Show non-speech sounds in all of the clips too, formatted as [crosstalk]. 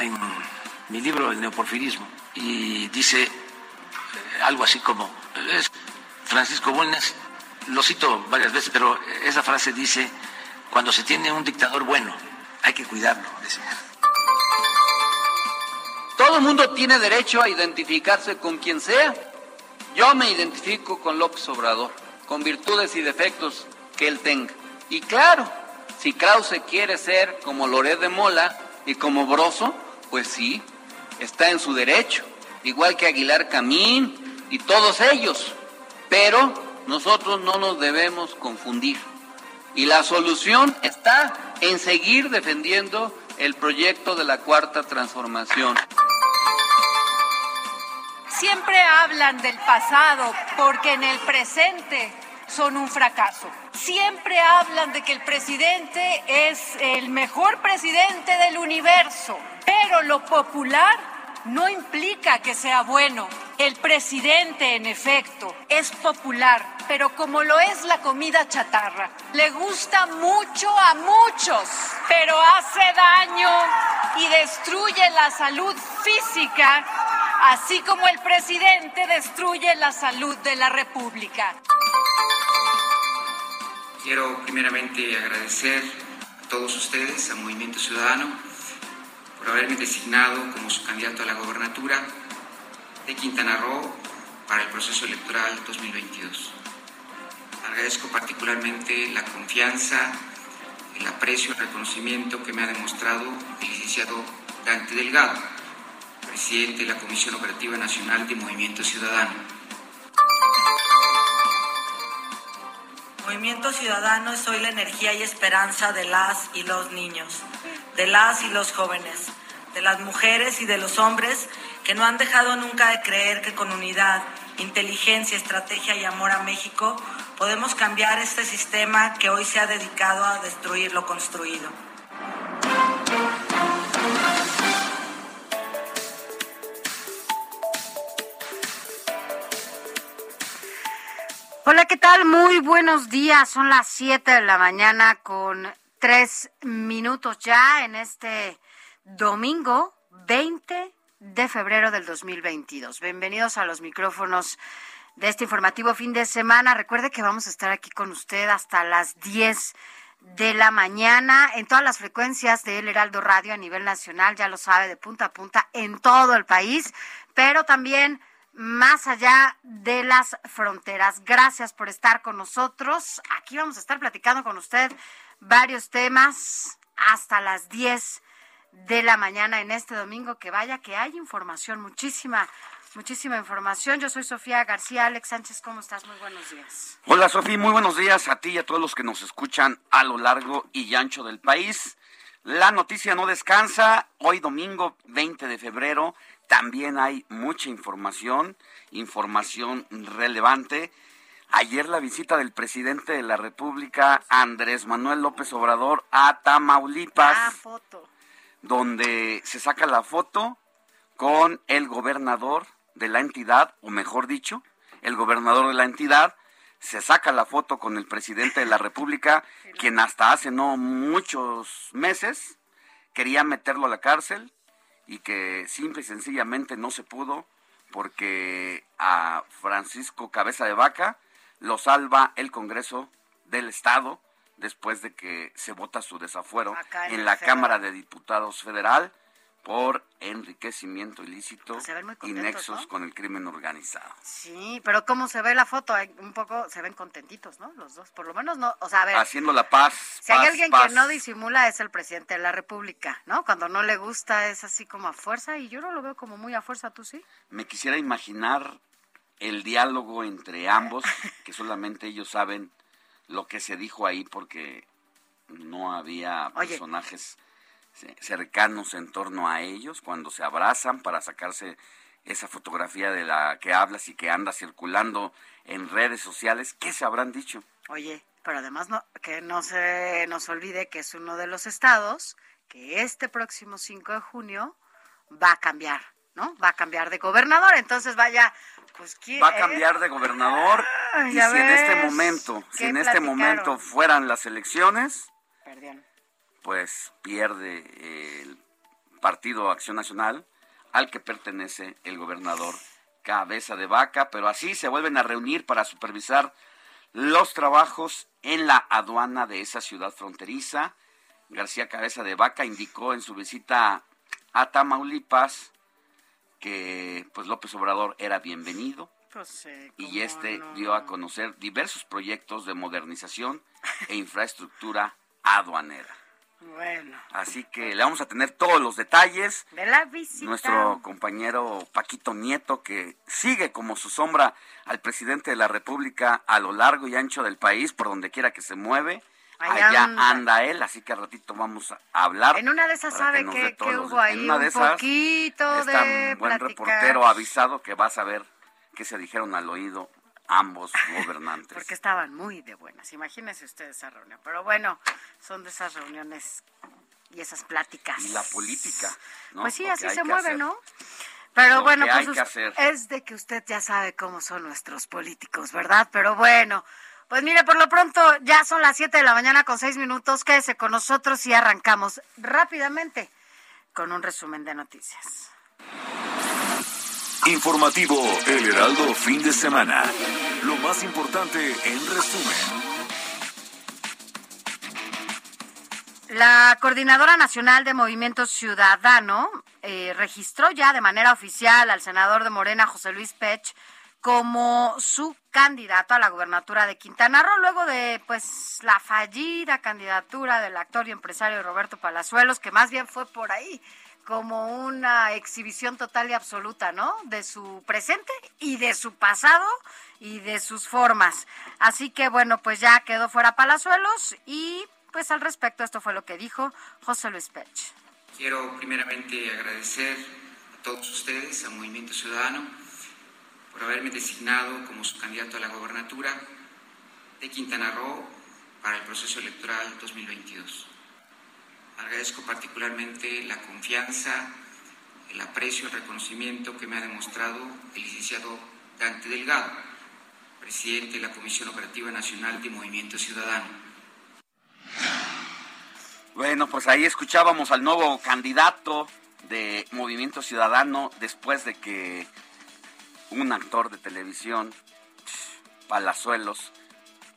en mi libro El neoporfirismo y dice eh, algo así como, es Francisco Bulnes, lo cito varias veces, pero esa frase dice, cuando se tiene un dictador bueno, hay que cuidarlo. Todo el mundo tiene derecho a identificarse con quien sea. Yo me identifico con López Obrador, con virtudes y defectos que él tenga. Y claro, si Krause quiere ser como Loret de Mola y como Broso, pues sí, está en su derecho, igual que Aguilar Camín y todos ellos. Pero nosotros no nos debemos confundir. Y la solución está en seguir defendiendo el proyecto de la cuarta transformación. Siempre hablan del pasado porque en el presente son un fracaso. Siempre hablan de que el presidente es el mejor presidente del universo, pero lo popular no implica que sea bueno. El presidente, en efecto, es popular, pero como lo es la comida chatarra, le gusta mucho a muchos, pero hace daño y destruye la salud física, así como el presidente destruye la salud de la República. Quiero primeramente agradecer a todos ustedes, al Movimiento Ciudadano, por haberme designado como su candidato a la gobernatura de Quintana Roo para el proceso electoral 2022. Agradezco particularmente la confianza, el aprecio, el reconocimiento que me ha demostrado el licenciado Dante Delgado, presidente de la Comisión Operativa Nacional de Movimiento Ciudadano. Movimiento Ciudadano es hoy la energía y esperanza de las y los niños, de las y los jóvenes, de las mujeres y de los hombres que no han dejado nunca de creer que con unidad, inteligencia, estrategia y amor a México podemos cambiar este sistema que hoy se ha dedicado a destruir lo construido. Hola, ¿qué tal? Muy buenos días. Son las 7 de la mañana con tres minutos ya en este domingo 20 de febrero del 2022. Bienvenidos a los micrófonos de este informativo fin de semana. Recuerde que vamos a estar aquí con usted hasta las 10 de la mañana en todas las frecuencias de El Heraldo Radio a nivel nacional, ya lo sabe, de punta a punta en todo el país, pero también más allá de las fronteras. Gracias por estar con nosotros. Aquí vamos a estar platicando con usted varios temas hasta las 10 de la mañana en este domingo. Que vaya, que hay información, muchísima, muchísima información. Yo soy Sofía García. Alex Sánchez, ¿cómo estás? Muy buenos días. Hola, Sofía. Muy buenos días a ti y a todos los que nos escuchan a lo largo y ancho del país. La noticia no descansa. Hoy domingo 20 de febrero también hay mucha información, información relevante. Ayer la visita del presidente de la República, Andrés Manuel López Obrador, a Tamaulipas. Ah, foto. Donde se saca la foto con el gobernador de la entidad, o mejor dicho, el gobernador de la entidad, se saca la foto con el presidente de la República, [laughs] quien hasta hace no muchos meses quería meterlo a la cárcel, y que simple y sencillamente no se pudo porque a Francisco Cabeza de Vaca lo salva el Congreso del Estado después de que se vota su desafuero en en la. Cámara de Diputados Federal por enriquecimiento ilícito muy y nexos ¿no? con el crimen organizado. Sí, pero ¿cómo se ve la foto? Un poco, se ven contentitos, ¿no? Los dos, por lo menos no, o sea, a ver, Haciendo la paz. si hay alguien paz. que no disimula es el presidente de la República, ¿no? Cuando no le gusta es así como a fuerza y yo no lo veo como muy a fuerza, ¿tú sí? Me quisiera imaginar el diálogo entre ambos, [laughs] que solamente ellos saben lo que se dijo ahí porque no había Oye. personajes cercanos en torno a ellos cuando se abrazan para sacarse esa fotografía de la que hablas y que anda circulando en redes sociales. ¿Qué se habrán dicho? Oye, pero además no, que no se nos olvide que es uno de los estados que este próximo 5 de junio va a cambiar, ¿no? Va a cambiar de gobernador, entonces vaya, pues ¿quién? Va a cambiar de gobernador y si en este momento, si ¿qué en este momento fueran las elecciones, Perdón. Pues pierde el Partido Acción Nacional al que pertenece el gobernador Cabeza de Vaca, pero así se vuelven a reunir para supervisar los trabajos en la aduana de esa ciudad fronteriza. García Cabeza de Vaca indicó en su visita a Tamaulipas que pues López Obrador era bienvenido Pues, eh, y este no. dio a conocer diversos proyectos de modernización e [laughs] infraestructura aduanera. Bueno, Así que le vamos a tener todos los detalles. de la visita. Nuestro compañero Paquito Nieto, que sigue como su sombra al presidente de la República a lo largo y ancho del país, por donde quiera que se mueve. Allá Allá anda. anda él, así que al ratito vamos a hablar. En una de esas sabe que, hubo ahí En una un de esas, poquito es de tan buen platicar. reportero avisado que va a saber qué se dijeron al oído ambos [laughs] gobernantes. Porque estaban muy de buenas. Imagínense ustedes esa reunión. Pero bueno, son de esas reuniones y esas pláticas. Y la política, ¿no? Pues sí, así se mueve, hacer. ¿no? Pero Lo bueno, pues es de que usted ya sabe cómo son nuestros políticos, ¿verdad? Pero bueno, pues mire, por lo pronto ya son las 7 de la mañana con 6 minutos. Quédese con nosotros y arrancamos rápidamente con un resumen de noticias. Informativo El Heraldo fin de semana. Lo más importante en resumen. La Coordinadora Nacional de Movimiento Ciudadano eh, registró ya de manera oficial al senador de Morena, José Luis Pech, como su candidato a la gubernatura de Quintana Roo, luego de pues la fallida candidatura del actor y empresario Roberto Palazuelos, que más bien fue por ahí como una exhibición total y absoluta, ¿no? De su presente y de su pasado y de sus formas. Así que bueno, pues ya quedó fuera Palazuelos y pues al respecto esto fue lo que dijo José Luis Pech. Quiero primeramente agradecer a todos ustedes, a Movimiento Ciudadano, por haberme designado como su candidato a la gobernatura de Quintana Roo para el proceso electoral 2022. Agradezco particularmente la confianza, el aprecio, el reconocimiento que me ha demostrado el licenciado Dante Delgado, presidente de la Comisión Operativa Nacional de Movimiento Ciudadano. Bueno, pues ahí escuchábamos al nuevo candidato de Movimiento Ciudadano después de que un actor de televisión, Palazuelos,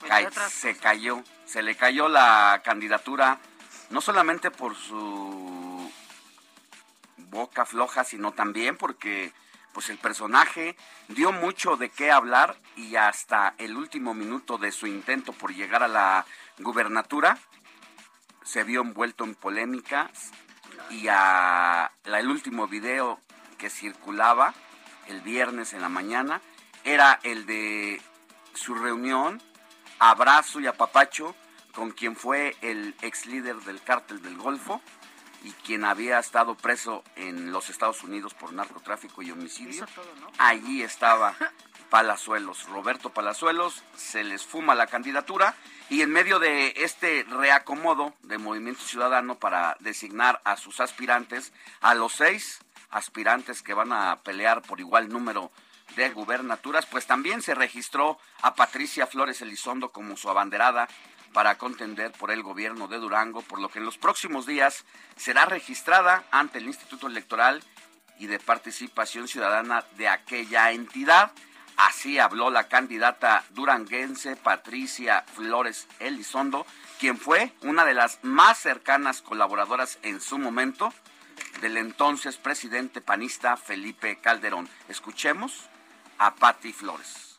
ca- otras se cayó, se le cayó la candidatura no solamente por su boca floja, sino también porque pues el personaje dio mucho de qué hablar y hasta el último minuto de su intento por llegar a la gubernatura se vio envuelto en polémicas y a el último video que circulaba el viernes en la mañana era el de su reunión, abrazo y apapacho con quien fue el ex líder del cártel del Golfo y quien había estado preso en los Estados Unidos por narcotráfico y homicidio. Hizo todo, ¿no? Allí estaba Palazuelos, Roberto Palazuelos, se les fuma la candidatura y en medio de este reacomodo de Movimiento Ciudadano para designar a sus aspirantes, a los seis aspirantes que van a pelear por igual número de gubernaturas, pues también se registró a Patricia Flores Elizondo como su abanderada para contender por el gobierno de Durango, por lo que en los próximos días será registrada ante el Instituto Electoral y de Participación Ciudadana de aquella entidad. Así habló la candidata duranguense Patricia Flores Elizondo, quien fue una de las más cercanas colaboradoras en su momento del entonces presidente panista Felipe Calderón. Escuchemos a Patti Flores.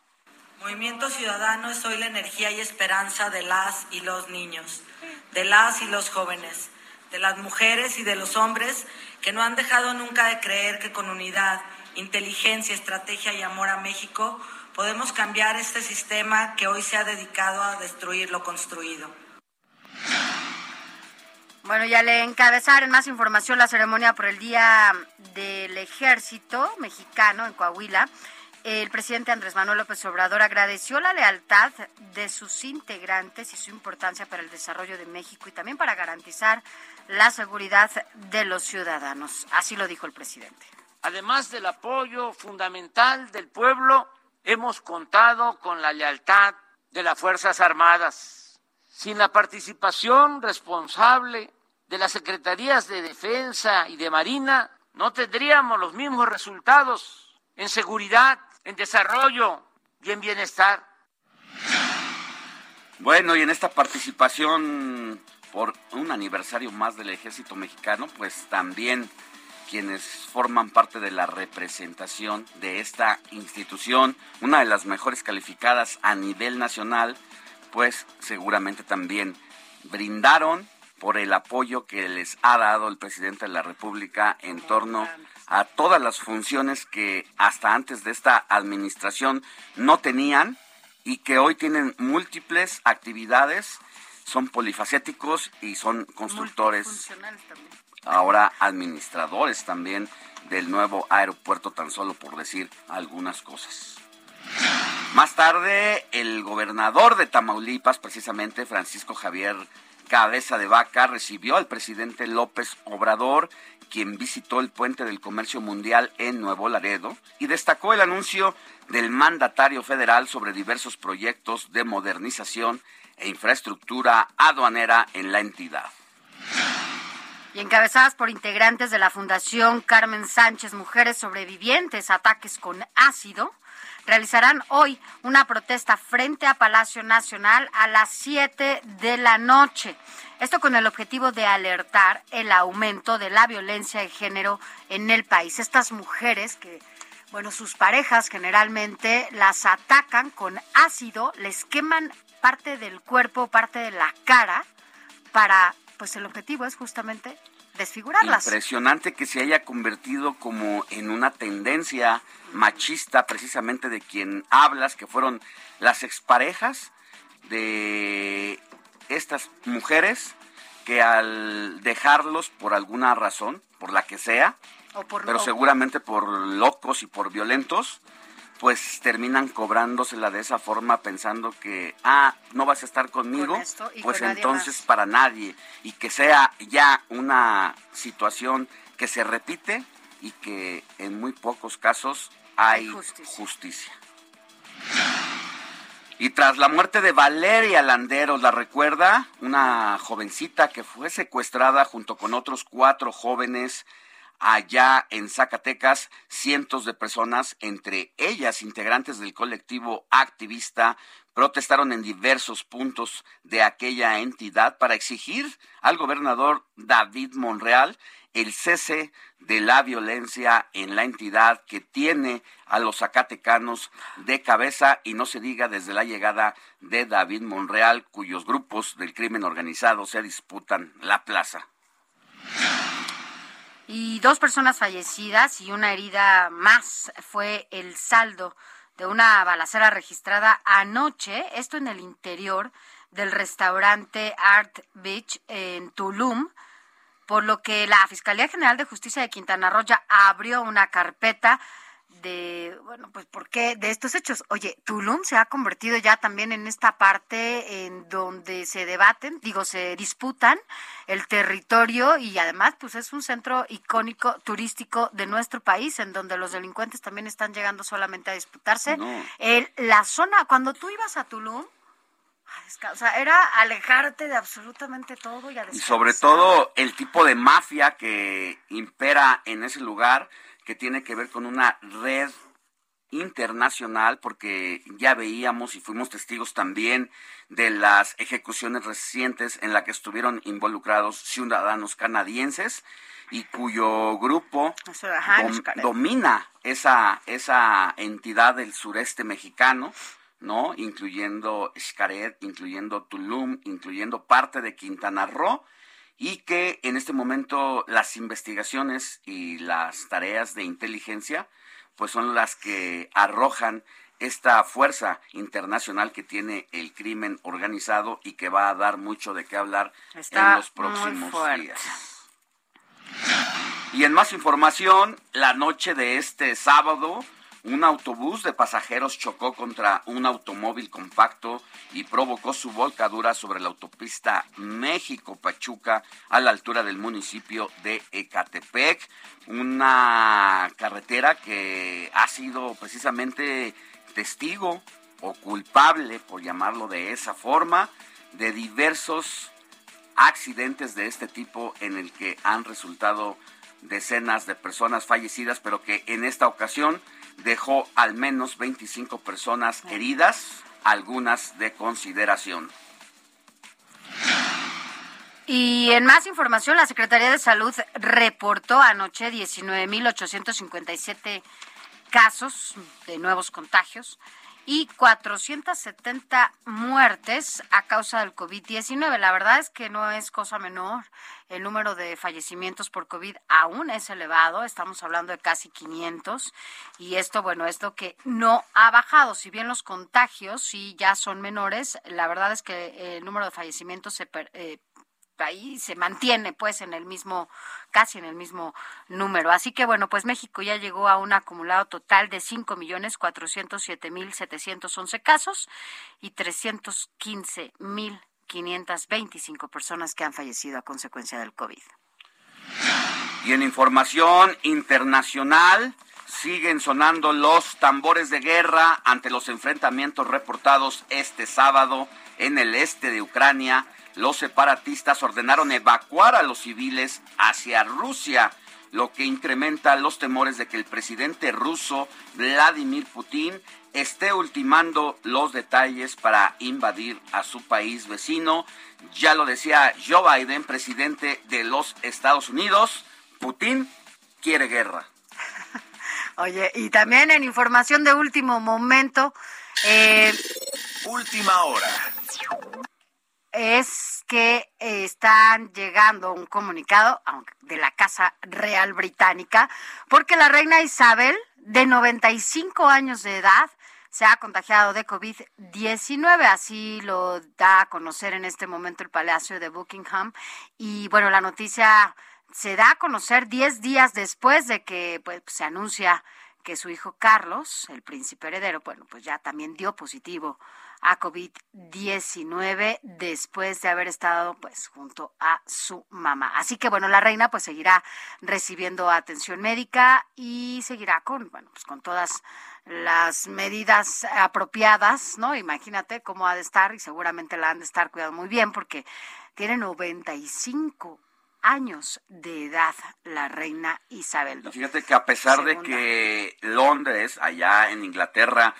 Movimiento Ciudadano es hoy la energía y esperanza de las y los niños, de las y los jóvenes, de las mujeres y de los hombres que no han dejado nunca de creer que con unidad, inteligencia, estrategia y amor a México podemos cambiar este sistema que hoy se ha dedicado a destruir lo construido. Bueno, ya le encabezar en más información la ceremonia por el Día del Ejército Mexicano en Coahuila. El presidente Andrés Manuel López Obrador agradeció la lealtad de sus integrantes y su importancia para el desarrollo de México y también para garantizar la seguridad de los ciudadanos. Así lo dijo el presidente. Además del apoyo fundamental del pueblo, hemos contado con la lealtad de las Fuerzas Armadas. Sin la participación responsable de las Secretarías de Defensa y de Marina, no tendríamos los mismos resultados en seguridad, en desarrollo y en bienestar. Bueno, y en esta participación por un aniversario más del ejército mexicano, pues también quienes forman parte de la representación de esta institución, una de las mejores calificadas a nivel nacional, pues seguramente también brindaron por el apoyo que les ha dado el presidente de la República en torno a todas las funciones que hasta antes de esta administración no tenían y que hoy tienen múltiples actividades, son polifacéticos y son constructores ahora administradores también del nuevo aeropuerto, tan solo por decir algunas cosas. Más tarde, el gobernador de Tamaulipas, precisamente Francisco Javier Cabeza de Vaca, recibió al presidente López Obrador, quien visitó el puente del comercio mundial en Nuevo Laredo y destacó el anuncio del mandatario federal sobre diversos proyectos de modernización e infraestructura aduanera en la entidad. Y encabezadas por integrantes de la Fundación Carmen Sánchez Mujeres Sobrevivientes Ataques con Ácido, realizarán hoy una protesta frente a Palacio Nacional a las 7 de la noche. Esto con el objetivo de alertar el aumento de la violencia de género en el país. Estas mujeres que, bueno, sus parejas generalmente las atacan con ácido, les queman parte del cuerpo, parte de la cara, para pues el objetivo es justamente desfigurarlas. Impresionante que se haya convertido como en una tendencia machista precisamente de quien hablas, que fueron las exparejas de estas mujeres que al dejarlos por alguna razón, por la que sea, pero seguramente por locos y por violentos, pues terminan cobrándosela de esa forma pensando que, ah, no vas a estar conmigo, pues entonces para nadie. Y que sea ya una situación que se repite y que en muy pocos casos hay, justicia. Y tras la muerte de Valeria Landeros, ¿la recuerda? Una jovencita que fue secuestrada junto con otros cuatro jóvenes allá en Zacatecas, cientos de personas, entre ellas integrantes del colectivo activista, protestaron en diversos puntos de aquella entidad para exigir al gobernador David Monreal el cese de la violencia en la entidad que tiene a los zacatecanos de cabeza y no se diga desde la llegada de David Monreal, cuyos grupos del crimen organizado se disputan la plaza y dos personas fallecidas y una herida más fue el saldo de una balacera registrada anoche, esto en el interior del restaurante Art Beach en Tulum, por lo que la Fiscalía General de Justicia de Quintana Roo ya abrió una carpeta de, bueno, pues, ¿por qué de estos hechos? Oye, Tulum se ha convertido ya también en esta parte en donde se debaten, digo, se disputan el territorio y además, pues, es un centro icónico turístico de nuestro país, en donde los delincuentes también están llegando solamente a disputarse. El, la zona, cuando tú ibas a Tulum, o sea, era alejarte de absolutamente todo y a Y sobre todo el tipo de mafia que impera en ese lugar que tiene que ver con una red internacional porque ya veíamos y fuimos testigos también de las ejecuciones recientes en la que estuvieron involucrados ciudadanos canadienses y cuyo grupo domina esa, esa entidad del sureste mexicano, ¿no? Incluyendo Xcaret, incluyendo Tulum, incluyendo parte de Quintana Roo, y que en este momento las investigaciones y las tareas de inteligencia pues son las que arrojan esta fuerza internacional que tiene el crimen organizado y que va a dar mucho de qué hablar en los próximos días. Y en más información, la noche de este sábado, un autobús de pasajeros chocó contra un automóvil compacto y provocó su volcadura sobre la autopista México-Pachuca a la altura del municipio de Ecatepec, una carretera que ha sido precisamente testigo o culpable, por llamarlo de esa forma, de diversos accidentes de este tipo en el que han resultado decenas de personas fallecidas, pero que en esta ocasión dejó al menos 25 personas heridas, algunas de consideración. Y en más información, la Secretaría de Salud reportó anoche 19.857 casos de nuevos contagios y 470 muertes a causa del COVID-19. La verdad es que no es cosa menor. El número de fallecimientos por COVID aún es elevado. Estamos hablando de casi 500. Y esto, bueno, es lo que no ha bajado. Si bien los contagios sí ya son menores, la verdad es que el número de fallecimientos se eh, ahí se mantiene pues en el mismo, casi en el mismo número. Así que bueno, pues México ya llegó a un acumulado total de cinco millones cuatrocientos siete mil setecientos once casos y trescientos quince mil quinientas veinticinco personas que han fallecido a consecuencia del COVID. Y en información internacional, siguen sonando los tambores de guerra ante los enfrentamientos reportados este sábado en el este de Ucrania los separatistas ordenaron evacuar a los civiles hacia Rusia, lo que incrementa los temores de que el presidente ruso Vladimir Putin esté ultimando los detalles para invadir a su país vecino. Ya lo decía Joe Biden, presidente de los Estados Unidos, Putin quiere guerra. [laughs] Oye, y también en información de último momento. Eh, Última hora es que eh, están llegando un comunicado de la Casa Real Británica porque la reina Isabel, de 95 años de edad, se ha contagiado de COVID-19. Así lo da a conocer en este momento el Palacio de Buckingham. Y bueno, la noticia se da a conocer 10 días después de que pues, se anuncia que su hijo Carlos, el príncipe heredero, bueno, pues ya también dio positivo a COVID-19 después de haber estado pues junto a su mamá. Así que bueno, la reina pues seguirá recibiendo atención médica y seguirá con bueno, pues con todas las medidas apropiadas, ¿no? Imagínate cómo ha de estar y seguramente la han de estar cuidando muy bien porque tiene 95 años de edad la reina Isabel. Fíjate que a pesar de que Londres, allá en Inglaterra,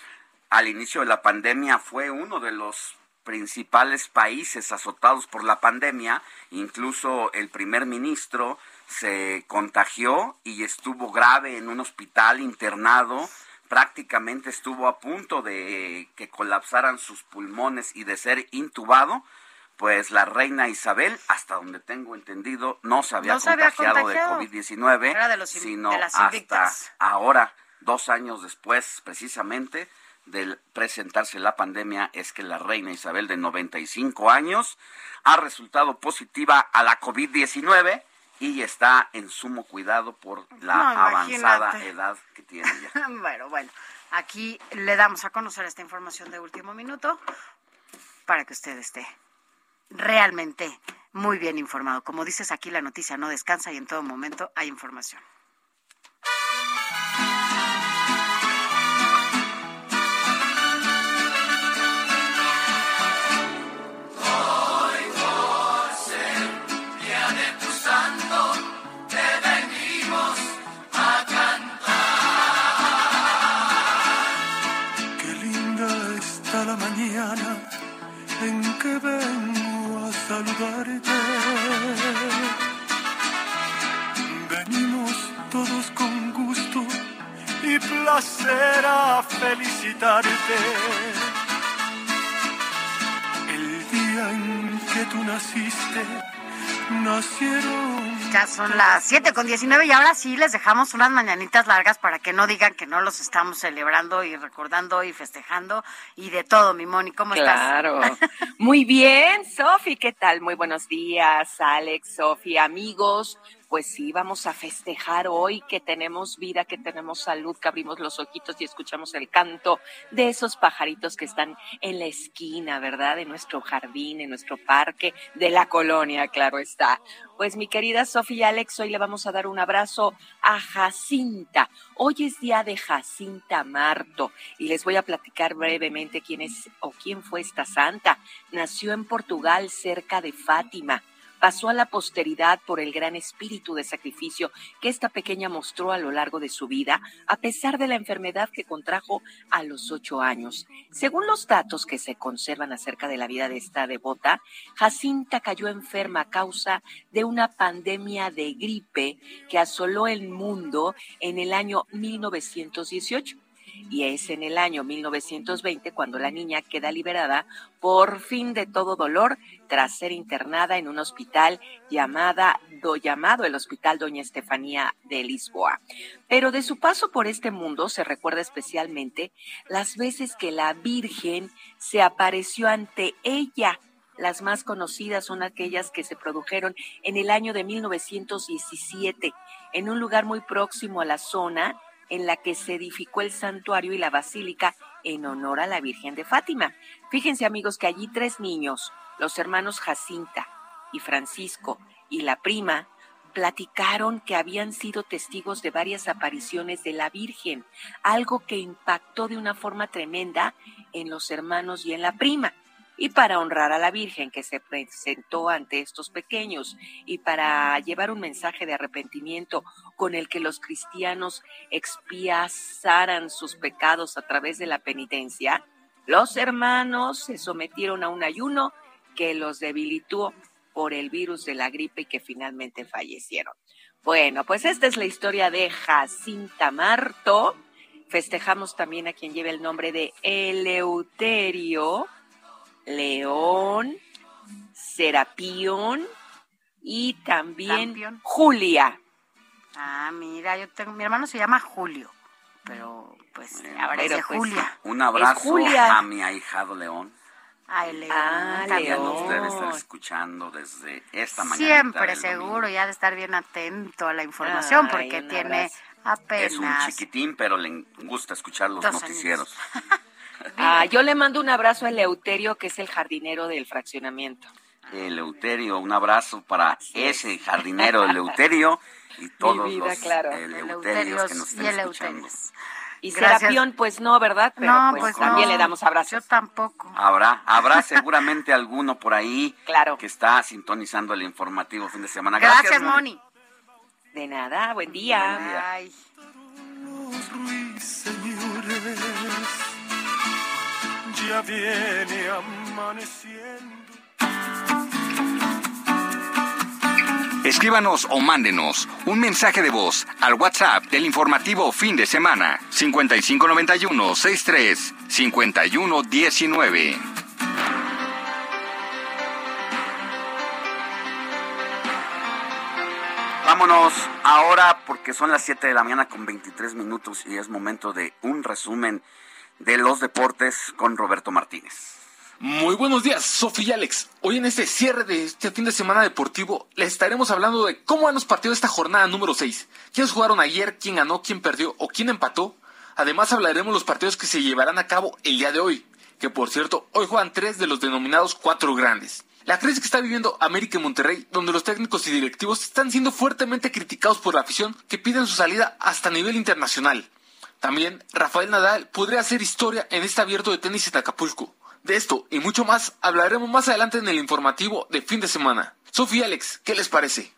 al inicio de la pandemia fue uno de los principales países azotados por la pandemia, incluso el primer ministro se contagió y estuvo grave en un hospital internado, prácticamente estuvo a punto de que colapsaran sus pulmones y de ser intubado, pues la reina Isabel, hasta donde tengo entendido, no se había contagiado, de COVID-19, sino hasta ahora, dos años después precisamente, de presentarse la pandemia es que la reina Isabel de 95 años ha resultado positiva a la COVID-19 y está en sumo cuidado por la avanzada edad que tiene ya. [laughs] bueno, bueno, aquí le damos a conocer esta información de último minuto para que usted esté realmente muy bien informado. Como dices aquí, la noticia no descansa y en todo momento hay información. que vengo a saludarte. Venimos todos con gusto y placer a felicitarte. El día en que tú naciste, nacieron ya son las 7 con 19 y ahora sí les dejamos unas mañanitas largas para que no digan que no los estamos celebrando y recordando y festejando y de todo, mi Moni. ¿Cómo estás? Claro. [laughs] Muy bien, Sofi, ¿qué tal? Muy buenos días, Alex, Sofi, amigos pues sí, vamos a festejar hoy que tenemos vida, que tenemos salud, que abrimos los ojitos y escuchamos el canto de esos pajaritos que están en la esquina, ¿verdad? De nuestro jardín, en nuestro parque, de la colonia, claro está. Pues mi querida Sofía y Alex, hoy le vamos a dar un abrazo a Jacinta. Hoy es día de Jacinta Marto y les voy a platicar brevemente quién es o quién fue esta santa. Nació en Portugal cerca de Fátima pasó a la posteridad por el gran espíritu de sacrificio que esta pequeña mostró a lo largo de su vida, a pesar de la enfermedad que contrajo a los ocho años. Según los datos que se conservan acerca de la vida de esta devota, Jacinta cayó enferma a causa de una pandemia de gripe que asoló el mundo en el año 1918 y es en el año 1920 cuando la niña queda liberada por fin de todo dolor tras ser internada en un hospital llamada, do, llamado el Hospital Doña Estefanía de Lisboa. Pero de su paso por este mundo se recuerda especialmente las veces que la Virgen se apareció ante ella. Las más conocidas son aquellas que se produjeron en el año de 1917 en un lugar muy próximo a la zona en la que se edificó el santuario y la basílica en honor a la Virgen de Fátima. Fíjense amigos que allí tres niños, los hermanos Jacinta y Francisco y la prima, platicaron que habían sido testigos de varias apariciones de la Virgen, algo que impactó de una forma tremenda en los hermanos y en la prima y para honrar a la Virgen que se presentó ante estos pequeños y para llevar un mensaje de arrepentimiento con el que los cristianos expiazaran sus pecados a través de la penitencia, los hermanos se sometieron a un ayuno que los debilitó por el virus de la gripe y que finalmente fallecieron. Bueno, pues esta es la historia de Jacinta Marto. Festejamos también a quien lleva el nombre de Eleuterio, León, Serapión y también Julia. Ah, mira, yo tengo, mi hermano se llama Julio, pero pues ahora es pues, Julia. Un abrazo a mi ahijado León. Ay, León. Ah, León. Debe estar escuchando desde esta mañana. Siempre seguro, ya de estar bien atento a la información, porque tiene apenas... Es un chiquitín, pero le gusta escuchar los noticieros. [laughs] Ah, yo le mando un abrazo a Eleuterio, que es el jardinero del fraccionamiento. Eleuterio, un abrazo para ese jardinero Eleuterio y [laughs] todos los Eleuterios que nos están escuchando. Y Serapión, pues no, ¿verdad? Pero no, pues, pues también le damos abrazos. Yo tampoco. Habrá, habrá [laughs] seguramente alguno por ahí claro. que está sintonizando el informativo fin de semana. Gracias, Gracias Moni. De nada, buen día. Ya viene amaneciendo. Escríbanos o mándenos un mensaje de voz al WhatsApp del informativo fin de semana 5591 63 51 19. Vámonos ahora porque son las 7 de la mañana con 23 minutos y es momento de un resumen de los deportes con Roberto Martínez. Muy buenos días, Sofía y Alex. Hoy en este cierre de este fin de semana deportivo les estaremos hablando de cómo han los partidos esta jornada número 6. ¿Quiénes jugaron ayer? ¿Quién ganó? ¿Quién perdió? ¿O quién empató? Además hablaremos los partidos que se llevarán a cabo el día de hoy, que por cierto, hoy juegan tres de los denominados cuatro grandes. La crisis que está viviendo América y Monterrey, donde los técnicos y directivos están siendo fuertemente criticados por la afición que piden su salida hasta nivel internacional. También Rafael Nadal podría hacer historia en este abierto de tenis en Acapulco. De esto y mucho más hablaremos más adelante en el informativo de fin de semana. Sofía Alex, ¿qué les parece?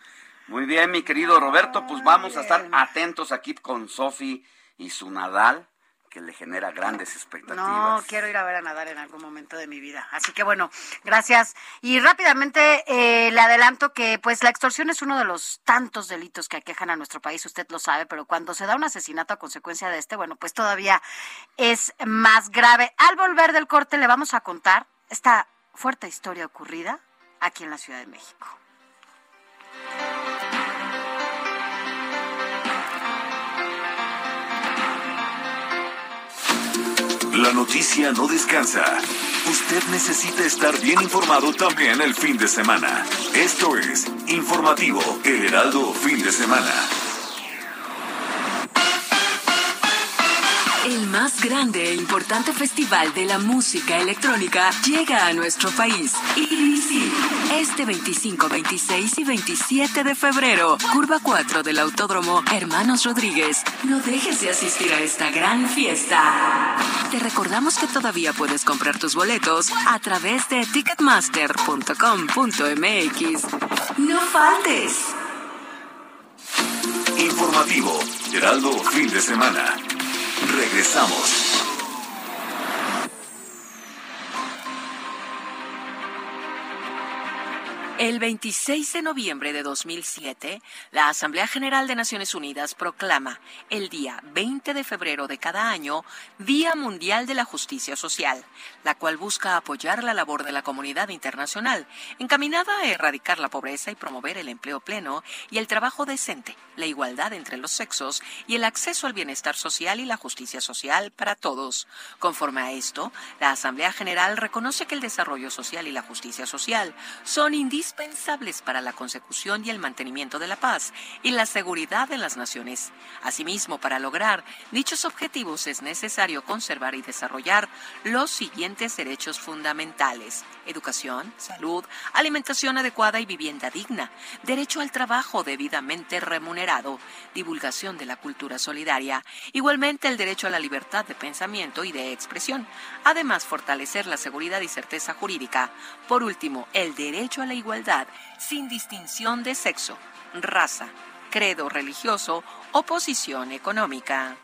Muy bien, mi querido Roberto, pues vamos a estar atentos aquí con Sofi y su Nadal que le genera grandes expectativas. No, quiero ir a ver a nadar en algún momento de mi vida. Así que bueno, gracias. Y rápidamente eh, le adelanto que pues la extorsión es uno de los tantos delitos que aquejan a nuestro país, usted lo sabe, pero cuando se da un asesinato a consecuencia de este, bueno, pues todavía es más grave. Al volver del corte le vamos a contar esta fuerte historia ocurrida aquí en la Ciudad de México. La noticia no descansa. Usted necesita estar bien informado también el fin de semana. Esto es Informativo El Heraldo Fin de Semana. Más grande e importante festival de la música electrónica llega a nuestro país. sí, este 25, 26 y 27 de febrero, curva 4 del Autódromo Hermanos Rodríguez. No dejes de asistir a esta gran fiesta. Te recordamos que todavía puedes comprar tus boletos a través de ticketmaster.com.mx. No faltes. Informativo Heraldo Fin de Semana. Regresamos. El 26 de noviembre de 2007, la Asamblea General de Naciones Unidas proclama el día 20 de febrero de cada año Día Mundial de la Justicia Social, la cual busca apoyar la labor de la comunidad internacional, encaminada a erradicar la pobreza y promover el empleo pleno y el trabajo decente, la igualdad entre los sexos y el acceso al bienestar social y la justicia social para todos. Conforme a esto, la Asamblea General reconoce que el desarrollo social y la justicia social son indispensables indispensables para la consecución y el mantenimiento de la paz y la seguridad de las naciones. Asimismo, para lograr dichos objetivos es necesario conservar y desarrollar los siguientes derechos fundamentales. Educación, salud, alimentación adecuada y vivienda digna, derecho al trabajo debidamente remunerado, divulgación de la cultura solidaria, igualmente el derecho a la libertad de pensamiento y de expresión, además fortalecer la seguridad y certeza jurídica. Por último, el derecho a la igualdad sin distinción de sexo, raza, credo religioso o posición económica.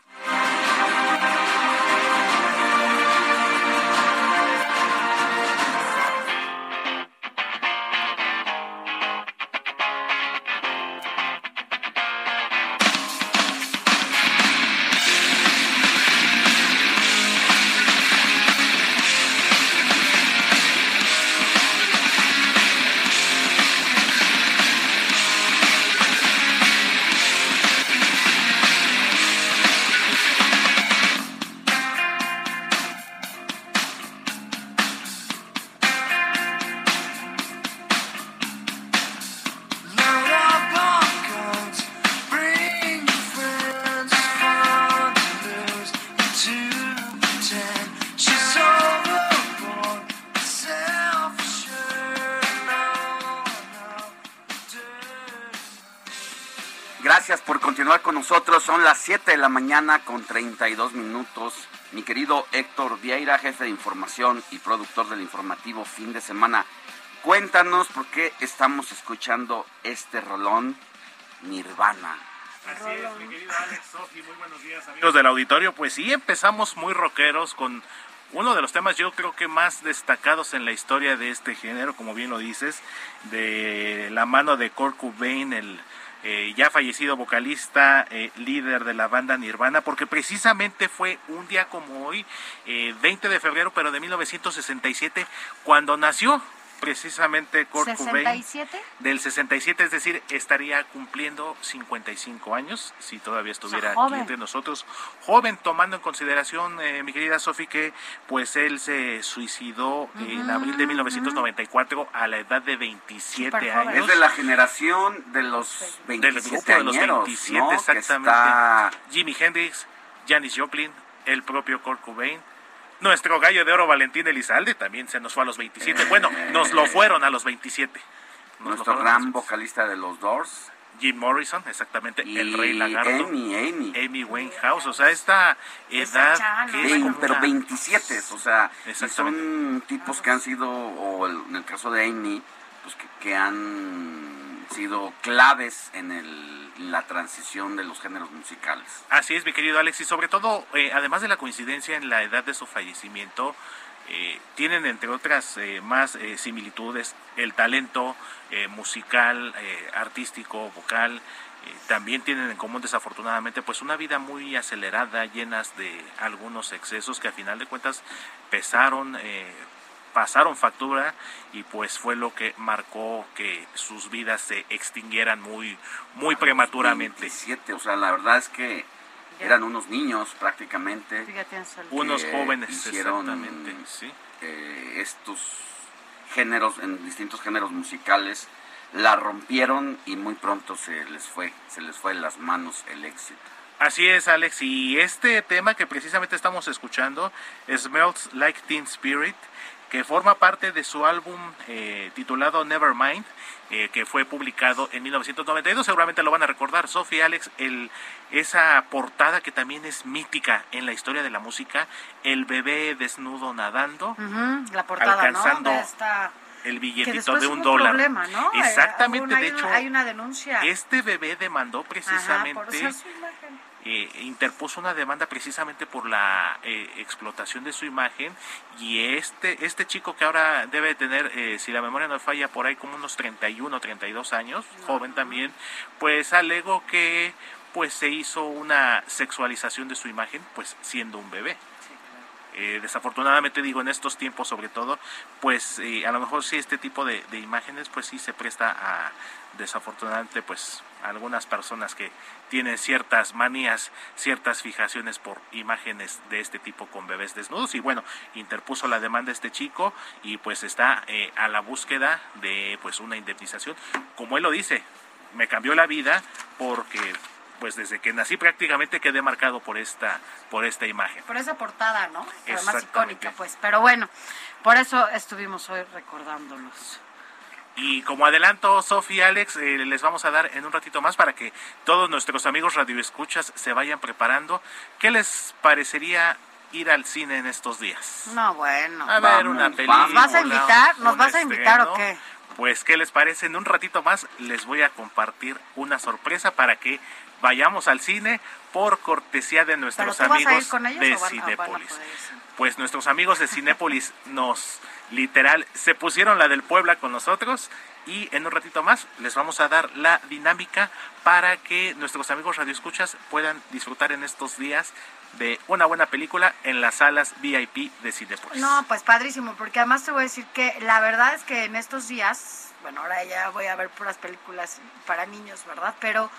Mañana con 32 minutos. Mi querido Héctor Vieira, jefe de información y productor del informativo fin de semana, cuéntanos por qué estamos escuchando este rolón Nirvana. Así es, mi querido Alex, Sofi, muy buenos días amigos del auditorio. Pues sí, empezamos muy rockeros con uno de los temas yo creo que más destacados en la historia de este género, como bien lo dices, de la mano de Kurt Cobain, el eh, ya fallecido vocalista, eh, líder de la banda Nirvana, porque precisamente fue un día como hoy, 20 eh, de febrero, pero de 1967, cuando nació precisamente Kurt Cobain del 67, es decir, estaría cumpliendo 55 años si todavía estuviera aquí entre nosotros, joven tomando en consideración, eh, mi querida Sofi, que pues él se suicidó en abril de 1994 a la edad de 27 años. Es de la generación de los 27 de los 27 exactamente. Jimi Hendrix, Janis Joplin, el propio Kurt Cobain nuestro gallo de oro Valentín Elizalde también se nos fue a los 27. Bueno, nos lo fueron a los 27. Nuestro gran vocalista de los Doors. Jim Morrison, exactamente, el Rey Lagarto. Amy, Amy. Amy Winehouse, o sea, esta edad que Pero 27, o sea, son tipos que han sido, o en el caso de Amy, pues que, que han sido claves en, el, la transición de los géneros musicales. Así es, mi querido Alex, y sobre todo, eh, además de la coincidencia en la edad de su fallecimiento, eh, tienen entre otras eh, más eh, similitudes el talento musical, artístico, vocal, también tienen en común desafortunadamente pues una vida muy acelerada, llenas de algunos excesos que a final de cuentas pesaron, pasaron factura y pues fue lo que marcó que sus vidas se extinguieran muy, muy prematuramente. 27, o sea, la verdad es que eran unos niños prácticamente. Fíjate en salud. Unos que jóvenes, hicieron exactamente, sí. eh, estos géneros, en distintos géneros musicales, la rompieron y muy pronto se les fue, se les fue de las manos el éxito. Así es, Alex. Y este tema que precisamente estamos escuchando, Smells Like Teen Spirit, que forma parte de su álbum eh, titulado Nevermind, eh, que fue publicado en 1992. Seguramente lo van a recordar, Sophie Alex, el, esa portada que también es mítica en la historia de la música, el bebé desnudo nadando, Ujú, la portada, alcanzando ¿no? De esta... el billetito de un dólar. problema, ¿no? Exactamente, una- de hecho, hay una denuncia. este bebé demandó precisamente. Eh, interpuso una demanda precisamente por la eh, explotación de su imagen y este este chico que ahora debe tener, eh, si la memoria no falla, por ahí como unos 31, 32 años, joven también, pues alegó que pues se hizo una sexualización de su imagen, pues siendo un bebé. Eh, desafortunadamente digo en estos tiempos sobre todo pues eh, a lo mejor sí este tipo de, de imágenes pues sí se presta a desafortunadamente pues algunas personas que tienen ciertas manías ciertas fijaciones por imágenes de este tipo con bebés desnudos y bueno interpuso la demanda este chico y pues está eh, a la búsqueda de pues una indemnización como él lo dice me cambió la vida porque pues desde que nací prácticamente quedé marcado por esta por esta imagen Por esa portada, ¿no? Además icónica, pues. Pero bueno, por eso estuvimos hoy recordándolos. Y como adelanto, Sofía y Alex, eh, les vamos a dar en un ratito más para que todos nuestros amigos radioescuchas se vayan preparando. ¿Qué les parecería ir al cine en estos días? No, bueno. A ver una película. ¿Nos vas a invitar? ¿Nos vas a invitar o qué? Pues, ¿qué les parece? En un ratito más les voy a compartir una sorpresa para que vayamos al cine por cortesía de ¿Pero nuestros amigos de o van, o van a Cinépolis. ir? Pues nuestros amigos de Cinépolis nos literal se pusieron la del Puebla con nosotros y en un ratito más les vamos a dar la dinámica para que nuestros amigos radioescuchas puedan disfrutar en estos días de una buena película en las salas VIP de Cinépolis. No, pues padrísimo, porque además te voy a decir que la verdad es que en estos días, bueno, ahora ya voy a ver puras películas para niños, ¿verdad? Pero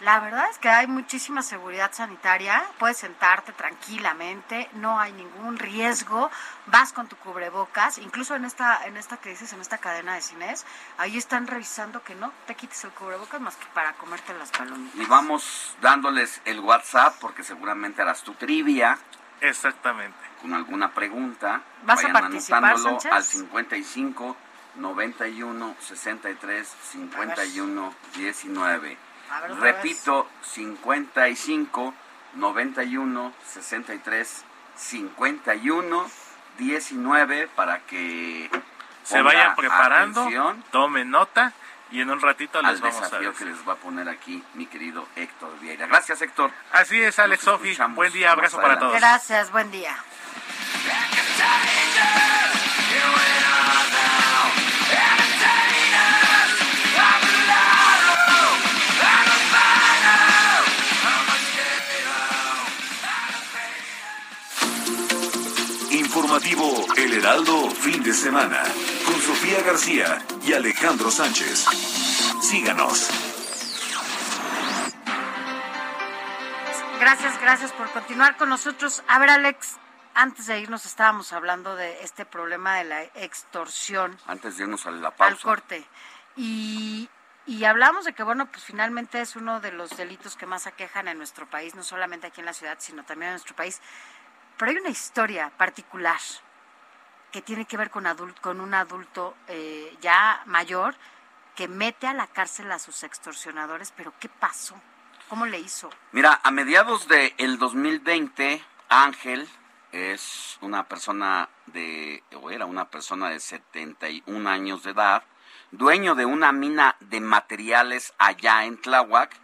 la verdad es que hay muchísima seguridad sanitaria, puedes sentarte tranquilamente, no hay ningún riesgo, vas con tu cubrebocas, incluso en esta en esta que dices, en esta cadena de cines, ahí están revisando que no te quites el cubrebocas más que para comerte las palomitas. Y vamos dándoles el WhatsApp porque seguramente harás tu trivia Exactamente. con alguna pregunta. ¿Vas a Vayan participar, anotándolo Sánchez? al 55 91 63 51 19. A ver, Repito, 55 91 63 51 19 para que Se vayan preparando, atención tomen nota y en un ratito les al vamos a desafío decir. que les va a poner aquí mi querido Héctor Vieira. Gracias, Héctor. Así es, Alex Sofi. Buen día, abrazo para todos. Gracias, buen día. Informativo El Heraldo Fin de Semana con Sofía García y Alejandro Sánchez. Síganos. Gracias, gracias por continuar con nosotros. A ver, Alex, antes de irnos estábamos hablando de este problema de la extorsión Antes de irnos a la al pausa. corte. Y, y hablamos de que, bueno, pues finalmente es uno de los delitos que más aquejan en nuestro país, no solamente aquí en la ciudad, sino también en nuestro país. Pero hay una historia particular que tiene que ver con, con un adulto eh, ya mayor que mete a la cárcel a sus extorsionadores. Pero ¿qué pasó? ¿Cómo le hizo? Mira, a mediados del el 2020, Ángel es una persona de, o era una persona de 71 años de edad, dueño de una mina de materiales allá en Tláhuac,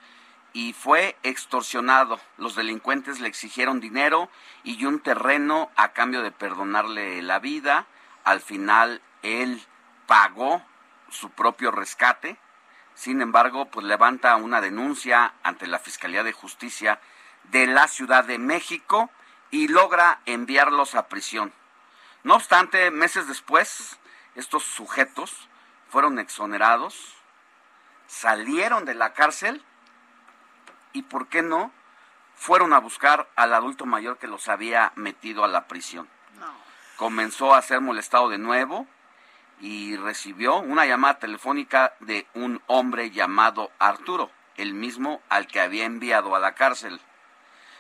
y fue extorsionado. Los delincuentes le exigieron dinero y un terreno a cambio de perdonarle la vida. Al final él pagó su propio rescate. Sin embargo, pues levanta una denuncia ante la Fiscalía de Justicia de la Ciudad de México y logra enviarlos a prisión. No obstante, meses después, estos sujetos fueron exonerados, salieron de la cárcel y, ¿por qué no?, fueron a buscar al adulto mayor que los había metido a la prisión. Comenzó a ser molestado de nuevo y recibió una llamada telefónica de un hombre llamado Arturo, el mismo al que había enviado a la cárcel.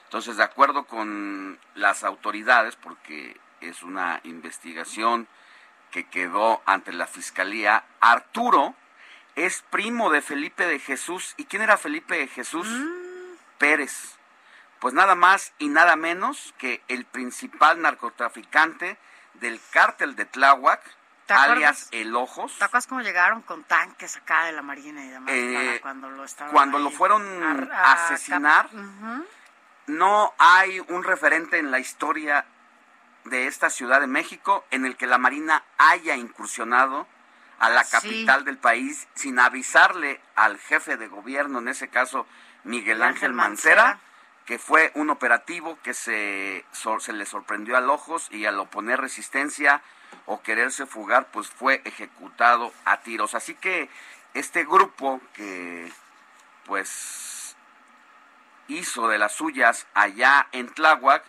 Entonces, de acuerdo con las autoridades, porque es una investigación que quedó ante la fiscalía, Arturo es primo de Felipe de Jesús. ¿Y quién era Felipe de Jesús? Mm. Pérez. Pues nada más y nada menos que el principal narcotraficante del cártel de Tláhuac, alias El Ojos. ¿Te acuerdas cómo llegaron con tanques acá de la Marina y demás eh, cuando lo estaban Cuando lo fueron a, asesinar, no hay un referente en la historia de esta Ciudad de México en el que la Marina haya incursionado a la capital del país sin avisarle al jefe de gobierno, en ese caso Miguel Ángel Mancera, que fue un operativo que se, se le sorprendió a ojos y al oponer resistencia o quererse fugar, pues fue ejecutado a tiros. Así que este grupo que pues hizo de las suyas allá en Tláhuac,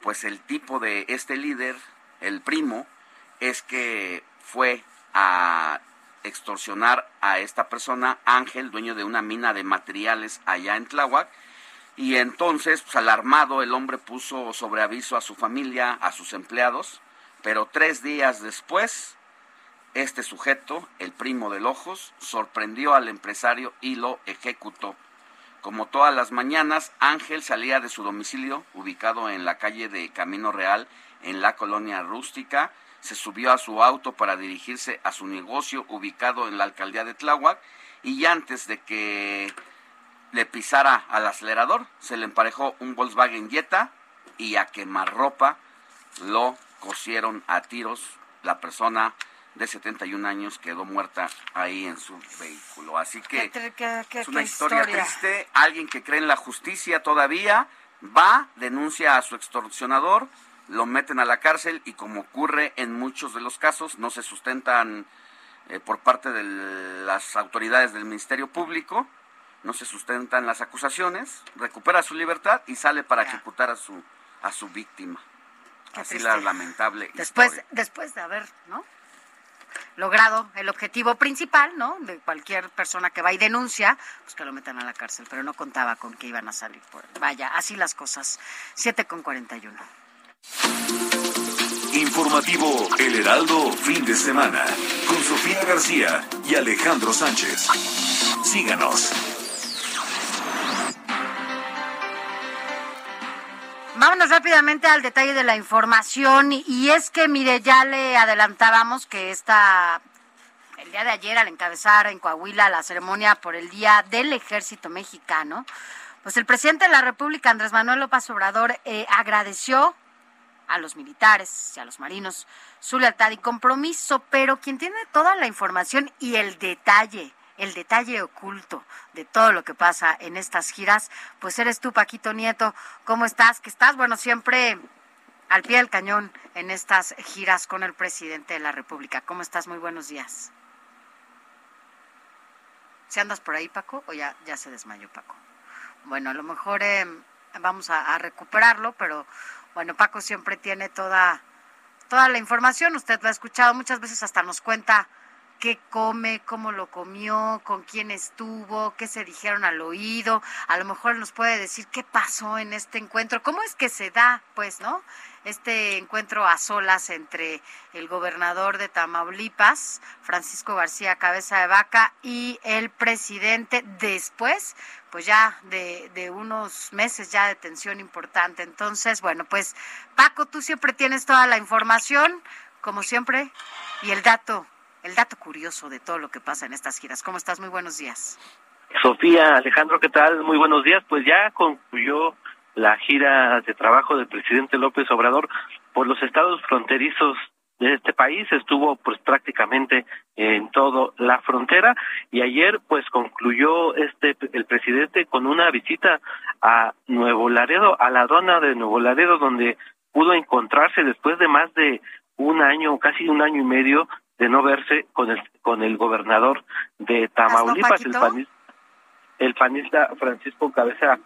pues el tipo de este líder, el primo, es que fue a extorsionar a esta persona, Ángel, dueño de una mina de materiales allá en Tláhuac. Y entonces, pues, alarmado, el hombre puso sobre aviso a su familia, a sus empleados, pero tres días después, este sujeto, el primo del Ojos, sorprendió al empresario y lo ejecutó. Como todas las mañanas, Ángel salía de su domicilio, ubicado en la calle de Camino Real, en la colonia rústica, se subió a su auto para dirigirse a su negocio ubicado en la alcaldía de Tláhuac y antes de que le pisara al acelerador, se le emparejó un Volkswagen Jetta y a quemarropa lo cosieron a tiros. La persona de 71 años quedó muerta ahí en su vehículo. Así que es una historia, historia triste. Alguien que cree en la justicia todavía va, denuncia a su extorsionador, lo meten a la cárcel y como ocurre en muchos de los casos, no se sustentan eh, por parte de las autoridades del Ministerio Público, no se sustentan las acusaciones, recupera su libertad y sale para ejecutar a su a su víctima. Así la lamentable después, Después de haber, ¿no? logrado el objetivo principal, ¿no? De cualquier persona que va y denuncia, pues que lo metan a la cárcel, pero no contaba con que iban a salir por Vaya, así las cosas. 7 con 41. Informativo El Heraldo, fin de semana, con Sofía García y Alejandro Sánchez. Síganos. Vámonos rápidamente al detalle de la información y es que, mire, ya le adelantábamos que esta, el día de ayer al encabezar en Coahuila la ceremonia por el Día del Ejército Mexicano, pues el presidente de la República, Andrés Manuel López Obrador, eh, agradeció a los militares y a los marinos su lealtad y compromiso, pero quien tiene toda la información y el detalle, el detalle oculto de todo lo que pasa en estas giras, pues eres tú, Paquito Nieto. ¿Cómo estás? Que estás, bueno, siempre al pie del cañón en estas giras con el presidente de la República. ¿Cómo estás? Muy buenos días. ¿Si andas por ahí, Paco? ¿O ya, ya se desmayó, Paco? Bueno, a lo mejor eh, vamos a recuperarlo, pero bueno, Paco siempre tiene toda, toda la información, usted lo ha escuchado muchas veces, hasta nos cuenta qué come, cómo lo comió, con quién estuvo, qué se dijeron al oído, a lo mejor nos puede decir qué pasó en este encuentro, cómo es que se da, pues, ¿no? Este encuentro a solas entre el gobernador de Tamaulipas, Francisco García Cabeza de Vaca, y el presidente después pues ya de, de, unos meses ya de tensión importante. Entonces, bueno, pues Paco, tú siempre tienes toda la información, como siempre, y el dato, el dato curioso de todo lo que pasa en estas giras. ¿Cómo estás? Muy buenos días. Sofía, Alejandro, ¿qué tal? Muy buenos días. Pues ya concluyó la gira de trabajo del presidente López Obrador por los estados fronterizos de este país estuvo pues prácticamente en toda la frontera y ayer pues concluyó este el presidente con una visita a Nuevo Laredo a la aduana de Nuevo Laredo donde pudo encontrarse después de más de un año casi un año y medio de no verse con el con el gobernador de Tamaulipas el panista, el panista Francisco Cabeza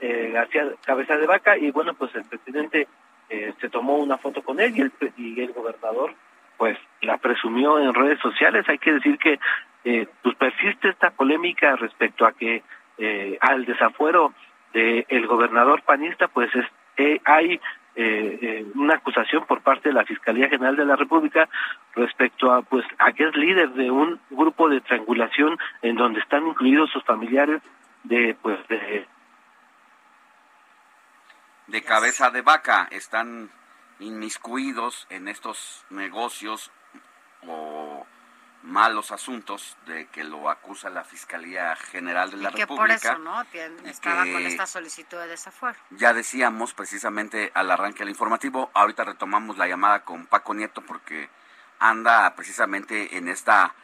eh, García Cabeza de Vaca y bueno pues el presidente eh, se tomó una foto con él y el, y el gobernador pues la presumió en redes sociales. Hay que decir que eh, pues persiste esta polémica respecto a que eh, al desafuero del el gobernador panista pues es, eh, hay eh, una acusación por parte de la Fiscalía General de la República respecto a pues a que es líder de un grupo de triangulación en donde están incluidos sus familiares de pues de de cabeza de vaca están inmiscuidos en estos negocios o malos asuntos de que lo acusa la Fiscalía General de la y que República. por eso, ¿no? Estaba con esta solicitud de desafuero. Ya decíamos precisamente al arranque del informativo, ahorita retomamos la llamada con Paco Nieto porque anda precisamente en esta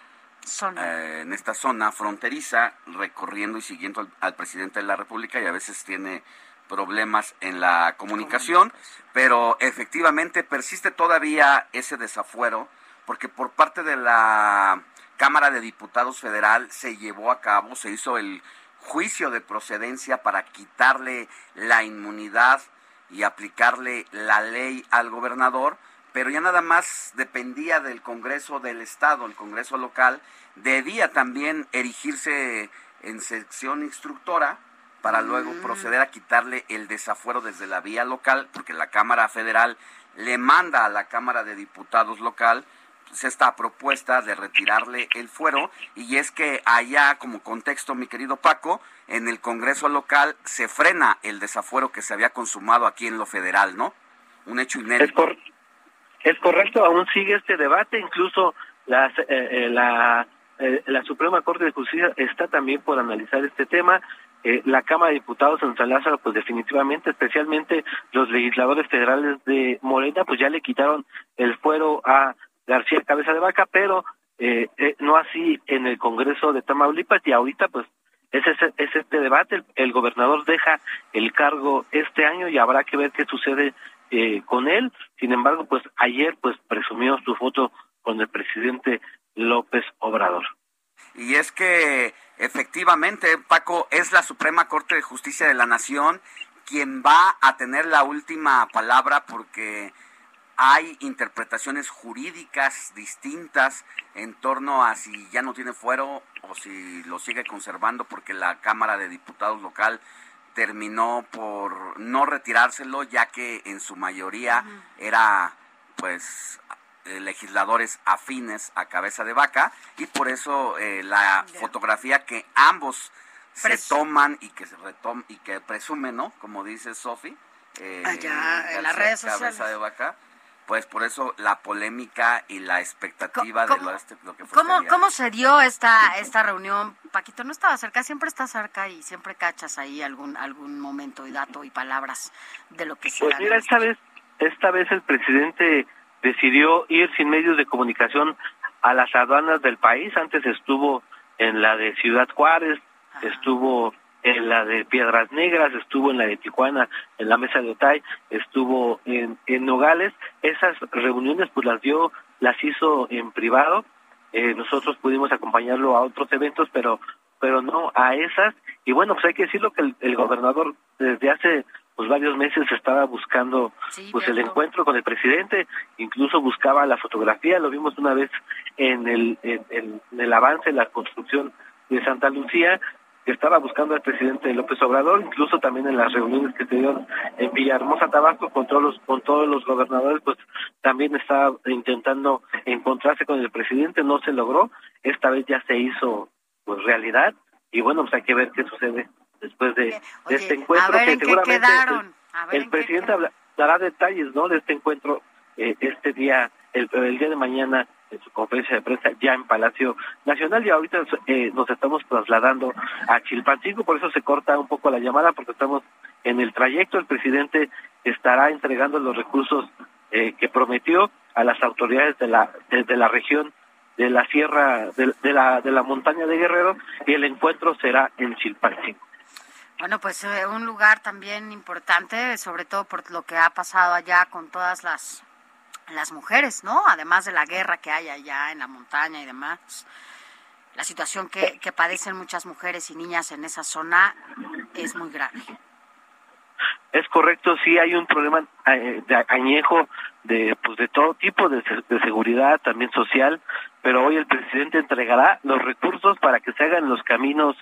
zona, eh, en esta zona fronteriza recorriendo y siguiendo al, al presidente de la República y a veces tiene problemas en la comunicación, pero efectivamente persiste todavía ese desafuero, porque por parte de la Cámara de Diputados Federal se llevó a cabo, se hizo el juicio de procedencia para quitarle la inmunidad y aplicarle la ley al gobernador, pero ya nada más dependía del Congreso del Estado, el Congreso local, debía también erigirse en sección instructora para luego proceder a quitarle el desafuero desde la vía local, porque la Cámara Federal le manda a la Cámara de Diputados local pues, esta propuesta de retirarle el fuero. Y es que allá como contexto mi querido Paco en el Congreso local se frena el desafuero que se había consumado aquí en lo federal no un hecho inédito. es, cor es correcto aún sigue este debate. Incluso las, eh, eh, la eh, la Suprema Corte de Justicia está también por analizar este tema. Eh, la Cámara de Diputados en San Lázaro, pues definitivamente, especialmente los legisladores federales de Morena, pues ya le quitaron el fuero a García Cabeza de Vaca, pero eh, eh, no así en el Congreso de Tamaulipas y ahorita pues es, ese, es este debate, el, el, gobernador deja el cargo este año y habrá que ver qué sucede eh, con él, sin embargo pues ayer pues presumió su foto con el presidente López Obrador. Y es que efectivamente, Paco, es la Suprema Corte de Justicia de la Nación quien va a tener la última palabra porque hay interpretaciones jurídicas distintas en torno a si ya no tiene fuero o si lo sigue conservando porque la Cámara de Diputados local terminó por no retirárselo ya que en su mayoría uh -huh. era pues eh, legisladores afines a cabeza de vaca y por eso eh, la yeah. fotografía que ambos Pres se toman y que se retom y que presumen, ¿no? Como dice Sofi, eh, allá en las redes cabeza sociales. de vaca, pues por eso la polémica y la expectativa ¿Cómo, de lo, este, lo que fue ¿cómo, este ¿Cómo se dio esta esta reunión? Paquito no estaba cerca, siempre está cerca y siempre cachas ahí algún algún momento y dato y palabras de lo que se Pues mira, esta vez esta vez el presidente decidió ir sin medios de comunicación a las aduanas del país. Antes estuvo en la de Ciudad Juárez, Ajá. estuvo en la de Piedras Negras, estuvo en la de Tijuana, en la mesa de Otay, estuvo en, en Nogales. Esas reuniones pues las dio, las hizo en privado. Eh, nosotros pudimos acompañarlo a otros eventos, pero pero no a esas. Y bueno, pues hay que decirlo que el, el gobernador desde hace pues varios meses estaba buscando sí, pues el encuentro con el presidente, incluso buscaba la fotografía, lo vimos una vez en el, en, en el avance, en la construcción de Santa Lucía, que estaba buscando al presidente López Obrador, incluso también en las reuniones que se dieron en Villahermosa, Tabasco, con todos los, con todos los gobernadores, pues también estaba intentando encontrarse con el presidente, no se logró, esta vez ya se hizo pues realidad, y bueno, pues hay que ver qué sucede después de, Oye, de este encuentro a ver que en qué seguramente quedaron. A ver el, en presidente qué dará detalles no de este encuentro eh, este día el, el, día de mañana en su conferencia de prensa ya en Palacio Nacional y ahorita eh, nos estamos trasladando a Chilpancingo, por eso se corta un poco la llamada porque estamos en el trayecto, el presidente estará entregando los recursos eh, que prometió a las autoridades de la, de, la región de la sierra, de, la, de la montaña de Guerrero y el encuentro será en Chilpancingo. Bueno, pues eh, un lugar también importante, sobre todo por lo que ha pasado allá con todas las las mujeres, ¿no? Además de la guerra que hay allá en la montaña y demás, la situación que, que padecen muchas mujeres y niñas en esa zona es muy grave. Es correcto, sí hay un problema eh, de añejo de pues de todo tipo de, de, seguridad, también social, pero hoy el presidente entregará los recursos para que se hagan los caminos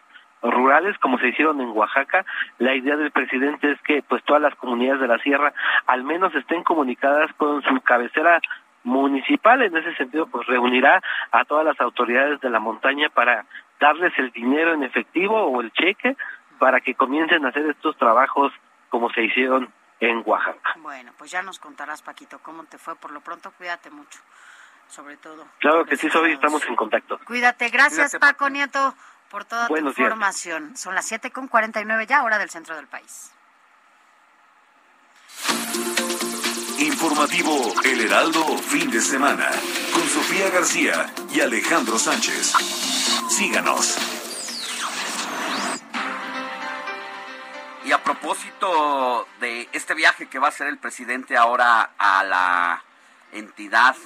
rurales como se hicieron en Oaxaca. La idea del presidente es que pues todas las comunidades de la sierra al menos estén comunicadas con su cabecera municipal. En ese sentido pues reunirá a todas las autoridades de la montaña para darles el dinero en efectivo o el cheque para que comiencen a hacer estos trabajos como se hicieron en Oaxaca. Bueno, pues ya nos contarás, Paquito, cómo te fue. Por lo pronto, cuídate mucho, sobre todo. Claro que sí, hoy estamos en contacto. Cuídate. Gracias, Paco Nieto por toda tu información. Son las 7 con 49 ya, hora del centro del país. Informativo El Heraldo, fin de semana, con Sofía García y Alejandro Sánchez. Síganos. Y a propósito de este viaje que va a hacer el presidente ahora a la entidad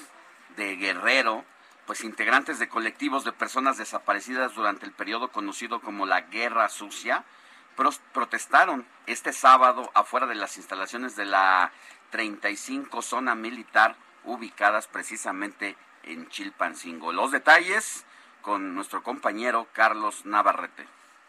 de Guerrero, pues integrantes de colectivos de personas desaparecidas durante el periodo conocido como la Guerra Sucia protestaron este sábado afuera de las instalaciones de la 35 zona militar ubicadas precisamente en Chilpancingo. Los detalles con nuestro compañero Carlos Navarrete.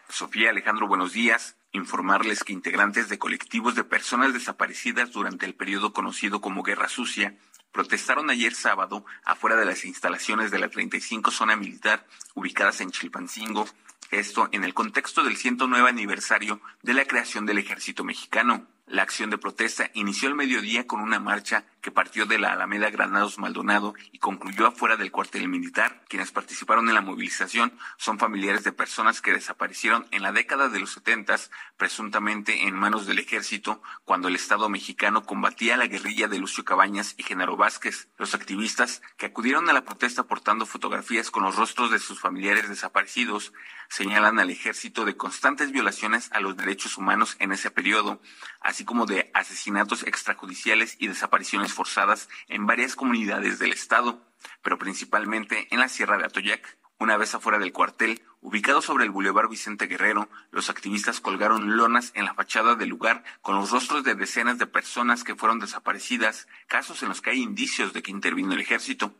Sofía Alejandro, buenos días. Informarles que integrantes de colectivos de personas desaparecidas durante el periodo conocido como Guerra Sucia protestaron ayer sábado afuera de las instalaciones de la 35 zona militar ubicadas en Chilpancingo, esto en el contexto del 109 aniversario de la creación del ejército mexicano. La acción de protesta inició el mediodía con una marcha que partió de la Alameda Granados Maldonado y concluyó afuera del cuartel militar. Quienes participaron en la movilización son familiares de personas que desaparecieron en la década de los setentas, presuntamente en manos del ejército, cuando el Estado mexicano combatía la guerrilla de Lucio Cabañas y Genaro Vázquez. Los activistas, que acudieron a la protesta portando fotografías con los rostros de sus familiares desaparecidos, señalan al ejército de constantes violaciones a los derechos humanos en ese periodo, así como de asesinatos extrajudiciales y desapariciones forzadas en varias comunidades del estado, pero principalmente en la Sierra de Atoyac. Una vez afuera del cuartel, ubicado sobre el Boulevard Vicente Guerrero, los activistas colgaron lonas en la fachada del lugar con los rostros de decenas de personas que fueron desaparecidas, casos en los que hay indicios de que intervino el ejército.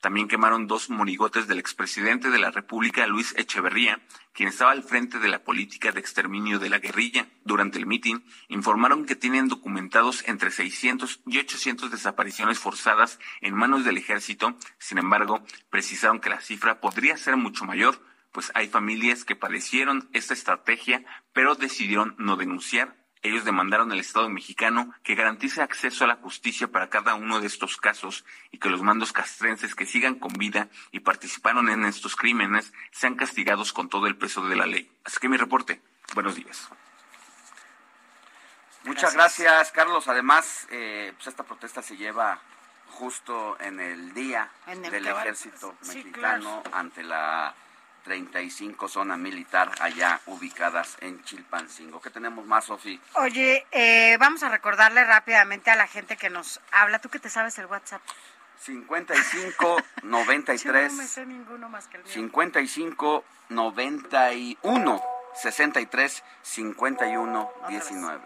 También quemaron dos monigotes del expresidente de la República, Luis Echeverría, quien estaba al frente de la política de exterminio de la guerrilla. Durante el mitin, informaron que tienen documentados entre 600 y 800 desapariciones forzadas en manos del ejército. Sin embargo, precisaron que la cifra podría ser mucho mayor, pues hay familias que padecieron esta estrategia, pero decidieron no denunciar ellos demandaron al Estado mexicano que garantice acceso a la justicia para cada uno de estos casos y que los mandos castrenses que sigan con vida y participaron en estos crímenes sean castigados con todo el peso de la ley. Así que mi reporte. Buenos días. Muchas gracias, Carlos. Además, eh, pues esta protesta se lleva justo en el día del ejército mexicano ante la 35 zona militar allá ubicadas en Chilpancingo. ¿Qué tenemos más, Sofi? Oye, eh, vamos a recordarle rápidamente a la gente que nos habla. ¿Tú que te sabes el WhatsApp? 55 93 [laughs] no me sé ninguno más que el mío. 55 91 63 51 19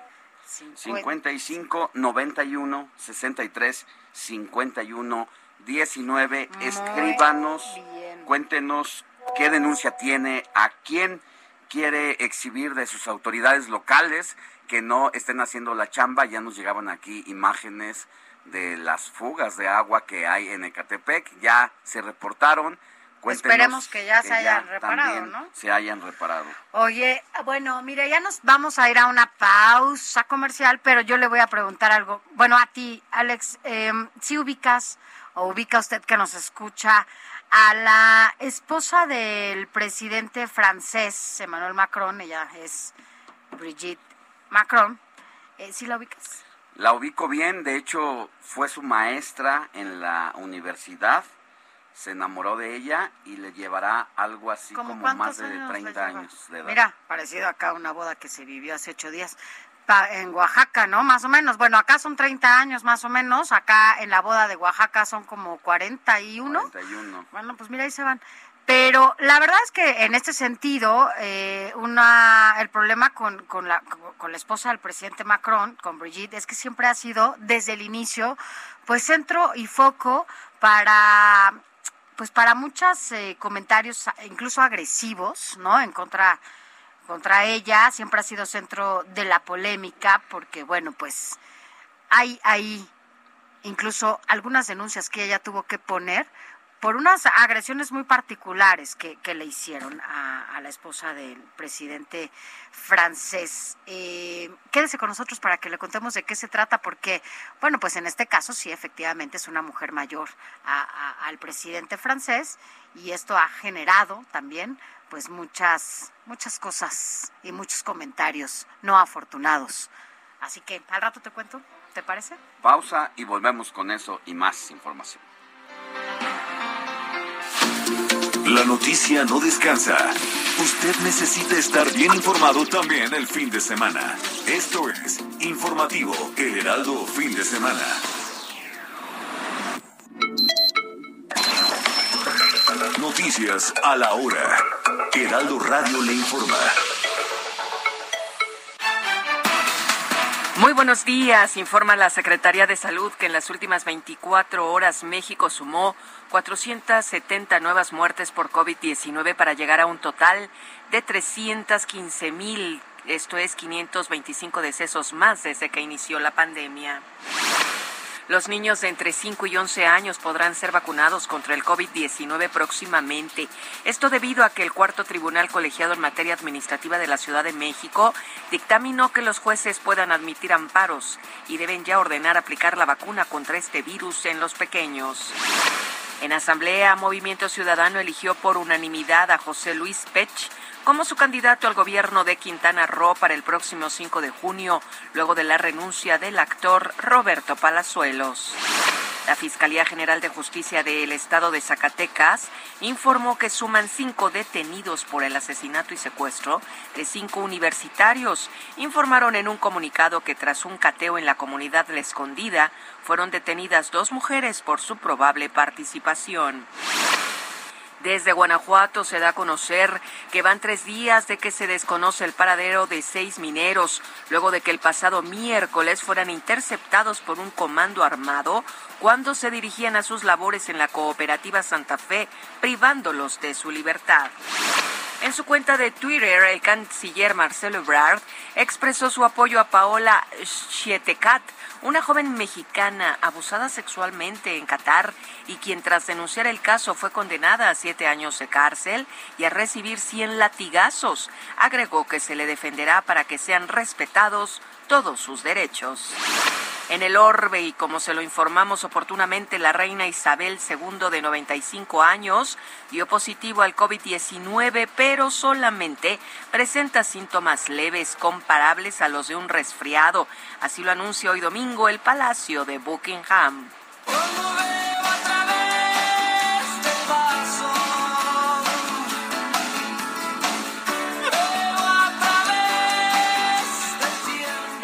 55 91 63 51 19 escríbanos cuéntenos qué denuncia tiene, a quién quiere exhibir de sus autoridades locales que no estén haciendo la chamba. Ya nos llegaban aquí imágenes de las fugas de agua que hay en Ecatepec, ya se reportaron. Esperemos que ya se hayan reparado, ¿no? Se hayan reparado. Oye, bueno, mire, ya nos vamos a ir a una pausa comercial, pero yo le voy a preguntar algo. Bueno, a ti, Alex, eh, si ubicas o ubica usted que nos escucha a la esposa del presidente francés, Emmanuel Macron, ella es Brigitte Macron. Eh, ¿Sí la ubicas? La ubico bien, de hecho fue su maestra en la universidad, se enamoró de ella y le llevará algo así como más de 30 años de edad. Mira, parecido acá a una boda que se vivió hace ocho días en Oaxaca, ¿no? Más o menos. Bueno, acá son 30 años más o menos. Acá en la boda de Oaxaca son como 41. 41. Bueno, pues mira, ahí se van. Pero la verdad es que en este sentido, eh, una, el problema con, con, la, con la esposa del presidente Macron, con Brigitte, es que siempre ha sido desde el inicio, pues centro y foco para, pues para muchos eh, comentarios, incluso agresivos, ¿no? En contra contra ella, siempre ha sido centro de la polémica porque, bueno, pues hay, hay incluso algunas denuncias que ella tuvo que poner por unas agresiones muy particulares que, le hicieron a, la esposa del presidente francés. Eh, quédese con nosotros para que le contemos de qué se trata, porque, bueno, pues en este caso sí, efectivamente es una mujer mayor al presidente francés y esto ha generado también pues muchas, muchas cosas y muchos comentarios no afortunados. Así que al rato te cuento, ¿te parece? Pausa y volvemos con eso y más información. La noticia no descansa. Usted necesita estar bien informado también el fin de semana. Esto es Informativo El Heraldo Fin de Semana. Noticias a la hora. Heraldo Radio le informa. Muy buenos días. Informa la Secretaría de Salud que en las últimas 24 horas México sumó 470 nuevas muertes por COVID-19 para llegar a un total de 315 mil, esto es 525 decesos más desde que inició la pandemia. Los niños de entre 5 y 11 años podrán ser vacunados contra el COVID-19 próximamente. Esto debido a que el cuarto tribunal colegiado en materia administrativa de la Ciudad de México dictaminó que los jueces puedan admitir amparos y deben ya ordenar aplicar la vacuna contra este virus en los pequeños. En asamblea, Movimiento Ciudadano eligió por unanimidad a José Luis Pech como su candidato al gobierno de Quintana Roo para el próximo 5 de junio, luego de la renuncia del actor Roberto Palazuelos. La Fiscalía General de Justicia del Estado de Zacatecas informó que suman cinco detenidos por el asesinato y secuestro de cinco universitarios. Informaron en un comunicado que tras un cateo en la comunidad La Escondida fueron detenidas dos mujeres por su probable participación. Desde Guanajuato se da a conocer que van tres días de que se desconoce el paradero de seis mineros, luego de que el pasado miércoles fueran interceptados por un comando armado cuando se dirigían a sus labores en la cooperativa Santa Fe, privándolos de su libertad. En su cuenta de Twitter, el canciller Marcelo Ebrard expresó su apoyo a Paola Schietecat, una joven mexicana abusada sexualmente en Qatar y quien tras denunciar el caso fue condenada a siete años de cárcel y a recibir 100 latigazos. Agregó que se le defenderá para que sean respetados todos sus derechos. En el orbe, y como se lo informamos oportunamente, la reina Isabel II de 95 años dio positivo al COVID-19, pero solamente presenta síntomas leves comparables a los de un resfriado. Así lo anuncia hoy domingo el Palacio de Buckingham.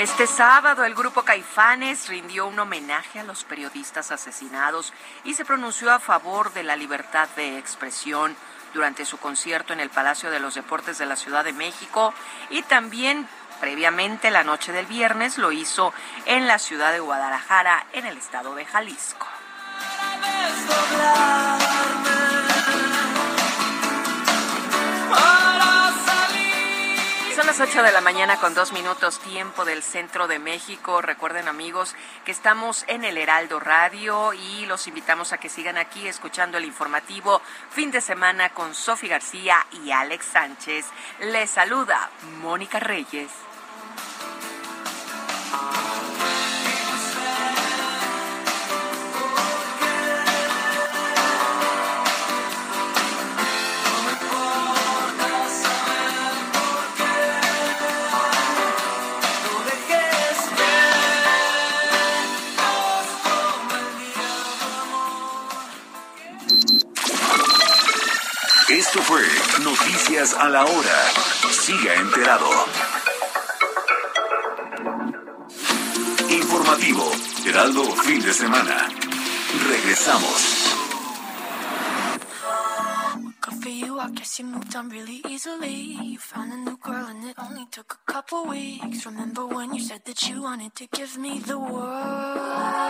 Este sábado el grupo Caifanes rindió un homenaje a los periodistas asesinados y se pronunció a favor de la libertad de expresión durante su concierto en el Palacio de los Deportes de la Ciudad de México y también previamente la noche del viernes lo hizo en la ciudad de Guadalajara en el estado de Jalisco. Las 8 de la mañana con dos minutos tiempo del centro de México. Recuerden amigos que estamos en el Heraldo Radio y los invitamos a que sigan aquí escuchando el informativo fin de semana con Sofi García y Alex Sánchez. Les saluda Mónica Reyes. Esto fue Noticias a la Hora. Siga enterado. Informativo, Heraldo Fin de Semana. Regresamos. I guess you moved on really easily. You found a new girl and it only took a couple weeks. Remember when you said that you wanted to give me the world?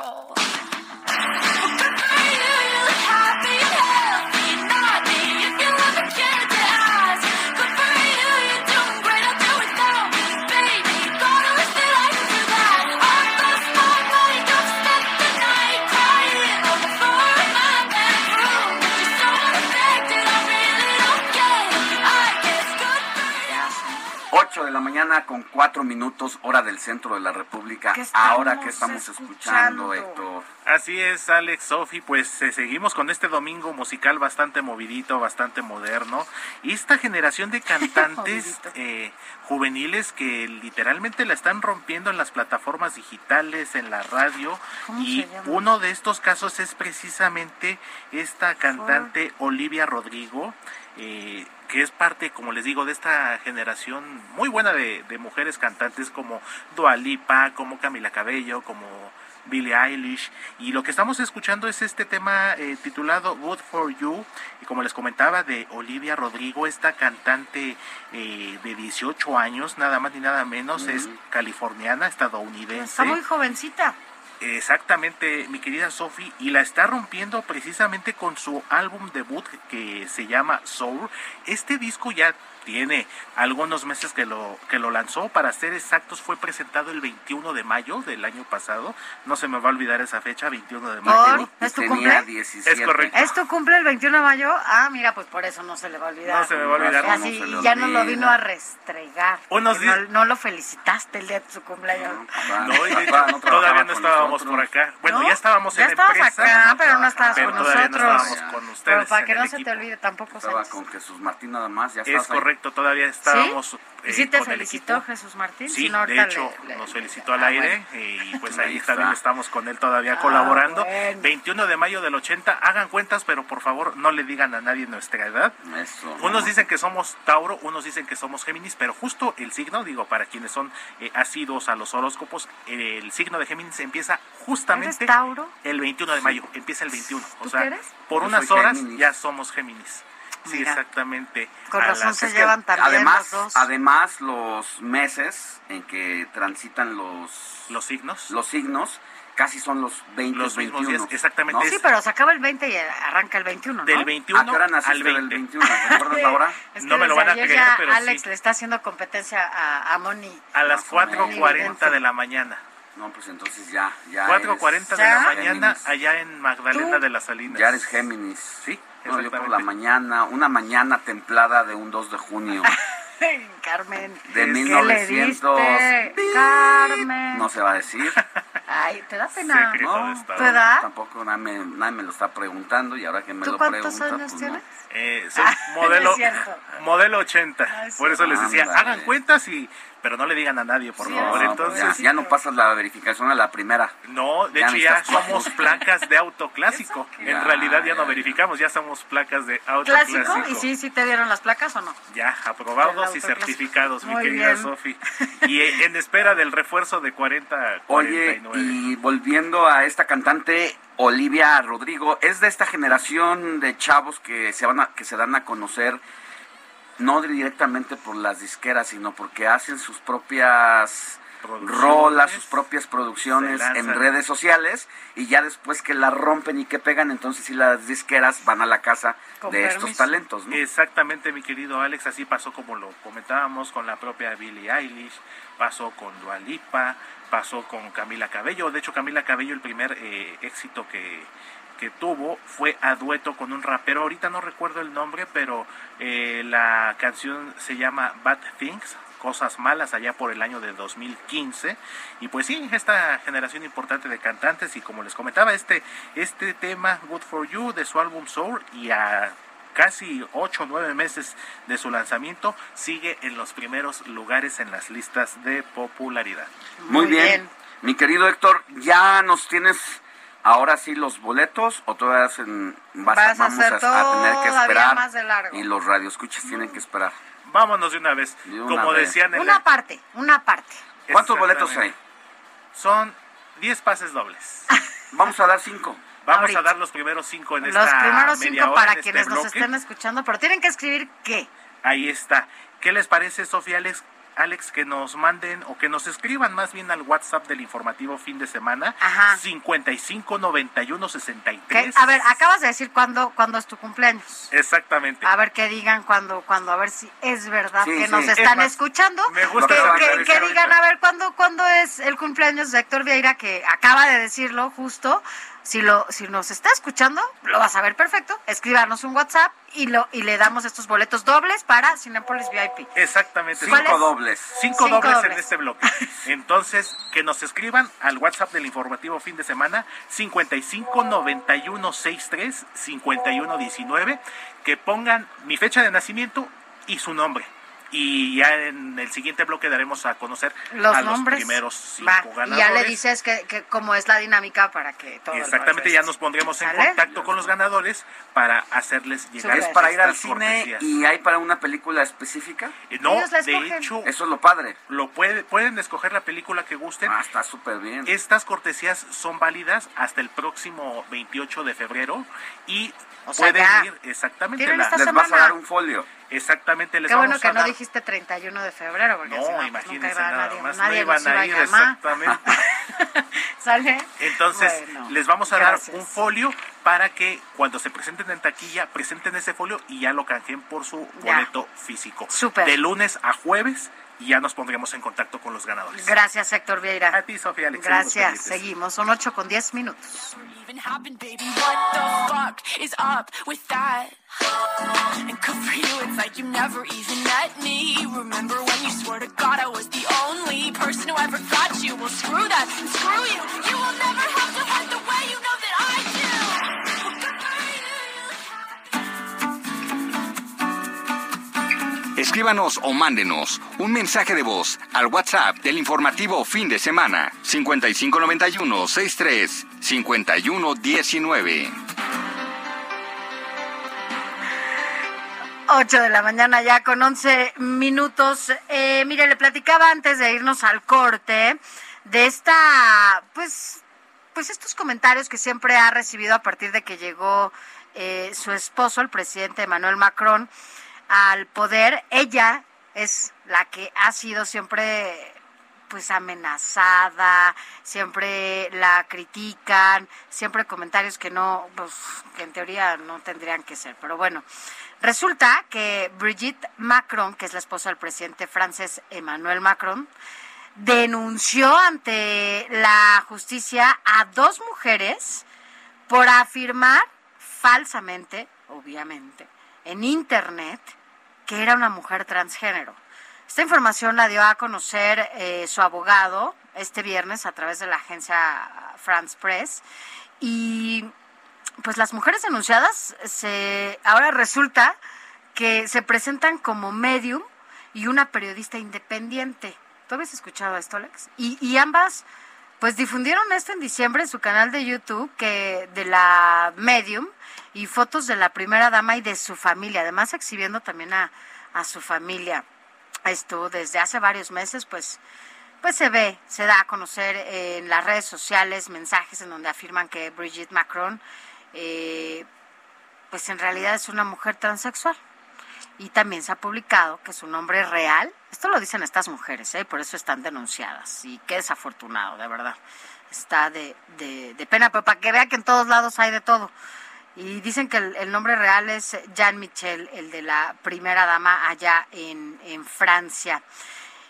Ocho de la mañana con cuatro minutos, hora del centro de la República. Ahora que estamos escuchando, Héctor. Así es, Alex, Sofi, pues eh, seguimos con este domingo musical bastante movidito, bastante moderno. Y esta generación de [laughs] cantantes eh, juveniles que literalmente la están rompiendo en las plataformas digitales, en la radio. ¿Cómo Y uno de estos casos es precisamente esta cantante Olivia Rodrigo. Eh, que es parte, como les digo, de esta generación muy buena de, de mujeres cantantes como Dua Lipa, como Camila Cabello, como Billie Eilish. Y lo que estamos escuchando es este tema eh, titulado Good for You, y como les comentaba, de Olivia Rodrigo, esta cantante eh, de 18 años, nada más ni nada menos, es californiana, estadounidense. Está muy jovencita. Exactamente, mi querida Sophie, y la está rompiendo precisamente con su álbum debut que se llama Soul. Este disco ya tiene algunos meses que lo que lo lanzó, para ser exactos fue presentado el 21 de mayo del año pasado. No se me va a olvidar esa fecha, 21 de mayo. ¿Por? ¿Es tu cumple? Es correcto. ¿Es tu cumple el 21 de mayo? Ah, mira, pues por eso no se le va a olvidar. No se me va a olvidar. Así, No le ya no lo vino a restregar. Unos porque no, días- no lo felicitaste el día de su cumpleaños. No, y de hecho, todavía no estábamos por acá. Bueno, ¿No? ya estábamos Ya en estabas empresa. acá, pero no estabas pero con nosotros. estábamos con ustedes. Pero para que no se equipo. te olvide tampoco, Estaba Sánchez. con Jesús Martín nada más, ya Es ahí. Correcto, todavía estábamos. ¿Y eh, sí te con el felicitó equipo. Jesús Martín? Sí, Si no, de hecho le- le- nos felicitó al Ah, aire bueno. eh, y [laughs] pues Ahí está. también estamos con él todavía Ah, colaborando. bueno. 21 de mayo del 80, hagan cuentas, pero por favor no le digan a nadie nuestra edad. Eso. Unos dicen que somos Tauro, unos dicen que somos Géminis, pero justo el signo, digo, para quienes son eh, asiduos a los horóscopos, el signo de Géminis empieza justamente ¿Eres Tauro? el 21 de mayo, empieza el 21. O ¿Tú sea, qué eres? por Yo unas horas Géminis. ya somos Géminis. Sí, Mira. exactamente. Con razón las- se es llevan también Además, los dos. además los meses en que transitan los los signos, los signos casi son los 20, Los mismos 21. días, exactamente. ¿no? Sí, pero se acaba el 20 y arranca el 21, ¿no? Del 21 ¿A qué hora al 20. del 21? ¿Recuerdas la hora? Es que No me lo van a creer, pero Alex sí. le está haciendo competencia a, a Moni. A las Más o menos. 4.40 de la mañana. No, pues entonces ya, ya 4.40 de la mañana Géminis. allá en Magdalena ¿Tú? de las Salinas. Ya eres Géminis. Sí, No, yo por la mañana, una mañana templada de un 2 de junio Carmen. de ¿Qué le 1900. diste? Carmen. No se va a decir. Ay, ¿te da pena? No, Estado. ¿Tu edad? Tampoco nadie me, nadie me lo está preguntando y ahora que me ¿Tú lo cuántos pregunta, años pues tienes? Eh, soy Ah, modelo, [laughs] no es modelo 80. No es Por eso les decía, Ándale. hagan cuentas y pero no le digan a nadie, por Sí, favor. No, Entonces, pues ya, ya no pasas la verificación a la primera. no, de ya hecho ya somos placas de auto clásico. [laughs] En Ya, realidad ya no ya, verificamos, ya somos placas de auto ¿Clásico? clásico. ¿Y sí, sí te dieron las placas o no? Ya, aprobados y certificados, mi Muy querida. Sofi. [laughs] Y eh, en espera del refuerzo de 40 a Oye, 49. y volviendo a esta cantante Olivia Rodrigo, es de esta generación de chavos que se van a, que se dan a conocer no directamente por las disqueras, sino porque hacen sus propias rolas, sus propias producciones en redes sociales y ya después que la rompen y que pegan, entonces sí las disqueras van a la casa Con de estos talentos, ¿no? Exactamente, mi querido Alex, así pasó como lo comentábamos con la propia Billie Eilish, pasó con Dua Lipa, pasó con Camila Cabello. De hecho, Camila Cabello, el primer eh, éxito que, que tuvo fue a dueto con un rapero. Ahorita no recuerdo el nombre, pero eh, la canción se llama Bad Things. Cosas malas allá por el año de 2015 y pues sí esta generación importante de cantantes y como les comentaba este este tema Good for You de su álbum Soul y a casi ocho o nueve meses de su lanzamiento, sigue en los primeros lugares en las listas de popularidad. Muy, bien. Mi querido Héctor, ¿ya nos tienes ahora sí los boletos o todavía hacen, vas, Vas a vamos hacer a, a tener que esperar más de largo. y los radioescuchas tienen que esperar? Vámonos de una vez. una Como vez. decían en Una la- parte, una parte. ¿Cuántos boletos hay? Son 10 pases dobles. [laughs] Vamos a dar cinco. Vamos Ahorita. a dar los primeros cinco en esta Los primeros media cinco hora, para en este quienes nos estén escuchando, pero tienen que escribir qué. Ahí está. ¿Qué les parece, Sofía Alex? Alex, que nos manden o que nos escriban más bien al WhatsApp del informativo fin de semana. Ajá. 55 91 ¿Qué? 63. A ver, acabas de decir cuándo, cuándo es tu cumpleaños. Exactamente. A ver que digan cuando, cuando, a ver si es verdad Sí, que sí. nos Es están más, escuchando. me gusta que, que que- digan, a ver, ¿cuándo, cuándo es el cumpleaños de Héctor Vieira, que acaba de decirlo justo. Si, lo, si nos está escuchando, lo vas a ver perfecto. Escríbanos un WhatsApp y, lo, y le damos estos boletos dobles para Cinepolis VIP. Exactamente. ¿Cuál Cinco es? dobles. Cinco, Cinco dobles, en este bloque. [laughs] Entonces, que nos escriban al WhatsApp del informativo fin de semana 55 91 63 51 19, que pongan mi fecha de nacimiento y su nombre. Y ya en el siguiente bloque daremos a conocer Los a nombres. los primeros cinco Va, ganadores. y ya le dices que, que cómo es la dinámica para que todo Exactamente, ya nos pondremos en contacto con los ganadores para hacerles llegar ¿Es para ir al cine cortesías. y hay para una película específica? Eh, No, Ellos la de hecho, Eso es lo padre. lo puede, pueden escoger la película que gusten. Ah, está súper bien. Estas cortesías son válidas hasta el próximo 28 de febrero y O sea, pueden ya. ir exactamente la- Les semana. vas a dar un folio. Exactamente les Qué bueno vamos que a no dar- dijiste 31 de febrero, porque si no, no, pues, imagínense nunca iba nada nadie, más, nadie no iban a ir exactamente. [laughs] ¿Sale? Entonces, Bueno, les vamos a gracias. dar un folio para que cuando se presenten en taquilla, presenten ese folio y ya lo canjeen por su Ya. boleto físico. Súper. De lunes a jueves y ya nos pondremos en contacto con los ganadores. Gracias, Héctor Vieira. A ti, Sofía Alex. Gracias, seguimos seguimos. Son 8 con 10 minutos. Escríbanos o mándenos un mensaje de voz al WhatsApp del informativo fin de semana 5591 63 5119. 8 de la mañana ya con 11 minutos. Eh, mire, le platicaba antes de irnos al corte de esta, pues, pues estos comentarios que siempre ha recibido a partir de que llegó eh, su esposo, el presidente Emmanuel Macron, al poder. Ella es la que ha sido siempre pues amenazada, siempre la critican, siempre comentarios que no, pues que en teoría no tendrían que ser. Pero bueno, resulta que Brigitte Macron, que es la esposa del presidente francés Emmanuel Macron, denunció ante la justicia a dos mujeres por afirmar falsamente, obviamente, en Internet, que era una mujer transgénero. Esta información la dio a conocer eh, su abogado este viernes a través de la agencia France Press y pues las mujeres denunciadas se ahora resulta que se presentan como medium y una periodista independiente. ¿Tú habías escuchado esto, Alex? Y, y ambas pues difundieron esto en diciembre en su canal de YouTube que de la medium y fotos de la primera dama y de su familia, además exhibiendo también a, a su familia. Esto desde hace varios meses, pues, pues se ve, se da a conocer en las redes sociales mensajes en donde afirman que Brigitte Macron, eh, pues en realidad es una mujer transexual. Y también se ha publicado que su nombre real, esto lo dicen estas mujeres, ¿eh? por eso están denunciadas. Y qué desafortunado, de verdad. Está de, de, de pena, pero para que vea que en todos lados hay de todo. Y dicen que el, nombre real es Jean Michel, el de la primera dama allá en, en Francia.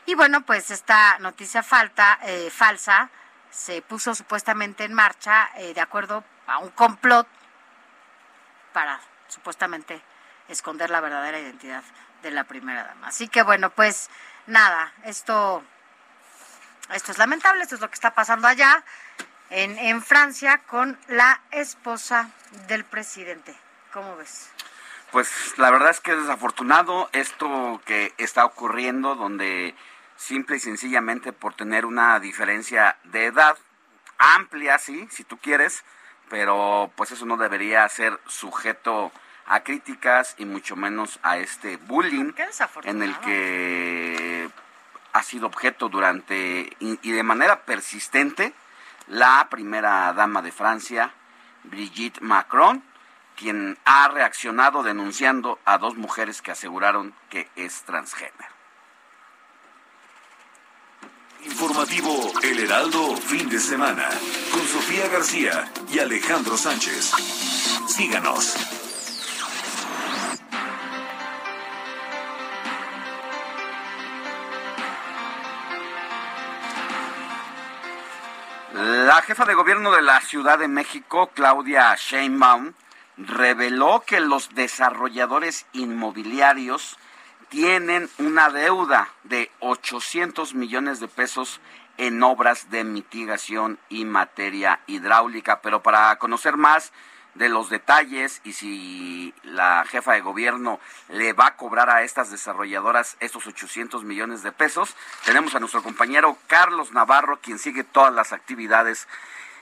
Y bueno, pues esta noticia falta, eh, falsa se puso supuestamente en marcha eh, de acuerdo a un complot para supuestamente esconder la verdadera identidad de la primera dama. Así que bueno, pues nada, esto, esto es lamentable, esto es lo que está pasando allá en, en Francia con la esposa del presidente. ¿Cómo ves? Pues la verdad es que es desafortunado esto que está ocurriendo, donde simple y sencillamente por tener una diferencia de edad amplia, sí, si tú quieres, pero pues eso no debería ser sujeto a críticas y mucho menos a este bullying en el que ha sido objeto durante y, de manera persistente la primera dama de Francia, Brigitte Macron, quien ha reaccionado denunciando a dos mujeres que aseguraron que es transgénero. Informativo El Heraldo, fin de semana, con Sofía García y Alejandro Sánchez. Síganos. La jefa de gobierno de la Ciudad de México, Claudia Sheinbaum, reveló que los desarrolladores inmobiliarios tienen una deuda de 800 millones de pesos en obras de mitigación y materia hidráulica. Pero para conocer más de los detalles y si la jefa de gobierno le va a cobrar a estas desarrolladoras estos 800 millones de pesos, tenemos a nuestro compañero Carlos Navarro, quien sigue todas las actividades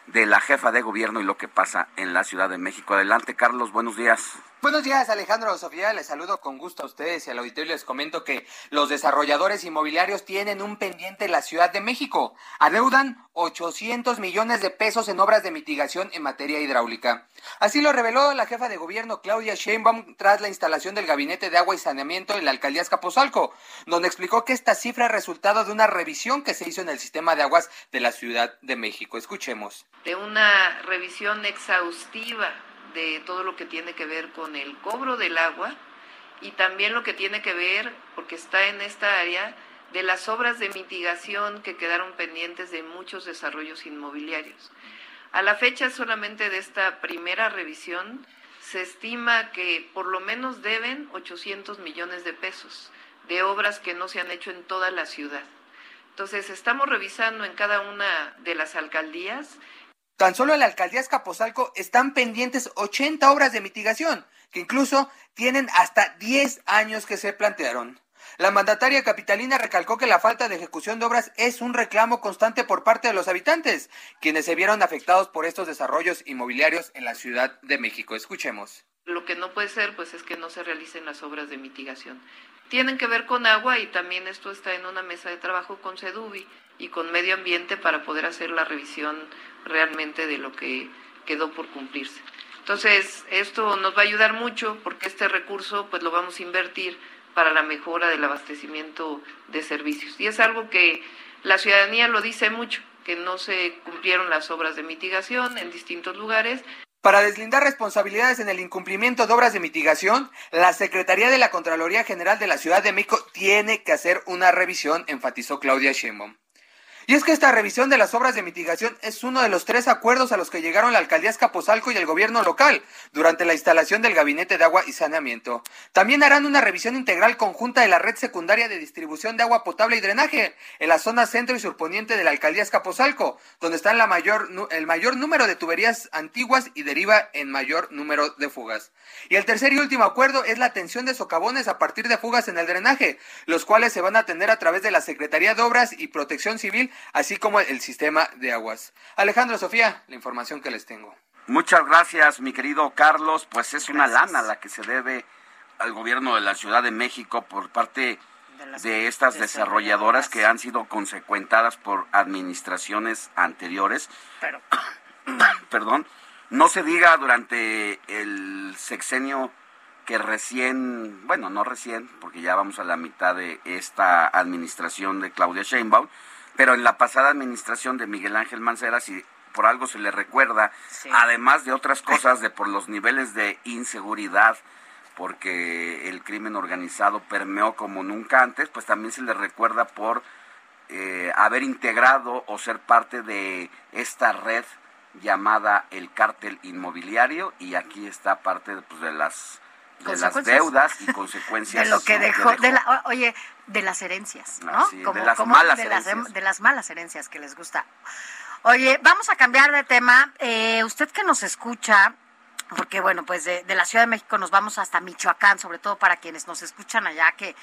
de la jefa de gobierno y lo que pasa en la Ciudad de México. Adelante, Carlos, buenos días. Buenos días, Alejandro Sofía. Les saludo con gusto a ustedes y al auditorio les comento que los desarrolladores inmobiliarios tienen un pendiente en la Ciudad de México. Adeudan 800 millones de pesos en obras de mitigación en materia hidráulica. Así lo reveló la jefa de gobierno Claudia Sheinbaum tras la instalación del Gabinete de Agua y Saneamiento en la alcaldía Escapozalco, donde explicó que esta cifra es resultado de una revisión que se hizo en el sistema de aguas de la Ciudad de México. Escuchemos. De una revisión exhaustiva de todo lo que tiene que ver con el cobro del agua y también lo que tiene que ver, porque está en esta área, de las obras de mitigación que quedaron pendientes de muchos desarrollos inmobiliarios. A la fecha solamente de esta primera revisión se estima que por lo menos deben 800 millones de pesos de obras que no se han hecho en toda la ciudad. Entonces, estamos revisando en cada una de las alcaldías Tan solo en la alcaldía Escapozalco están pendientes 80 obras de mitigación, que incluso tienen hasta 10 años que se plantearon. La mandataria capitalina recalcó que la falta de ejecución de obras es un reclamo constante por parte de los habitantes, quienes se vieron afectados por estos desarrollos inmobiliarios en la Ciudad de México. Escuchemos. Lo que no puede ser, pues, es que no se realicen las obras de mitigación. Tienen que ver con agua y también esto está en una mesa de trabajo con Sedubi y con medio ambiente para poder hacer la revisión realmente de lo que quedó por cumplirse. Entonces, esto nos va a ayudar mucho porque este recurso pues lo vamos a invertir para la mejora del abastecimiento de servicios. Y es algo que la ciudadanía lo dice mucho, que no se cumplieron las obras de mitigación en distintos lugares. Para deslindar responsabilidades en el incumplimiento de obras de mitigación, la Secretaría de la Contraloría General de la Ciudad de México tiene que hacer una revisión, enfatizó Claudia Sheinbaum. Y es que esta revisión de las obras de mitigación es uno de los tres acuerdos a los que llegaron la alcaldía Escapozalco y el gobierno local durante la instalación del gabinete de agua y saneamiento. También harán una revisión integral conjunta de la red secundaria de distribución de agua potable y drenaje en la zona centro y surponiente de la alcaldía Escapozalco, donde está la mayor, el mayor número de tuberías antiguas y deriva en mayor número de fugas. Y el tercer y último acuerdo es la atención de socavones a partir de fugas en el drenaje, los cuales se van a atender a través de la Secretaría de Obras y Protección Civil así como el sistema de aguas. Alejandro Sofía, la información que les tengo. Muchas gracias, mi querido Carlos. Pues es una lana la que se debe al gobierno de la Ciudad de México por parte de, estas desarrolladoras que han sido consecuentadas por administraciones anteriores. Pero. [coughs] Perdón. No se diga durante el sexenio que recién, bueno, no recién, porque ya vamos a la mitad de esta administración de Claudia Sheinbaum, pero en la pasada administración de Miguel Ángel Mancera, si por algo se le recuerda, además de otras [laughs] cosas, de por los niveles de inseguridad, porque el crimen organizado permeó como nunca antes, pues también se le recuerda por eh, haber integrado o ser parte de esta red llamada el cártel inmobiliario y aquí está parte pues, de las de las deudas y [laughs] consecuencias de lo que dejó, De la, oye de las herencias no de las malas de herencias. Las, de las malas herencias que les gusta oye vamos a cambiar de tema eh, usted que nos escucha porque bueno, pues de, de, la Ciudad de México nos vamos hasta Michoacán, sobre todo para quienes nos escuchan allá, que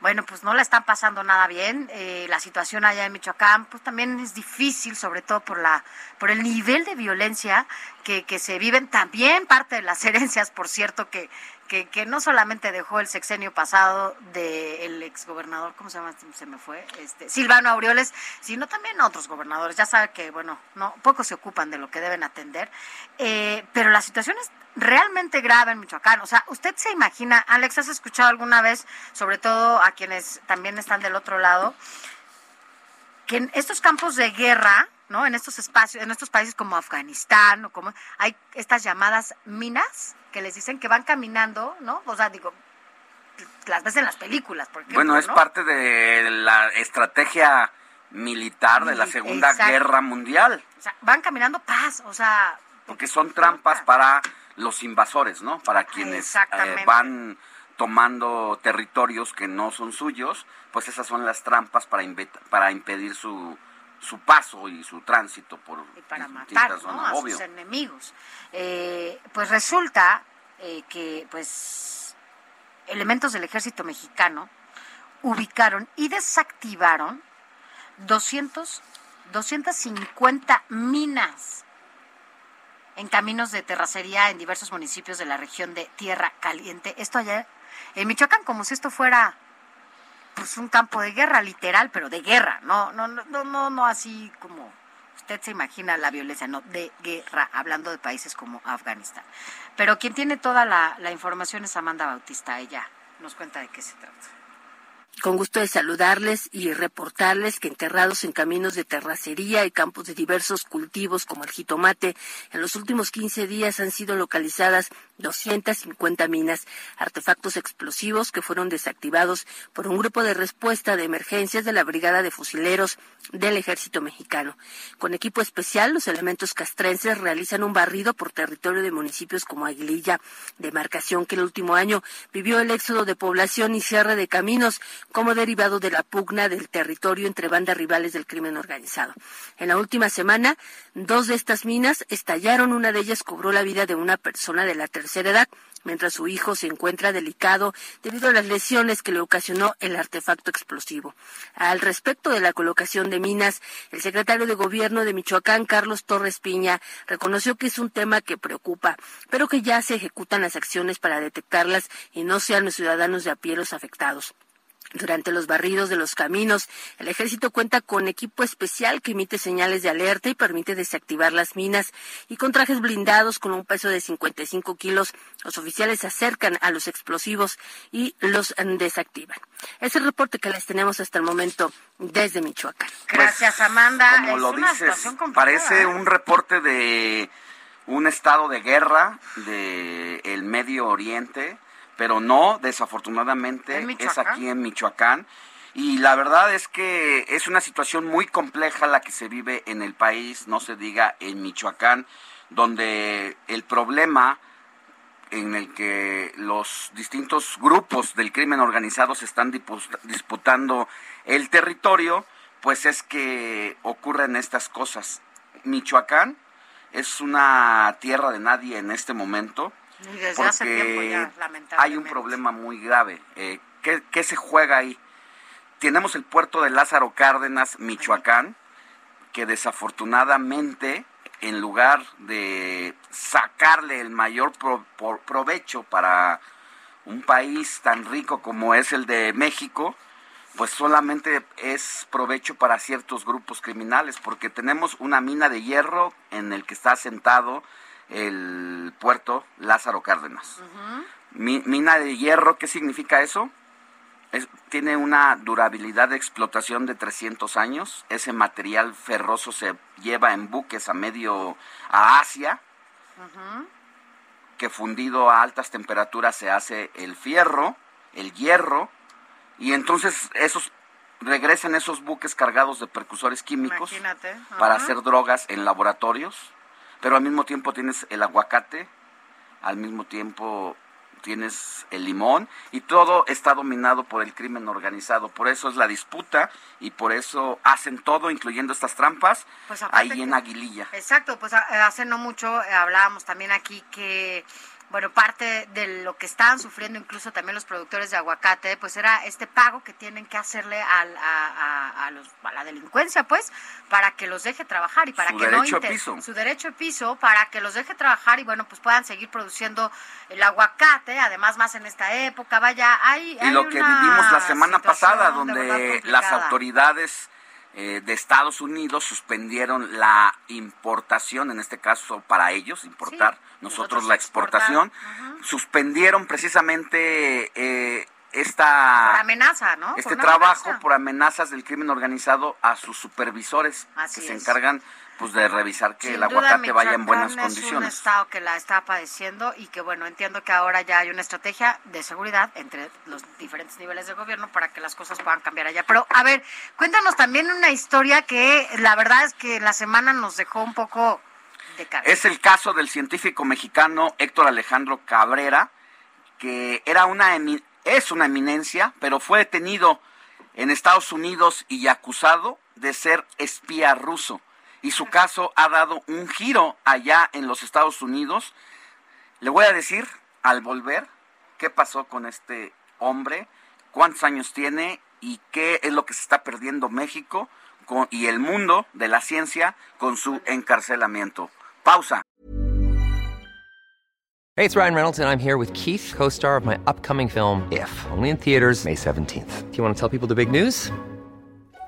bueno, pues no la están pasando nada bien. Eh, la situación allá en Michoacán, pues también es difícil, sobre todo por la, por el nivel de violencia que, que se viven. También parte de las [laughs] herencias, por cierto, que, que, que no solamente dejó el sexenio pasado del exgobernador, ¿cómo se llama? Se me fue, este, Silvano Aureoles, sino también otros gobernadores. Ya sabe que, bueno, no, pocos se ocupan de lo que deben atender, eh, pero la situación es realmente grave en Michoacán. O sea, usted se imagina, Alex, ¿has escuchado alguna vez, sobre todo a quienes también están del otro lado, que en estos campos de guerra, ¿no? En estos espacios, en estos países como Afganistán o como hay estas llamadas minas que les dicen que van caminando, ¿no? O sea, digo, las ves en las películas, por ejemplo, Bueno, es ¿no? parte de la estrategia militar de la Segunda exacto. Guerra Mundial, O sea, van caminando paz, o sea, porque son trampas para los invasores, ¿no? Para quienes eh, van tomando territorios que no son suyos, pues esas son las trampas para, para impedir su, su paso y su tránsito por para distintas matar ¿no? a obvio. sus enemigos. Eh, pues resulta eh, que pues elementos del ejército mexicano ubicaron y desactivaron 200, 250 minas en caminos de terracería en diversos municipios de la región de Tierra Caliente. Esto allá en Michoacán, como si esto fuera pues un campo de guerra literal, pero de guerra, no, no, no, no, no, así como usted se imagina la violencia, no, de guerra, hablando de países como Afganistán. Pero quien tiene toda la, la información es Amanda Bautista, ella nos cuenta de qué se trata. Con gusto de saludarles y reportarles que enterrados en caminos de terracería y campos de diversos cultivos como el jitomate, en los últimos 15 días han sido localizadas 250 minas, artefactos explosivos que fueron desactivados por un grupo de respuesta de emergencias de la Brigada de Fusileros del Ejército Mexicano. Con equipo especial, los elementos castrenses realizan un barrido por territorio de municipios como Aguililla, demarcación que el último año vivió el éxodo de población y cierre de caminos como derivado de la pugna del territorio entre bandas rivales del crimen organizado. En la última semana, dos de estas minas estallaron, una de ellas cobró la vida de una persona de la edad, mientras su hijo se encuentra delicado debido a las lesiones que le ocasionó el artefacto explosivo. Al respecto de la colocación de minas, el secretario de Gobierno de Michoacán, Carlos Torres Piña, reconoció que es un tema que preocupa, pero que ya se ejecutan las acciones para detectarlas y no sean los ciudadanos de a afectados. Durante los barridos de los caminos, el ejército cuenta con equipo especial que emite señales de alerta y permite desactivar las minas. Y con trajes blindados con un peso de 55 kilos, los oficiales se acercan a los explosivos y los mm, desactivan. Es el reporte que les tenemos hasta el momento desde Michoacán. Gracias, Amanda. Pues, Como es lo una dices, parece ¿eh? un reporte de un estado de guerra de el Medio Oriente, pero no, desafortunadamente, ¿En es aquí en Michoacán. Y la verdad es que es una situación muy compleja la que se vive en el país, no se diga en Michoacán, donde el problema en el que los distintos grupos del crimen organizado se están disputando el territorio, pues es que ocurren estas cosas. Michoacán es una tierra de nadie en este momento. Y desde hace tiempo ya, porque lamentablemente. hay un problema muy grave. Eh, ¿qué, qué se juega ahí? Tenemos el puerto de Lázaro Cárdenas, Michoacán, que desafortunadamente, en lugar de sacarle el mayor pro- por- provecho para un país tan rico como es el de México, pues solamente es provecho para ciertos grupos criminales, porque tenemos una mina de hierro en el que está asentado el puerto Lázaro Cárdenas. Mi- mina de hierro, ¿qué significa eso? Es- tiene una durabilidad de explotación de 300 años. Ese material ferroso se lleva en buques a medio a Asia, que fundido a altas temperaturas se hace el fierro, el hierro, y entonces esos regresan esos buques cargados de precursores químicos para hacer drogas en laboratorios, pero al mismo tiempo tienes el aguacate, al mismo tiempo tienes el limón y todo está dominado por el crimen organizado. Por eso es la disputa y por eso hacen todo, incluyendo estas trampas, Pues ahí en Aguililla. Exacto, pues hace no mucho eh, hablábamos también aquí que, bueno, parte de lo que estaban sufriendo incluso también los productores de aguacate, pues era este pago que tienen que hacerle al- a, a- a los- a la delincuencia, pues, para que los deje trabajar y para Su que no inter- piso. su derecho de piso para que los deje trabajar y bueno, pues puedan seguir produciendo el aguacate, además más en esta época, vaya, hay, Y hay lo que vivimos la semana pasada, donde las autoridades eh, de Estados Unidos suspendieron la importación, en este caso para ellos, importar, nosotros, nosotros la exportación, suspendieron precisamente eh, esta por amenaza, ¿no? Este trabajo amenaza. por amenazas del crimen organizado a sus supervisores Así que se encargan pues de revisar que Sin el duda, aguacate vaya en buenas Michoacán Es un condiciones. estado que la está padeciendo y que bueno, entiendo que ahora ya hay una estrategia de seguridad entre los diferentes niveles de gobierno para que las cosas puedan cambiar allá. Pero a ver, cuéntanos también una historia que la verdad es que la semana nos dejó un poco de cabeza. Es el caso del científico mexicano Héctor Alejandro Cabrera, que era una es una eminencia, pero fue detenido en Estados Unidos y acusado de ser espía ruso. Y su caso ha dado un giro allá en los Estados Unidos. Le voy a decir al volver qué pasó con este hombre, cuántos años tiene y qué es lo que se está perdiendo México y el mundo de la ciencia con su encarcelamiento. Pausa. Hey, it's Ryan Reynolds, and I'm here with Keith, co star of my upcoming film, If, only in theaters, May 17th. Do you want to tell people the big news?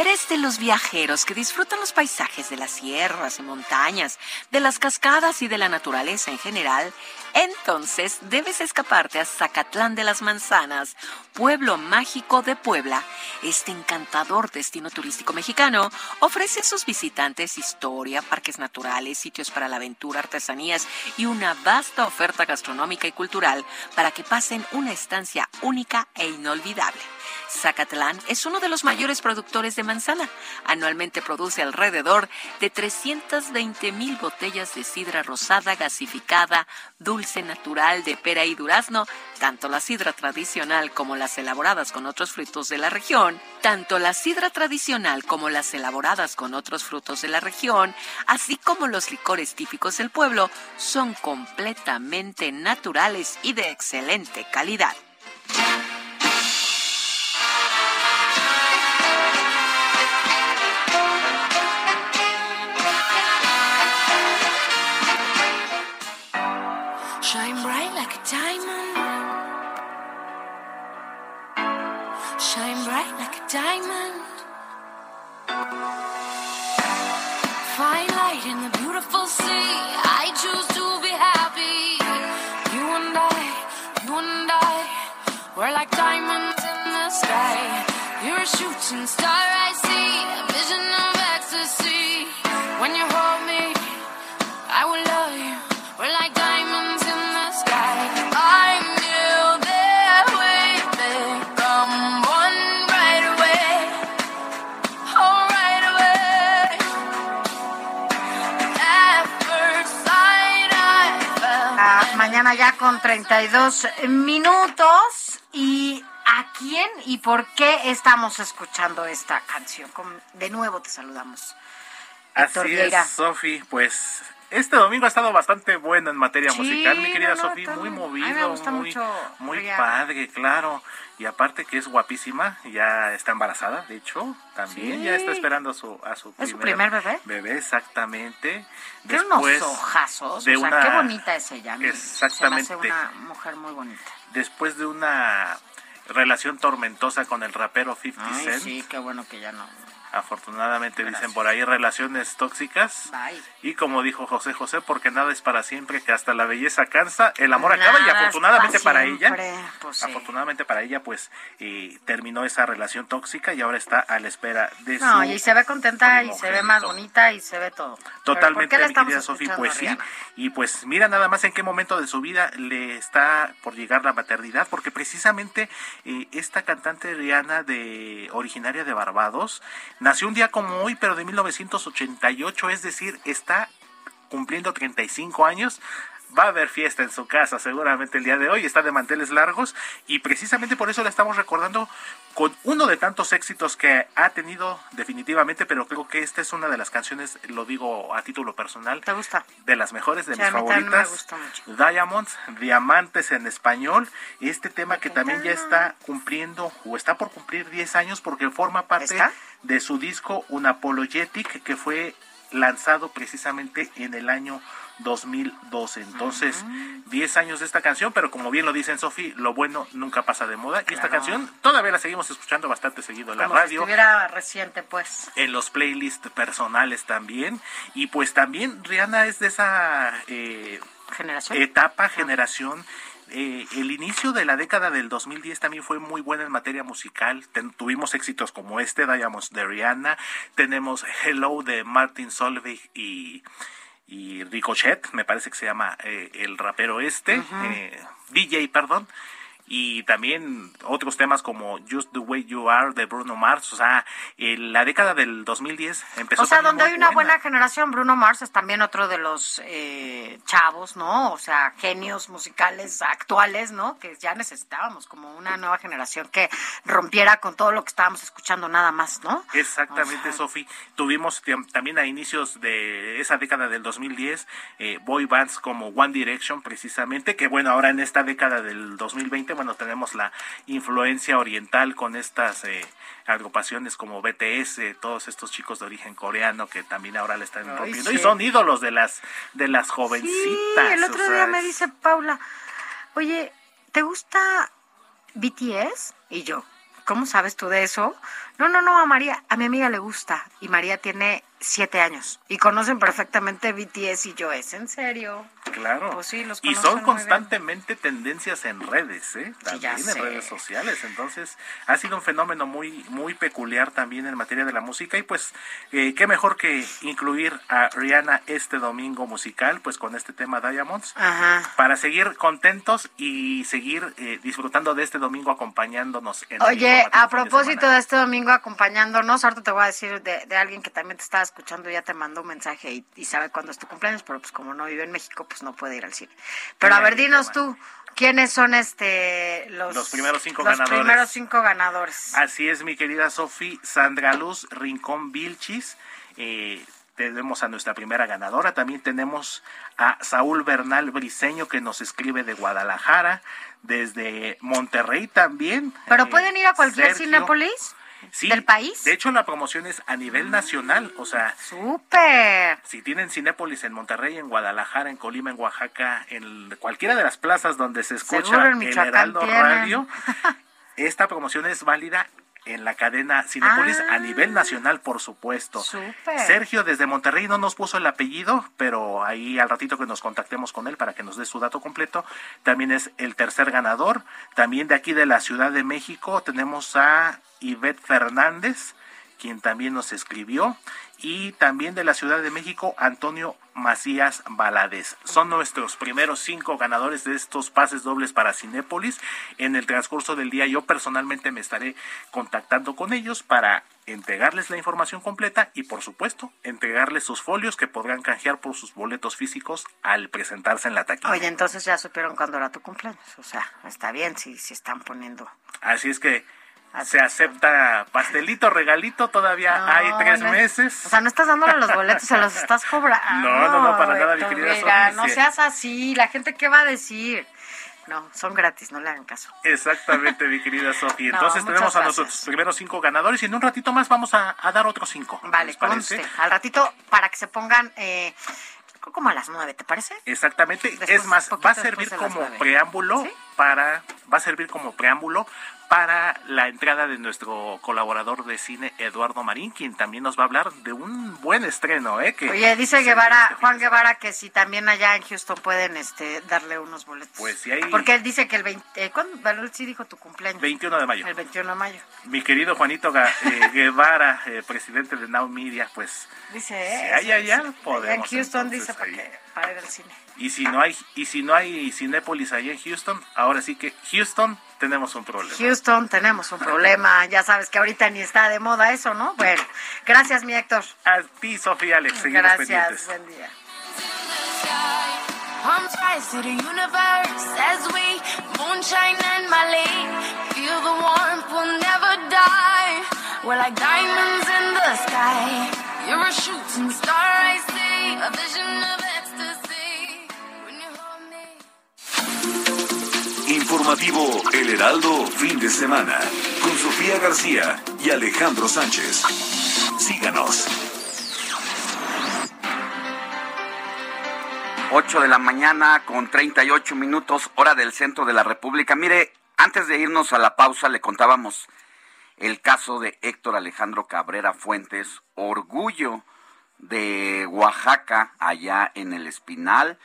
Eres de los viajeros que disfrutan los paisajes de las sierras y montañas, de las cascadas y de la naturaleza en general, entonces debes escaparte a Zacatlán de las Manzanas, pueblo mágico de Puebla. Este encantador destino turístico mexicano ofrece a sus visitantes historia, parques naturales, sitios para la aventura, artesanías y una vasta oferta gastronómica y cultural para que pasen una estancia única e inolvidable. Zacatlán es uno de los mayores productores de manzana. Anualmente produce alrededor de 320 mil botellas de sidra rosada gasificada, dulce natural de pera y durazno, tanto la sidra tradicional como las elaboradas con otros frutos de la región, tanto la sidra tradicional como las elaboradas con otros frutos de la región, así como los licores típicos del pueblo, son completamente naturales y de excelente calidad. Diamond. Find light in the beautiful sea. I choose to be happy. You and I, you and I, we're like diamonds in the sky. You're a shooting star, I see. A vision of mañana ya con 32 minutos. ¿Y a quién y por qué estamos escuchando esta canción? De nuevo te saludamos. Así es, Sofi. Pues este domingo ha estado bastante bueno en materia Sí, musical, mi querida no, no, Sofía, muy movido, muy, padre, claro. Y aparte que es guapísima, ya está embarazada, de hecho, también Sí. ya está esperando a su a su ¿Es su primer bebé? Bebé, exactamente. Tiene Después unos ojazos, de o sea, una- qué bonita es ella. Exactamente. Se me hace una mujer muy bonita. Después de una relación tormentosa con el rapero 50 Ay, Cent. sí, qué bueno que ya no. Afortunadamente dicen por ahí relaciones tóxicas. Bye. Y como dijo José José, porque nada es para siempre, que hasta la belleza cansa, el amor acaba y afortunadamente pa' para ella, pues sí. afortunadamente para ella, pues eh, terminó esa relación tóxica y ahora está a la espera de No, su y se ve contenta y se ve más bonita y se ve todo. Pero ¿por Totalmente, mi querida Sofi, pues sí. Y pues mira nada más en qué momento de su vida le está por llegar la maternidad, porque precisamente eh, esta cantante Rihanna, de originaria de Barbados, nació un día como hoy, pero de 1988, es decir, está cumpliendo 35 años. Va a haber fiesta en su casa seguramente el día de hoy, está de manteles largos y precisamente por eso la estamos recordando con uno de tantos éxitos que ha tenido definitivamente, pero creo que esta es una de las canciones, lo digo a título personal, ¿Te gusta? de las mejores, de Sí, mis me favoritas. gusta mucho. Diamonds, Diamantes en español, este tema que también ya está cumpliendo o está por cumplir 10 años porque forma parte ¿Está? De su disco Unapologetic que fue lanzado precisamente en el año 2012. Entonces, 10 años de esta canción, pero como bien lo dicen Sofi, lo bueno nunca pasa de moda. Y esta canción todavía la seguimos escuchando bastante seguido en la Como si radio estuviera reciente, pues. en los playlists personales también. Y pues también Rihanna es de esa eh, generación. etapa, generación. Eh, el inicio de la década del 2010 también fue muy buena en materia musical. Ten- tuvimos éxitos como este, Diamonds de Rihanna. Tenemos Hello de Martin Solveig y, y Ricochet, me parece que se llama eh, el rapero este, eh, DJ, perdón. Y también otros temas como Just the Way You Are de Bruno Mars. O sea, en la década del 2010 empezó O sea, donde hay una buena. buena generación, Bruno Mars es también otro de los eh, chavos, ¿no? O sea, genios musicales actuales, ¿no? Que ya necesitábamos como una nueva generación que rompiera con todo lo que estábamos escuchando nada más, ¿no? Exactamente, Sofi. Tuvimos tam- también a inicios de esa década del 2010 eh, boy bands como One Direction, precisamente, que bueno, ahora en esta década del 2020, bueno, tenemos la influencia oriental con estas eh, agrupaciones como BTS, eh, todos estos chicos de origen coreano que también ahora le están Ay, rompiendo sí. y son ídolos de las de las jovencitas. Sí, el otro día me dice Paula, oye, ¿te gusta BTS? Y yo, ¿cómo sabes tú de eso? No, no, no, a María, a mi amiga le gusta. Y María tiene siete años y conocen perfectamente BTS y yo, ¿es en serio? Claro. Pues sí, los y son constantemente tendencias en redes, ¿eh? Sí, También en redes sociales. Entonces, ha sido un fenómeno muy, muy peculiar también en materia de la música. Y pues, eh, qué mejor que incluir a Rihanna este domingo musical, pues con este tema Diamonds, Ajá. para seguir contentos y seguir eh, disfrutando de este domingo acompañándonos en Oye, a de propósito de este domingo acompañándonos, ahorita te voy a decir de, de alguien que también te estaba escuchando, ya te mandó un mensaje y, y sabe cuándo es tu cumpleaños, pero pues como no vive en México, pues no puede ir al cine. Pero a ver, dinos tú, ¿quiénes son este los, Los primeros cinco los ganadores. primeros cinco ganadores? Así es, mi querida Sofi, Sandra Luz Rincón Vilchis. Eh, tenemos a nuestra primera ganadora. También tenemos a Saúl Bernal Briseño que nos escribe de Guadalajara, desde Monterrey también. Pero Eh, pueden ir a cualquier Sergio. Sí, del país. De hecho, la promoción es a nivel nacional. O sea, ¡Súper! si tienen Cinépolis en Monterrey, en Guadalajara, en Colima, en Oaxaca, en cualquiera de las plazas donde se escucha el Michoacán Heraldo tienen. Radio, [laughs] esta promoción es válida en la cadena Cinépolis Ah. a nivel nacional, por supuesto. Sergio desde Monterrey no nos puso el apellido, pero ahí al ratito que nos contactemos con él para que nos dé su dato completo, también es el tercer ganador. También de aquí de la Ciudad de México tenemos a Ivette Fernández, quien también nos escribió, y también de la Ciudad de México, Antonio Macías Valadez. Son nuestros primeros cinco ganadores de estos pases dobles para Cinépolis. En el transcurso del día yo personalmente me estaré contactando con ellos para entregarles la información completa y por supuesto entregarles sus folios que podrán canjear por sus boletos físicos al presentarse en la taquilla. Oye, entonces ya supieron cuándo era tu cumpleaños. O sea, está bien si, si están poniendo. Así es que Se acepta pastelito, regalito, todavía hay tres no, meses. O sea, no estás dándole los boletos, se los estás [laughs] cobrando. No, no, no, para nada, mi querida Sofi, No sí. seas así, la gente qué va a decir. No, son gratis, no le hagan caso. Exactamente, mi querida Sofía. [laughs] Entonces tenemos a gracias. nuestros primeros cinco ganadores y en un ratito más vamos a, a dar otros cinco. Vale, conste. Al ratito, para que se pongan eh, como a las nueve, ¿te parece? Exactamente. Después, es más, va a servir como preámbulo para, va a servir como preámbulo para la entrada de nuestro colaborador de cine Eduardo Marín, quien también nos va a hablar de un buen estreno, ¿eh? Que Oye, dice Guevara, viene Juan Guevara, que si también allá en Houston pueden este, darle unos boletos. Pues si hay Porque él dice que el 20, eh, ¿cuándo? Él sí dijo tu cumpleaños. 21 de mayo. El 21 de mayo. Mi querido Juanito Ga- eh, [laughs] Guevara, eh, presidente de Now Media, pues Dice, Si eh, hay allá, sí, sí. podemos, en Houston entonces, dice para, ahí. que, para ir al cine. y si no hay y si no hay Cinépolis allá en Houston, ahora sí que Houston tenemos un problema. Houston, tenemos un problema. [laughs] Ya sabes que ahorita ni está de moda eso, ¿no? Bueno, gracias, mi Héctor. A ti, Sofía Alex, seguimos Gracias, pendientes. buen día. Informativo El Heraldo fin de semana con Sofía García y Alejandro Sánchez. Síganos. 8 de la mañana con 38 minutos, hora del centro de la República. Mire, antes de irnos a la pausa, le contábamos el caso de Héctor Alejandro Cabrera Fuentes, orgullo de Oaxaca, allá en el Espinal.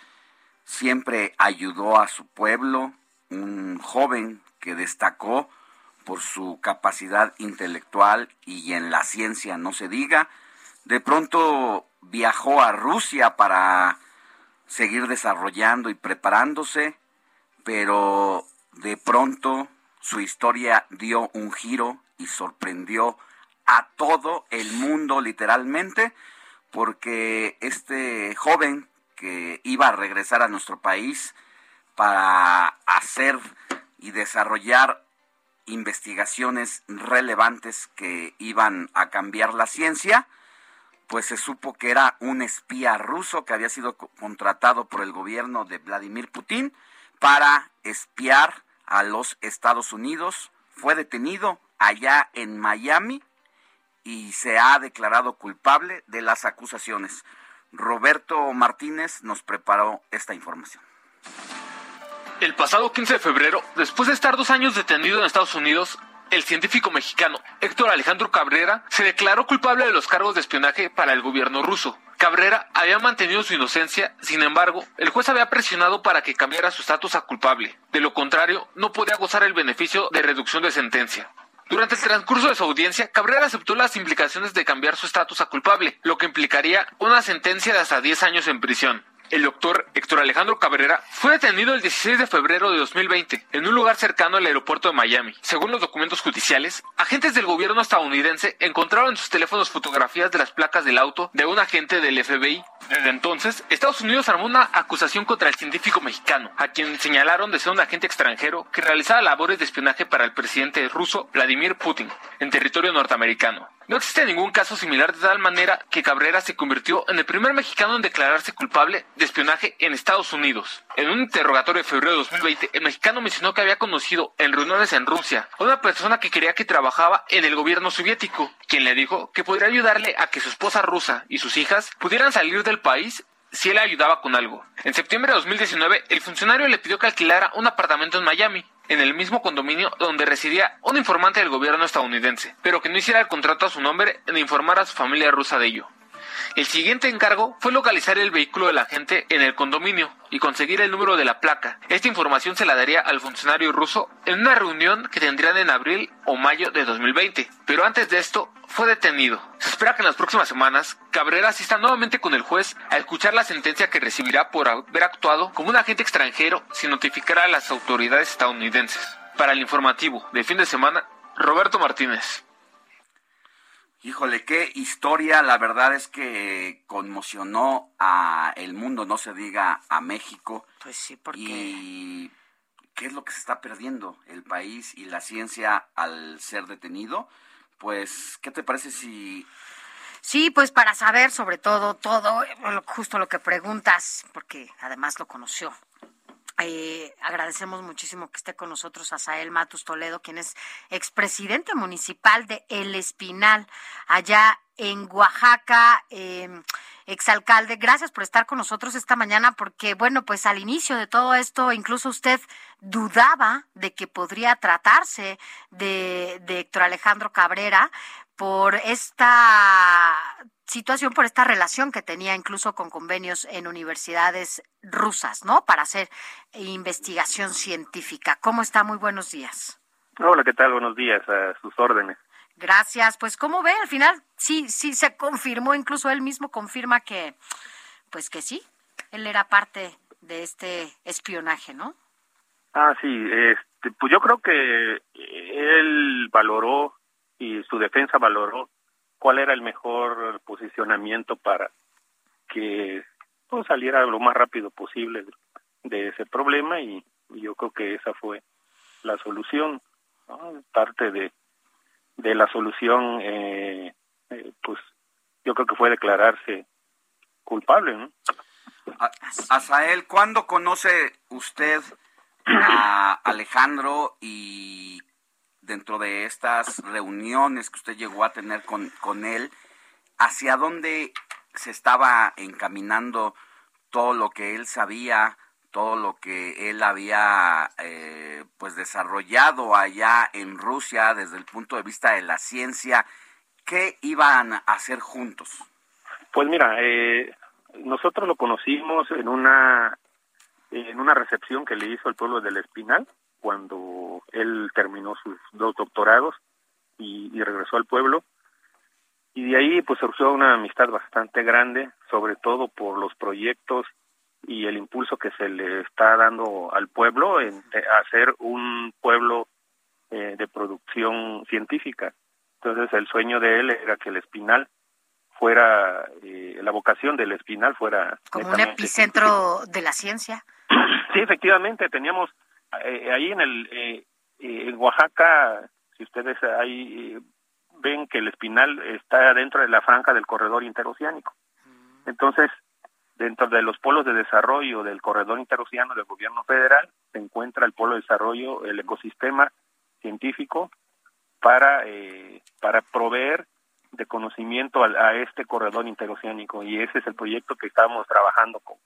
Siempre ayudó a su pueblo, un joven que destacó por su capacidad intelectual y en la ciencia no se diga. De pronto viajó a Rusia para seguir desarrollando y preparándose, pero de pronto su historia dio un giro y sorprendió a todo el mundo literalmente, porque este joven que iba a regresar a nuestro país para hacer y desarrollar investigaciones relevantes que iban a cambiar la ciencia, pues se supo que era un espía ruso que había sido co- contratado por el gobierno de Vladimir Putin para espiar a los Estados Unidos. Fue detenido allá en Miami y se ha declarado culpable de las acusaciones. Roberto Martínez nos preparó esta información. El pasado 15 de febrero, después de estar dos años detenido en Estados Unidos, el científico mexicano Héctor Alejandro Cabrera se declaró culpable de los cargos de espionaje para el gobierno ruso. Cabrera había mantenido su inocencia, sin embargo, el juez había presionado para que cambiara su estatus a culpable. De lo contrario, no podía gozar el beneficio de reducción de sentencia. Durante el transcurso de su audiencia, Cabrera aceptó las implicaciones de cambiar su estatus a culpable, lo que implicaría una sentencia de hasta 10 años en prisión. El doctor Héctor Alejandro Cabrera fue detenido el 16 de febrero de 2020 en un lugar cercano al aeropuerto de Miami. Según los documentos judiciales, agentes del gobierno estadounidense encontraron en sus teléfonos fotografías de las placas del auto de un agente del FBI. Desde entonces, Estados Unidos armó una acusación contra el científico mexicano, a quien señalaron de ser un agente extranjero que realizaba labores de espionaje para el presidente ruso Vladimir Putin en territorio norteamericano. No existe ningún caso similar de tal manera que Cabrera se convirtió en el primer mexicano en declararse culpable de espionaje en Estados Unidos. En un interrogatorio de febrero de 2020, el mexicano mencionó que había conocido en reuniones en Rusia a una persona que creía que trabajaba en el gobierno soviético, quien le dijo que podría ayudarle a que su esposa rusa y sus hijas pudieran salir del país si él ayudaba con algo. En septiembre de 2019, el funcionario le pidió que alquilara un apartamento en Miami, en el mismo condominio donde residía un informante del gobierno estadounidense, pero que no hiciera el contrato a su nombre ni informara a su familia rusa de ello. El siguiente encargo fue localizar el vehículo del agente en el condominio y conseguir el número de la placa. Esta información se la daría al funcionario ruso en una reunión que tendrían en abril o mayo de 2020. Pero antes de esto, fue detenido. Se espera que en las próximas semanas Cabrera asista nuevamente con el juez a escuchar la sentencia que recibirá por haber actuado como un agente extranjero sin notificar a las autoridades estadounidenses. Para el informativo de fin de semana, Roberto Martínez. Híjole, qué historia, la verdad es que conmocionó a el mundo, no se diga a México. Pues sí, porque y qué es lo que se está perdiendo el país y la ciencia al ser detenido. Pues, ¿qué te parece si Sí, pues para saber sobre todo, todo, justo lo que preguntas, porque además lo conoció. Eh, agradecemos muchísimo que esté con nosotros Asael Matus Toledo, quien es expresidente municipal de El Espinal, allá en Oaxaca. Eh, exalcalde, gracias por estar con nosotros esta mañana, porque bueno, pues al inicio de todo esto, incluso usted dudaba de que podría tratarse de, de Héctor Alejandro Cabrera, por esta situación, por esta relación que tenía incluso con convenios en universidades rusas, ¿no? Para hacer investigación científica. ¿Cómo está? Muy buenos días. Hola, ¿qué tal? Buenos días, a sus órdenes. Gracias. Pues, ¿cómo ve? Al final sí, sí se confirmó, incluso él mismo confirma que, pues que sí, él era parte de este espionaje, ¿no? Ah, sí, este, pues yo creo que él valoró y su defensa valoró cuál era el mejor posicionamiento para que pues, saliera lo más rápido posible de ese problema y, yo creo que esa fue la solución parte de de la solución eh, eh, pues yo creo que fue declararse culpable ¿no? Asael, ¿cuándo conoce usted a Alejandro y dentro de estas reuniones que usted llegó a tener con, con él, hacia dónde se estaba encaminando todo lo que él sabía, todo lo que él había eh, pues desarrollado allá en Rusia desde el punto de vista de la ciencia, ¿qué iban a hacer juntos? Pues mira, eh, nosotros lo conocimos en una en una recepción que le hizo el pueblo del Espinal, cuando él terminó sus dos doctorados y, regresó al pueblo. Y de ahí pues surgió una amistad bastante grande, sobre todo por los proyectos y el impulso que se le está dando al pueblo en hacer un pueblo eh, de producción científica. Entonces el sueño de él era que el Espinal fuera, eh, la vocación del Espinal fuera... Como un epicentro de la ciencia. Sí, efectivamente, teníamos eh, ahí en el eh, eh, en Oaxaca, si ustedes ahí ven que el Espinal está dentro de la franja del corredor interoceánico. Mm. Entonces, dentro de los polos de desarrollo del corredor interoceánico del gobierno federal se encuentra el polo de desarrollo, el ecosistema científico para para proveer de conocimiento a, este corredor interoceánico y ese es el proyecto que estamos trabajando con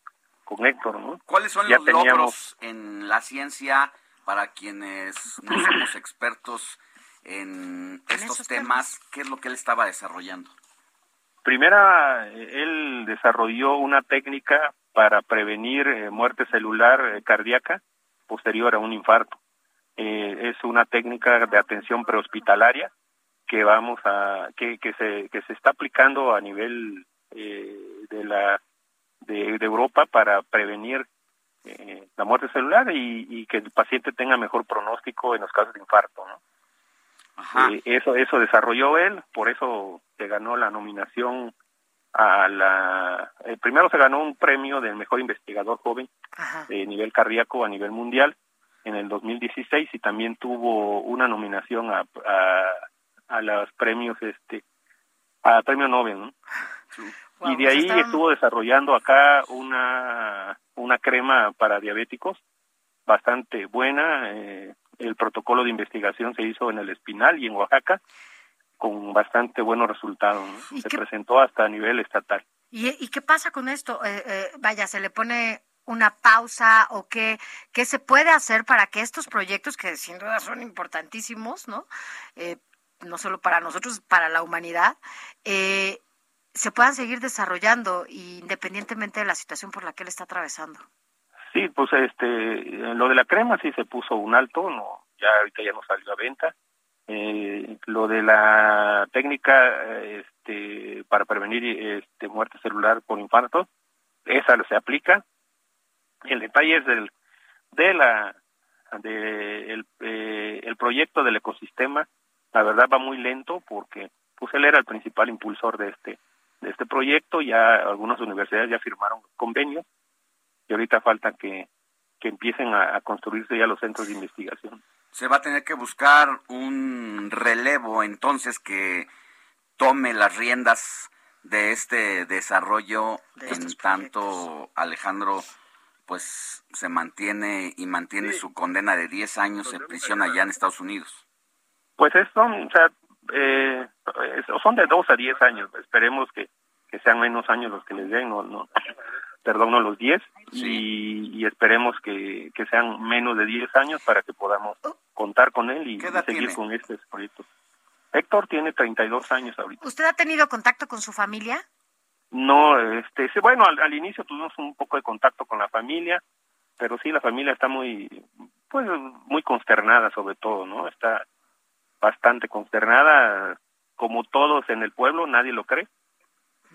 con Héctor, ¿no? ¿Cuáles son los logros en la ciencia para quienes no somos expertos en estos temas? ¿Qué es lo que él estaba desarrollando? Primera, él desarrolló una técnica para prevenir eh, muerte celular eh, cardíaca posterior a un infarto. Eh, es una técnica de atención prehospitalaria que vamos a que, que se que se está aplicando a nivel de la de, Europa para prevenir eh, la muerte celular y, que el paciente tenga mejor pronóstico en los casos de infarto, ¿no? Eh, eso eso desarrolló él, por eso se ganó la nominación a la eh, primero se ganó un premio del mejor investigador joven de nivel cardíaco a nivel mundial en el 2016 y también tuvo una nominación a, a, a los premios este a premio Nobel, ¿no? Y de ahí estuvo desarrollando acá una, una crema para diabéticos bastante buena. Eh, el protocolo de investigación se hizo en el Espinal y en Oaxaca con bastante buenos resultados. Se presentó hasta a nivel estatal. ¿Y, qué pasa con esto? Eh, eh, vaya, ¿se le pone una pausa o qué, qué se puede hacer para que estos proyectos, que sin duda son importantísimos, ¿no? no solo para nosotros, para la humanidad, eh, se puedan seguir desarrollando independientemente de la situación por la que él está atravesando. Sí, pues este, lo de la crema sí se puso un alto, no, ya ahorita ya no salió a venta. Eh, lo de la técnica este, para prevenir este, muerte celular por infarto, esa se aplica. El detalle es del, de la de el, eh, proyecto del ecosistema, la verdad va muy lento porque pues él era el principal impulsor de este de este proyecto. Ya algunas universidades ya firmaron convenios y ahorita falta que, que empiecen a, a construirse ya los centros de investigación. Se va a tener que buscar un relevo entonces que tome las riendas de este desarrollo en tanto Alejandro pues se mantiene y mantiene su condena de 10 años en prisión allá en Estados Unidos. Pues es, son, o sea, eh, son de 2 a 10 años. Esperemos que, que sean menos años los que les den, no, no perdón, no los 10, y, y, esperemos que, que sean menos de 10 años para que podamos contar con él y, y seguir tiene? con este proyecto. Héctor tiene 32 años ahorita. ¿Usted ha tenido contacto con su familia? No, este, bueno, al, al inicio tuvimos un poco de contacto con la familia, pero sí, la familia está muy, pues, muy consternada sobre todo, ¿no? Está bastante consternada, como todos en el pueblo, nadie lo cree,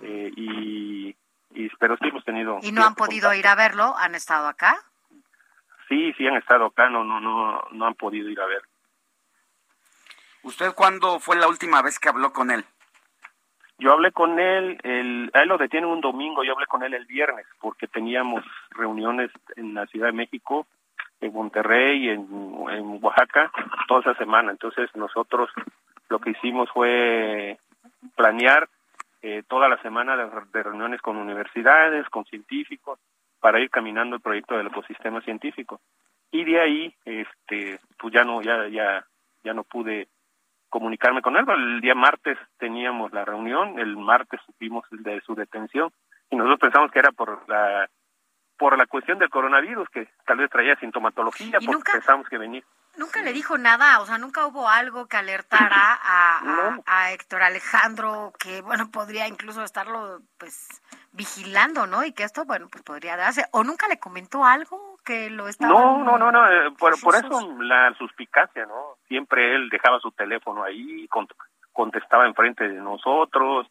eh, y, y, pero sí hemos tenido... ¿Y no han podido ir a verlo? ¿Han estado acá? Sí, sí han estado acá, no, no, no, no han podido ir a ver. ¿Usted cuándo fue la última vez que habló con él? Yo hablé con él, el, a él lo detienen un domingo, yo hablé con él el viernes, porque teníamos reuniones en la Ciudad de México, en Monterrey, en, en Oaxaca, toda esa semana. Entonces nosotros lo que hicimos fue planear eh, toda la semana de, reuniones con universidades, con científicos, para ir caminando el proyecto del ecosistema científico. Y de ahí, este, pues ya no, ya, ya, ya no pude comunicarme con él. El día martes teníamos la reunión, el martes supimos de su detención y nosotros pensamos que era por la por la cuestión del coronavirus, que tal vez traía sintomatología, porque nunca, pensamos que venía. Nunca le dijo nada, o sea, nunca hubo algo que alertara a, [clears throat] a, a Héctor Alejandro, que bueno, podría incluso estarlo pues vigilando, ¿no? Y que esto, bueno, pues podría darse. ¿O nunca le comentó algo que lo estaba... No, no, no, no, eh, por, por eso la suspicacia, ¿no? Siempre él dejaba su teléfono ahí, cont contestaba enfrente de nosotros,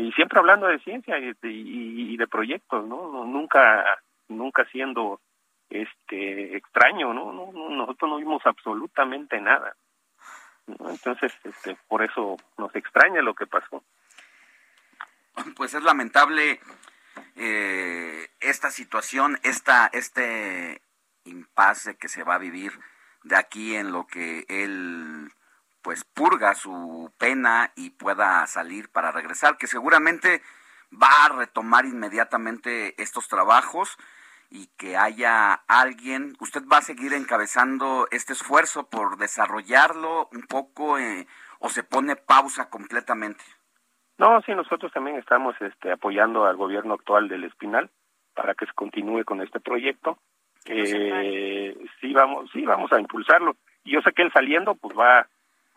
y siempre hablando de ciencia y de, y, y de proyectos, ¿no? Nunca, nunca siendo este extraño, ¿no? no, no nosotros no vimos absolutamente nada. Entonces, este, por eso nos extraña lo que pasó. Pues es lamentable eh, esta situación, esta, este impasse que se va a vivir de aquí en lo que él pues purga su pena y pueda salir para regresar, que seguramente va a retomar inmediatamente estos trabajos y que haya alguien, usted va a seguir encabezando este esfuerzo por desarrollarlo un poco eh, o se pone pausa completamente. No, sí, nosotros también estamos este, apoyando al gobierno actual del Espinal para que se continúe con este proyecto. Eh, sí vamos, sí vamos a impulsarlo. Y yo sé que él saliendo, pues va,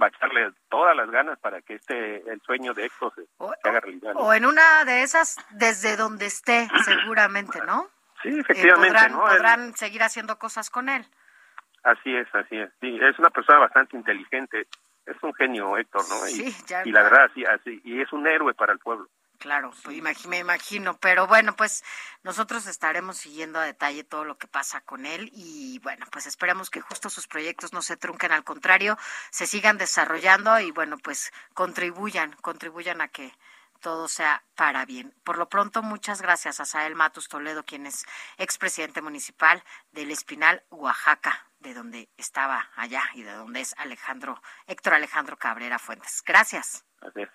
va a echarle todas las ganas para que este el sueño de Héctor se, o, se haga realidad. ¿no? O en una de esas, desde donde esté, seguramente, ¿no? Sí, efectivamente, eh, podrán, ¿no? podrán Él, seguir haciendo cosas con él. así es, así es. Sí, es una persona bastante inteligente. Es un genio, Héctor, ¿no? Y, Sí, ya- y la verdad, sí, así, y es un héroe para el pueblo. Claro, pues me imagino, pero bueno, pues nosotros estaremos siguiendo a detalle todo lo que pasa con él y bueno, pues esperemos que justo sus proyectos no se trunquen, al contrario, se sigan desarrollando y bueno, pues contribuyan, contribuyan a que todo sea para bien. Por lo pronto, muchas gracias a Sael Matus Toledo, quien es expresidente municipal del Espinal, Oaxaca, de donde estaba allá y de donde es Alejandro, Héctor Alejandro Cabrera Fuentes. Gracias.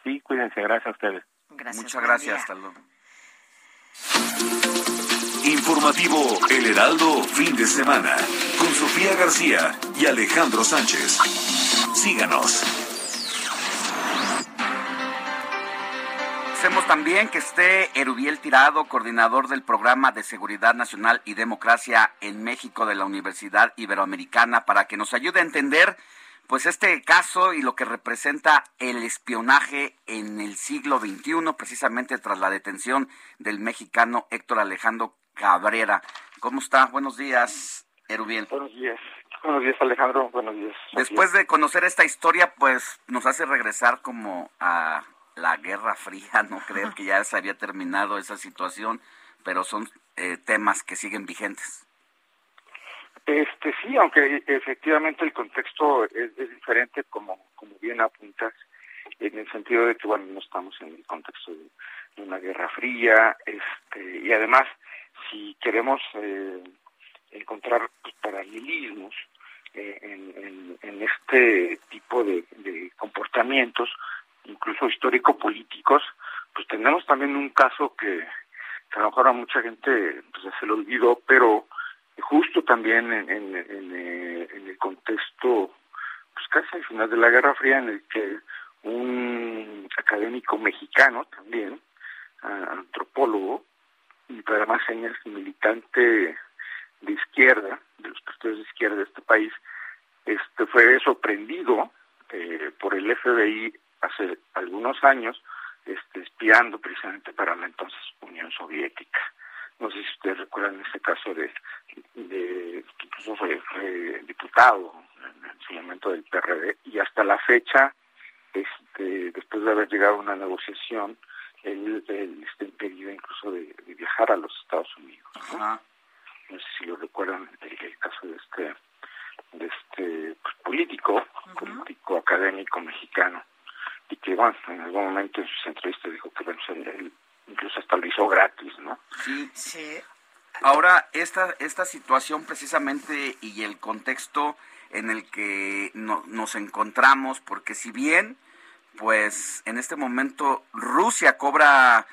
Sí, cuídense, gracias a ustedes. Gracias. Muchas gracias, hasta luego. Informativo El Heraldo, fin de semana, con Sofía García y Alejandro Sánchez. Síganos. Hacemos también que esté Erubiel Tirado, coordinador del Programa de Seguridad Nacional y Democracia en México de la Universidad Iberoamericana, para que nos ayude a entender pues este caso y lo que representa el espionaje en el siglo XXI, precisamente tras la detención del mexicano Héctor Alejandro Cabrera. ¿Cómo está? Buenos días, Erubiel. Buenos días. Buenos días, Alejandro. Buenos días. Sofía. Después de conocer esta historia, pues nos hace regresar como a la Guerra Fría, no creer que ya se había terminado esa situación, pero son eh, temas que siguen vigentes. Este sí, aunque efectivamente el contexto es, diferente, como como bien apuntas, en el sentido de que bueno no estamos en el contexto de, una guerra fría, este y además si queremos eh, encontrar pues, paralelismos eh, en, en, este tipo de, de comportamientos, incluso histórico-políticos, pues tenemos también un caso que, a lo mejor a mucha gente pues, se le olvidó, pero justo también en, en, en, eh, en el contexto, pues casi al final de la Guerra Fría, en el que un académico mexicano también, antropólogo, y para más señas militante de izquierda, de los partidos de izquierda de este país, este fue sorprendido eh, por el FBI hace algunos años, este, espiando precisamente para la entonces Unión Soviética. No sé si ustedes recuerdan ese caso de, de que incluso fue, diputado en, su momento del PRD y hasta la fecha, este, después de haber llegado a una negociación, él, está impedido incluso de, viajar a los Estados Unidos. ¿no? sé si lo recuerdan el, caso de este de este pues, político, político académico mexicano y que bueno, en algún momento en sus entrevistas dijo que bueno, él incluso hasta lo hizo gratis, ¿no? Sí. Ahora, esta, esta situación precisamente y el contexto en el que nos encontramos, porque si bien, pues en este momento Rusia cobra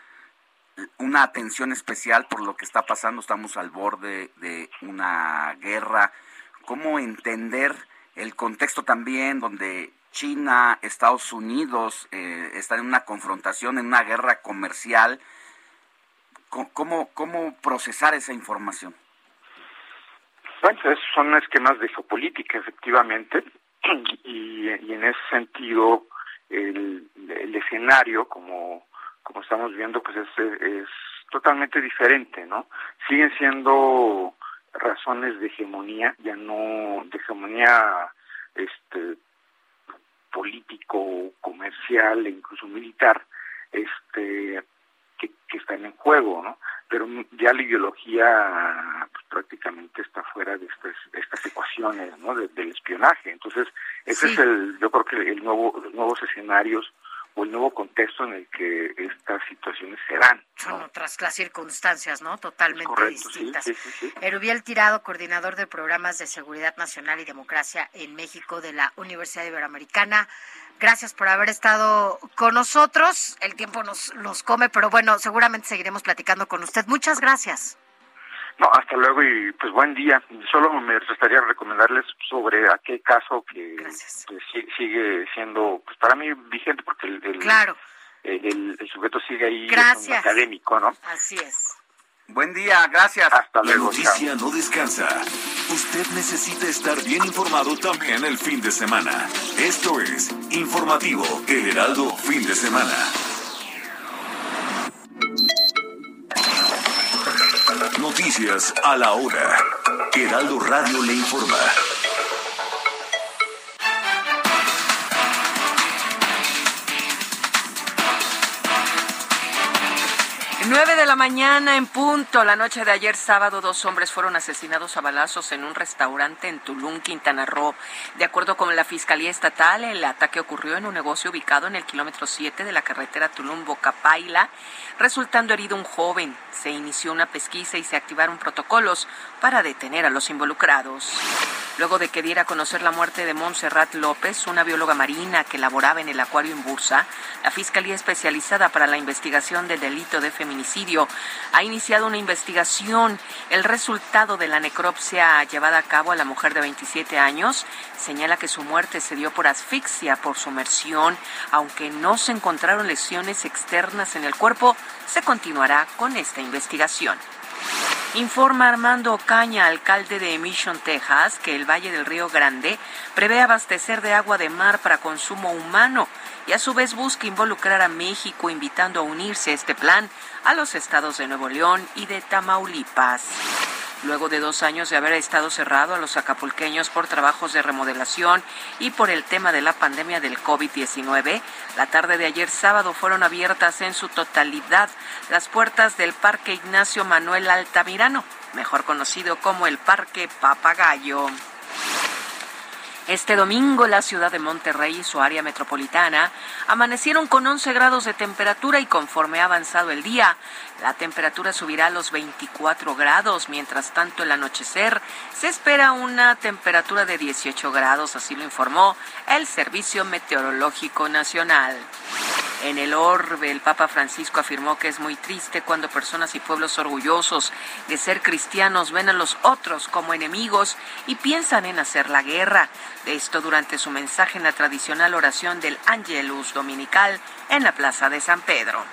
una atención especial por lo que está pasando, estamos al borde de una guerra, ¿cómo entender el contexto también donde China, Estados Unidos eh, están en una confrontación, en una guerra comercial. ¿Cómo, cómo procesar esa información? Bueno, son esquemas de geopolítica, efectivamente, [clears throat] y, en ese sentido el, escenario, como, como estamos viendo, pues es, es totalmente diferente, ¿no? Siguen siendo razones de hegemonía, ya no de hegemonía este político, comercial e incluso militar, este que, están en juego, ¿no? Pero ya la ideología pues, prácticamente está fuera de estas, estas ecuaciones, ¿no? del espionaje. Entonces, ese es el, yo creo que el nuevo, los nuevos escenarios o el nuevo contexto en el que estas situaciones se dan. Son otras las circunstancias, ¿no? Totalmente distintas. Erubiel Tirado, coordinador de programas de seguridad nacional y democracia en México de la Universidad Iberoamericana. Gracias por haber estado con nosotros. El tiempo nos los come, pero bueno, seguramente seguiremos platicando con usted. Muchas gracias. No, hasta luego y pues buen día. Solo me gustaría recomendarles sobre aquel caso que pues, sigue siendo, pues para mí vigente porque el, claro. el, sujeto sigue ahí gracias. académico, ¿no? Así es. Buen día, gracias. Hasta luego. La noticia no descansa. Usted necesita estar bien informado también el fin de semana. Esto es Informativo El Heraldo Fin de Semana. Noticias a la hora. Heraldo Radio le informa. 9 de la mañana en punto. La noche de ayer sábado, dos hombres fueron asesinados a balazos en un restaurante en Tulum, Quintana Roo. De acuerdo con la Fiscalía Estatal, el ataque ocurrió en un negocio ubicado en el kilómetro 7 de la carretera Tulum-Bocapaila, resultando herido un joven. Se inició una pesquisa y se activaron protocolos para detener a los involucrados. Luego de que diera a conocer la muerte de Montserrat López, una bióloga marina que laboraba en el acuario en Bursa, la Fiscalía Especializada para la Investigación del Delito de Ha iniciado una investigación. El resultado de la necropsia llevada a cabo a la mujer de 27 años señala que su muerte se dio por asfixia por sumersión, aunque no se encontraron lesiones externas en el cuerpo, se continuará con esta investigación. Informa Armando Ocaña, alcalde de Mission, Texas, que el Valle del Río Grande prevé abastecer de agua de mar para consumo humano y a su vez busca involucrar a México invitando a unirse a este plan a los estados de Nuevo León y de Tamaulipas. Luego de dos años de haber estado cerrado a los acapulqueños por trabajos de remodelación y por el tema de la pandemia del COVID-19, la tarde de ayer sábado fueron abiertas en su totalidad las puertas del Parque Ignacio Manuel Altamirano, mejor conocido como el Parque Papagayo. Este domingo la ciudad de Monterrey y su área metropolitana amanecieron con 11 grados de temperatura y conforme ha avanzado el día, la temperatura subirá a los 24 grados. Mientras tanto, el anochecer se espera una temperatura de 18 grados, así lo informó el Servicio Meteorológico Nacional. En el orbe, el Papa Francisco afirmó que es muy triste cuando personas y pueblos orgullosos de ser cristianos ven a los otros como enemigos y piensan en hacer la guerra. Esto durante su mensaje en la tradicional oración del Angelus Dominical en la Plaza de San Pedro.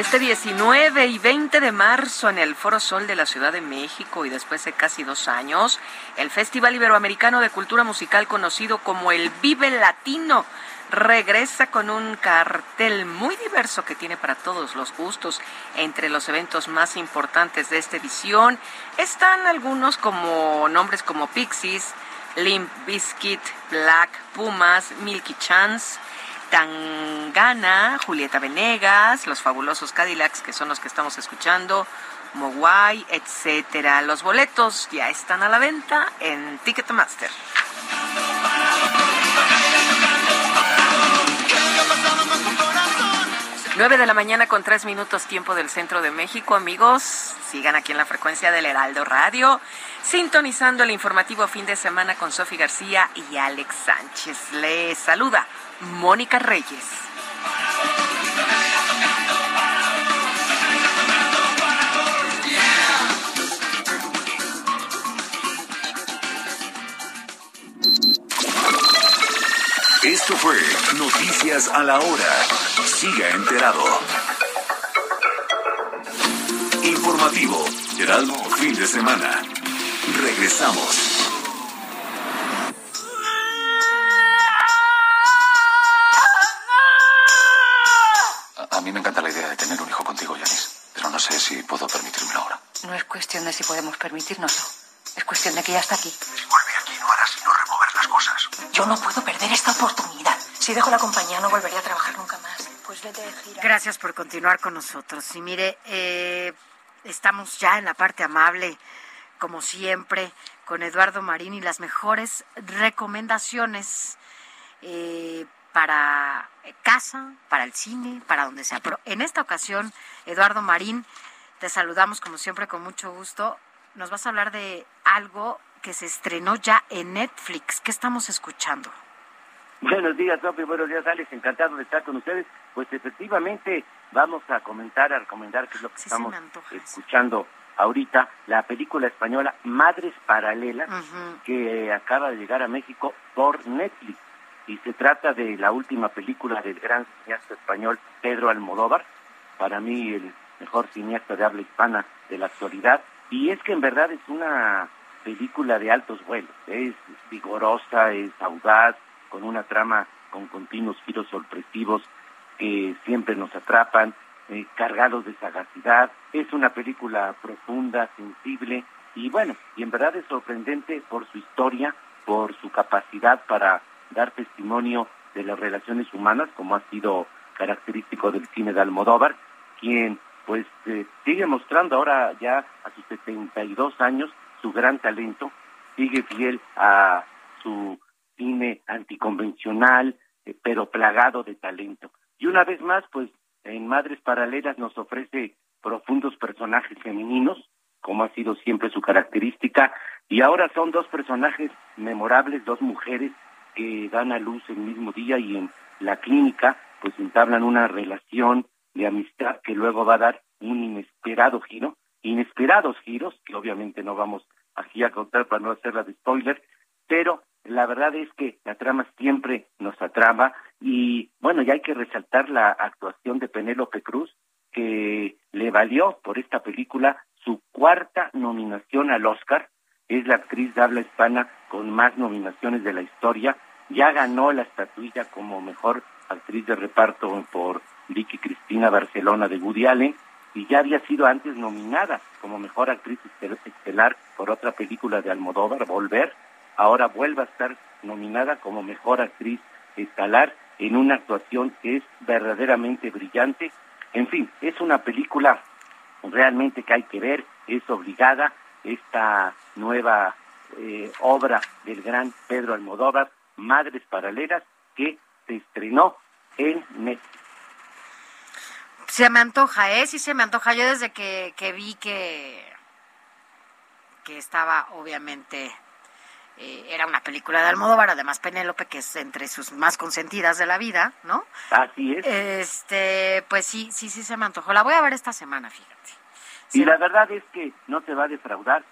Este 19 y 20 de marzo en el Foro Sol de la Ciudad de México y después de casi dos años, el Festival Iberoamericano de Cultura Musical conocido como el Vive Latino regresa con un cartel muy diverso que tiene para todos los gustos. Entre los eventos más importantes de esta edición están algunos como nombres como Pixies, Limp Bizkit, Black Pumas, Milky Chance, Tangana, Julieta Venegas, los fabulosos Cadillacs, que son los que estamos escuchando, Mogwai, etcétera. Los boletos ya están a la venta en Ticketmaster. 9 de la mañana con tres minutos tiempo del centro de México. Amigos, sigan aquí en la frecuencia del Heraldo Radio, sintonizando el informativo fin de semana con Sofi García y Alex Sánchez. Les saluda Mónica Reyes. Esto fue Noticias a la Hora. Siga enterado. Informativo, Heraldo Fin de Semana. Regresamos. Si podemos permitírnoslo. Es cuestión de que ya está aquí. Si vuelve aquí no hará sino remover las cosas. Yo no puedo perder esta oportunidad. Si dejo la compañía no volvería a trabajar nunca más. Pues vete de gira. Gracias por continuar con nosotros. Y mire, eh, estamos ya en la parte amable, como siempre, con Eduardo Marín y las mejores recomendaciones eh, para casa, para el cine, para donde sea. Pero en esta ocasión, Eduardo Marín, te saludamos como siempre con mucho gusto. Nos vas a hablar de algo que se estrenó ya en Netflix. ¿Qué estamos escuchando? Buenos días, Sofi. Buenos días, Alex. Encantado de estar con ustedes. Pues efectivamente vamos a comentar, a recomendar qué es lo que estamos escuchando ahorita, la película española Madres Paralelas, que acaba de llegar a México por Netflix. Y se trata de la última película del gran cineasta español Pedro Almodóvar, para mí el mejor cineasta de habla hispana de la actualidad. Y es que en verdad es una película de altos vuelos, es vigorosa, es audaz, con una trama con continuos giros sorpresivos que siempre nos atrapan, eh, cargados de sagacidad. Es una película profunda, sensible y bueno, y en verdad es sorprendente por su historia, por su capacidad para dar testimonio de las relaciones humanas, como ha sido característico del cine de Almodóvar, quien pues eh, sigue mostrando ahora ya a sus 72 años su gran talento, sigue fiel a su cine anticonvencional, eh, pero plagado de talento. Y una vez más, pues en Madres Paralelas nos ofrece profundos personajes femeninos, como ha sido siempre su característica, y ahora son dos personajes memorables, dos mujeres que dan a luz el mismo día y en la clínica pues entablan una relación de amistad que luego va a dar un inesperado giro, inesperados giros, que obviamente no vamos aquí a contar para no hacerla de spoiler, pero la verdad es que la trama siempre nos atrapa y bueno, ya hay que resaltar la actuación de Penélope Cruz, que le valió por esta película su cuarta nominación al Oscar. Es la actriz de habla hispana con más nominaciones de la historia. Ya ganó la estatuilla como mejor actriz de reparto por Vicky Cristina Barcelona de Woody Allen y ya había sido antes nominada como mejor actriz estelar por otra película de Almodóvar, Volver. Ahora vuelve a estar nominada como mejor actriz estelar en una actuación que es verdaderamente brillante. En fin, es una película realmente que hay que ver, es obligada esta nueva eh, obra del gran Pedro Almodóvar, Madres Paralelas, que se estrenó en Netflix. Se me antoja, ¿eh? Sí se me antoja. Yo desde que, que vi que, que estaba, obviamente, eh, era una película de Almodóvar, además Penélope, que es entre sus más consentidas de la vida, ¿no? Así es. Este, pues sí, sí, sí se me antojó. La voy a ver esta semana, fíjate. Y la verdad es que no te va a defraudar.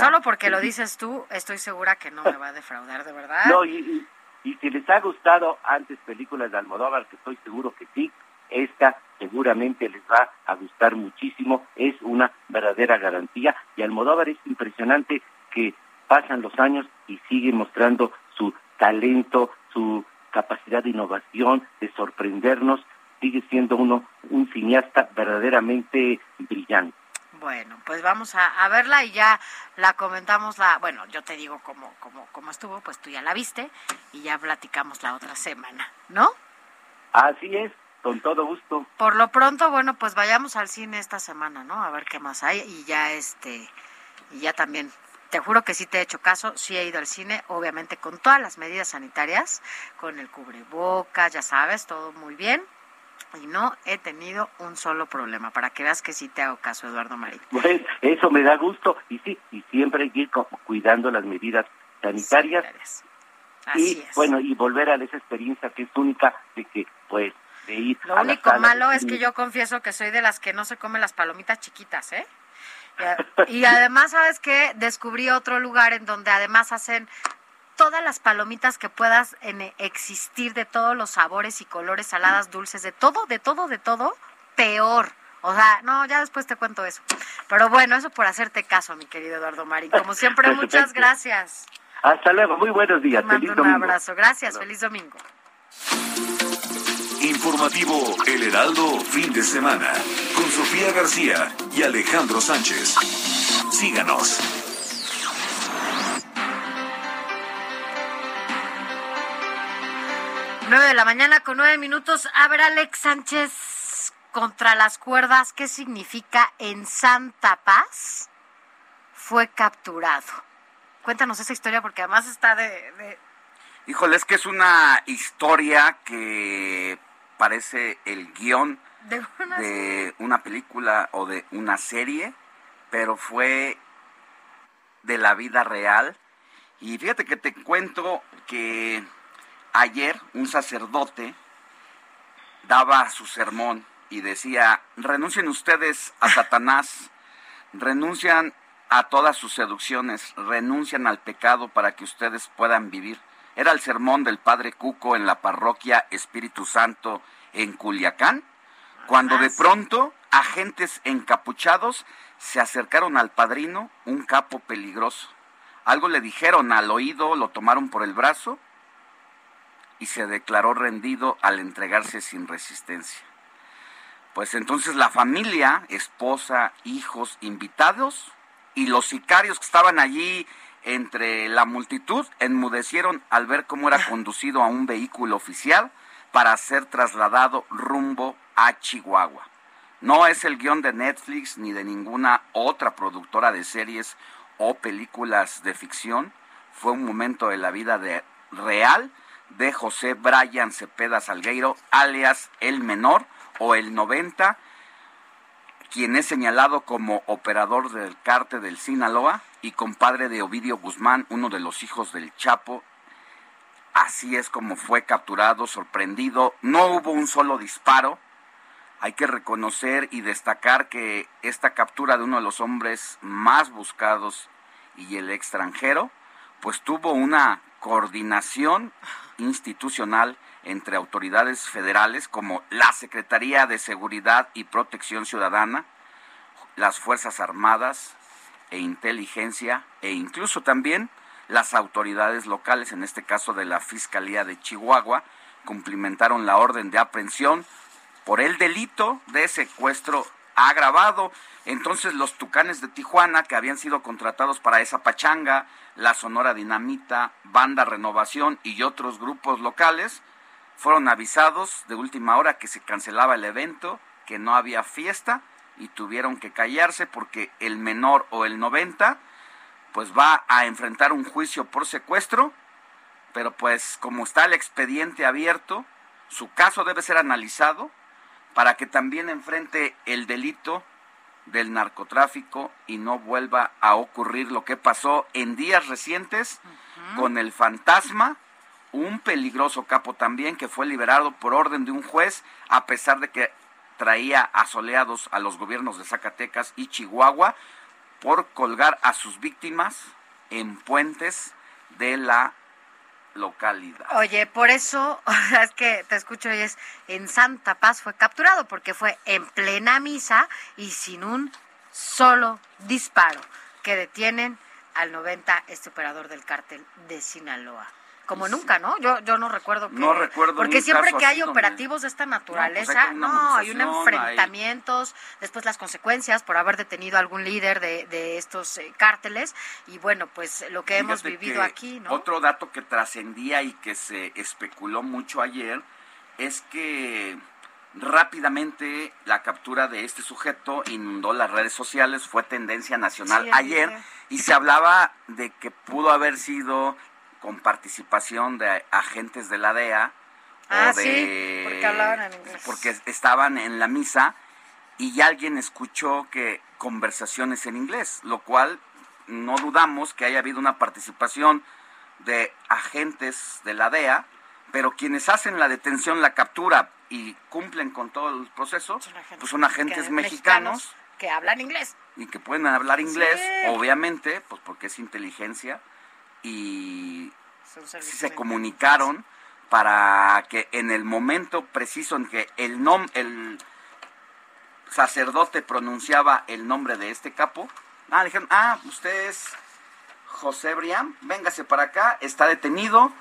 Solo porque lo dices tú, estoy segura que no me va a defraudar, de verdad. [laughs] No, y, y, si les ha gustado antes películas de Almodóvar, que estoy seguro que sí, esta seguramente les va a gustar muchísimo. Es una verdadera garantía. Y Almodóvar es impresionante que pasan los años y sigue mostrando su talento, su capacidad de innovación, de sorprendernos. Sigue siendo uno un cineasta verdaderamente brillante. Bueno, pues vamos a, verla y ya la comentamos la, bueno, yo te digo cómo, cómo, cómo estuvo, pues tú ya la viste y ya platicamos la otra semana, ¿no? Así es, con todo gusto. Por lo pronto, bueno, pues vayamos al cine esta semana, ¿no? A ver qué más hay y ya este, y ya también te juro que sí te he hecho caso, sí he ido al cine, obviamente con todas las medidas sanitarias, con el cubrebocas, ya sabes, todo muy bien y no he tenido un solo problema, para que veas que sí te hago caso, Eduardo Marín. Pues eso me da gusto y sí, y siempre hay que ir cuidando las medidas sanitarias. y bueno, y volver a esa experiencia que es única de que pues de ir Lo único malo es que yo confieso que soy de las que no se comen las palomitas chiquitas, ¿eh? [laughs] Y además, ¿sabes qué? Descubrí otro lugar en donde además hacen todas las palomitas que puedas en, existir de todos los sabores y colores, saladas, dulces, de todo, de todo, de todo, peor. O sea, no, ya después te cuento eso. Pero bueno, eso por hacerte caso, mi querido Eduardo Marín. Como [laughs] siempre, muchas gracias. Hasta luego, muy buenos días. Te mando un abrazo. Gracias, feliz domingo. Informativo El Heraldo, fin de semana, con Sofía García y Alejandro Sánchez. Síganos. 9 de la mañana con nueve minutos. A ver, Alex Sánchez, contra las cuerdas, ¿qué significa en Santa Paz? Fue capturado. Cuéntanos esa historia porque además está de... Híjole, es que es una historia que parece el guion de, una, de una película o de una serie, pero fue de la vida real. Y fíjate que te cuento que Ayer un sacerdote daba su sermón y decía, renuncien ustedes a Satanás, [laughs] renuncian a todas sus seducciones, renuncian al pecado para que ustedes puedan vivir. Era el sermón del padre Cuco en la parroquia Espíritu Santo en Culiacán, cuando de pronto agentes encapuchados se acercaron al padrino, un capo peligroso. Algo le dijeron al oído, lo tomaron por el brazo y se declaró rendido al entregarse sin resistencia. Pues entonces la familia, esposa, hijos, invitados y los sicarios que estaban allí entre la multitud enmudecieron al ver cómo era conducido a un vehículo oficial para ser trasladado rumbo a Chihuahua. No es el guion de Netflix ni de ninguna otra productora de series o películas de ficción. Fue un momento de la vida real de José Brian Cepeda Salgueiro, alias El Menor o El 90, quien es señalado como operador del cártel del Sinaloa y compadre de Ovidio Guzmán, uno de los hijos del Chapo. Así es como fue capturado, sorprendido. No hubo un solo disparo. Hay que reconocer y destacar que esta captura de uno de los hombres más buscados y el extranjero, pues tuvo una coordinación institucional entre autoridades federales como la Secretaría de Seguridad y Protección Ciudadana, las Fuerzas Armadas e Inteligencia e incluso también las autoridades locales, en este caso de la Fiscalía de Chihuahua, cumplimentaron la orden de aprehensión por el delito de secuestro agravado. Entonces los tucanes de Tijuana, que habían sido contratados para esa pachanga, la Sonora Dinamita, Banda Renovación y otros grupos locales, fueron avisados de última hora que se cancelaba el evento, que no había fiesta y tuvieron que callarse porque el menor o el 90 pues va a enfrentar un juicio por secuestro, pero pues como está el expediente abierto, su caso debe ser analizado para que también enfrente el delito del narcotráfico y no vuelva a ocurrir lo que pasó en días recientes con el fantasma, un peligroso capo también que fue liberado por orden de un juez a pesar de que traía asoleados a los gobiernos de Zacatecas y Chihuahua por colgar a sus víctimas en puentes de la localidad. Oye, por eso, [laughs] es que te escucho y es, en Santa Paz fue capturado porque fue en plena misa y sin un solo disparo que detienen al 90 este operador del cártel de Sinaloa como nunca, ¿no? Yo yo no recuerdo que no recuerdo porque siempre que hay operativos de esta naturaleza, no, hay, un enfrentamientos, después las consecuencias por haber detenido a algún líder de, de estos eh, cárteles y bueno, pues lo que hemos vivido aquí, ¿no? Otro dato que trascendía y que se especuló mucho ayer es que rápidamente la captura de este sujeto inundó las redes sociales, fue tendencia nacional ayer y se hablaba de que pudo haber sido con participación de agentes de la DEA. Ah, sí, porque hablaban en inglés. Porque estaban en la misa y alguien escuchó que conversaciones en inglés, lo cual no dudamos que haya habido una participación de agentes de la DEA, pero quienes hacen la detención, la captura y cumplen con todo el proceso, pues son agentes mexicanos, que hablan inglés y que pueden hablar inglés, obviamente, pues porque es inteligencia y se comunicaron para que en el momento preciso en que el nom el sacerdote pronunciaba el nombre de este capo, ah, dijeron, ah, usted es José Brián, véngase para acá, está detenido,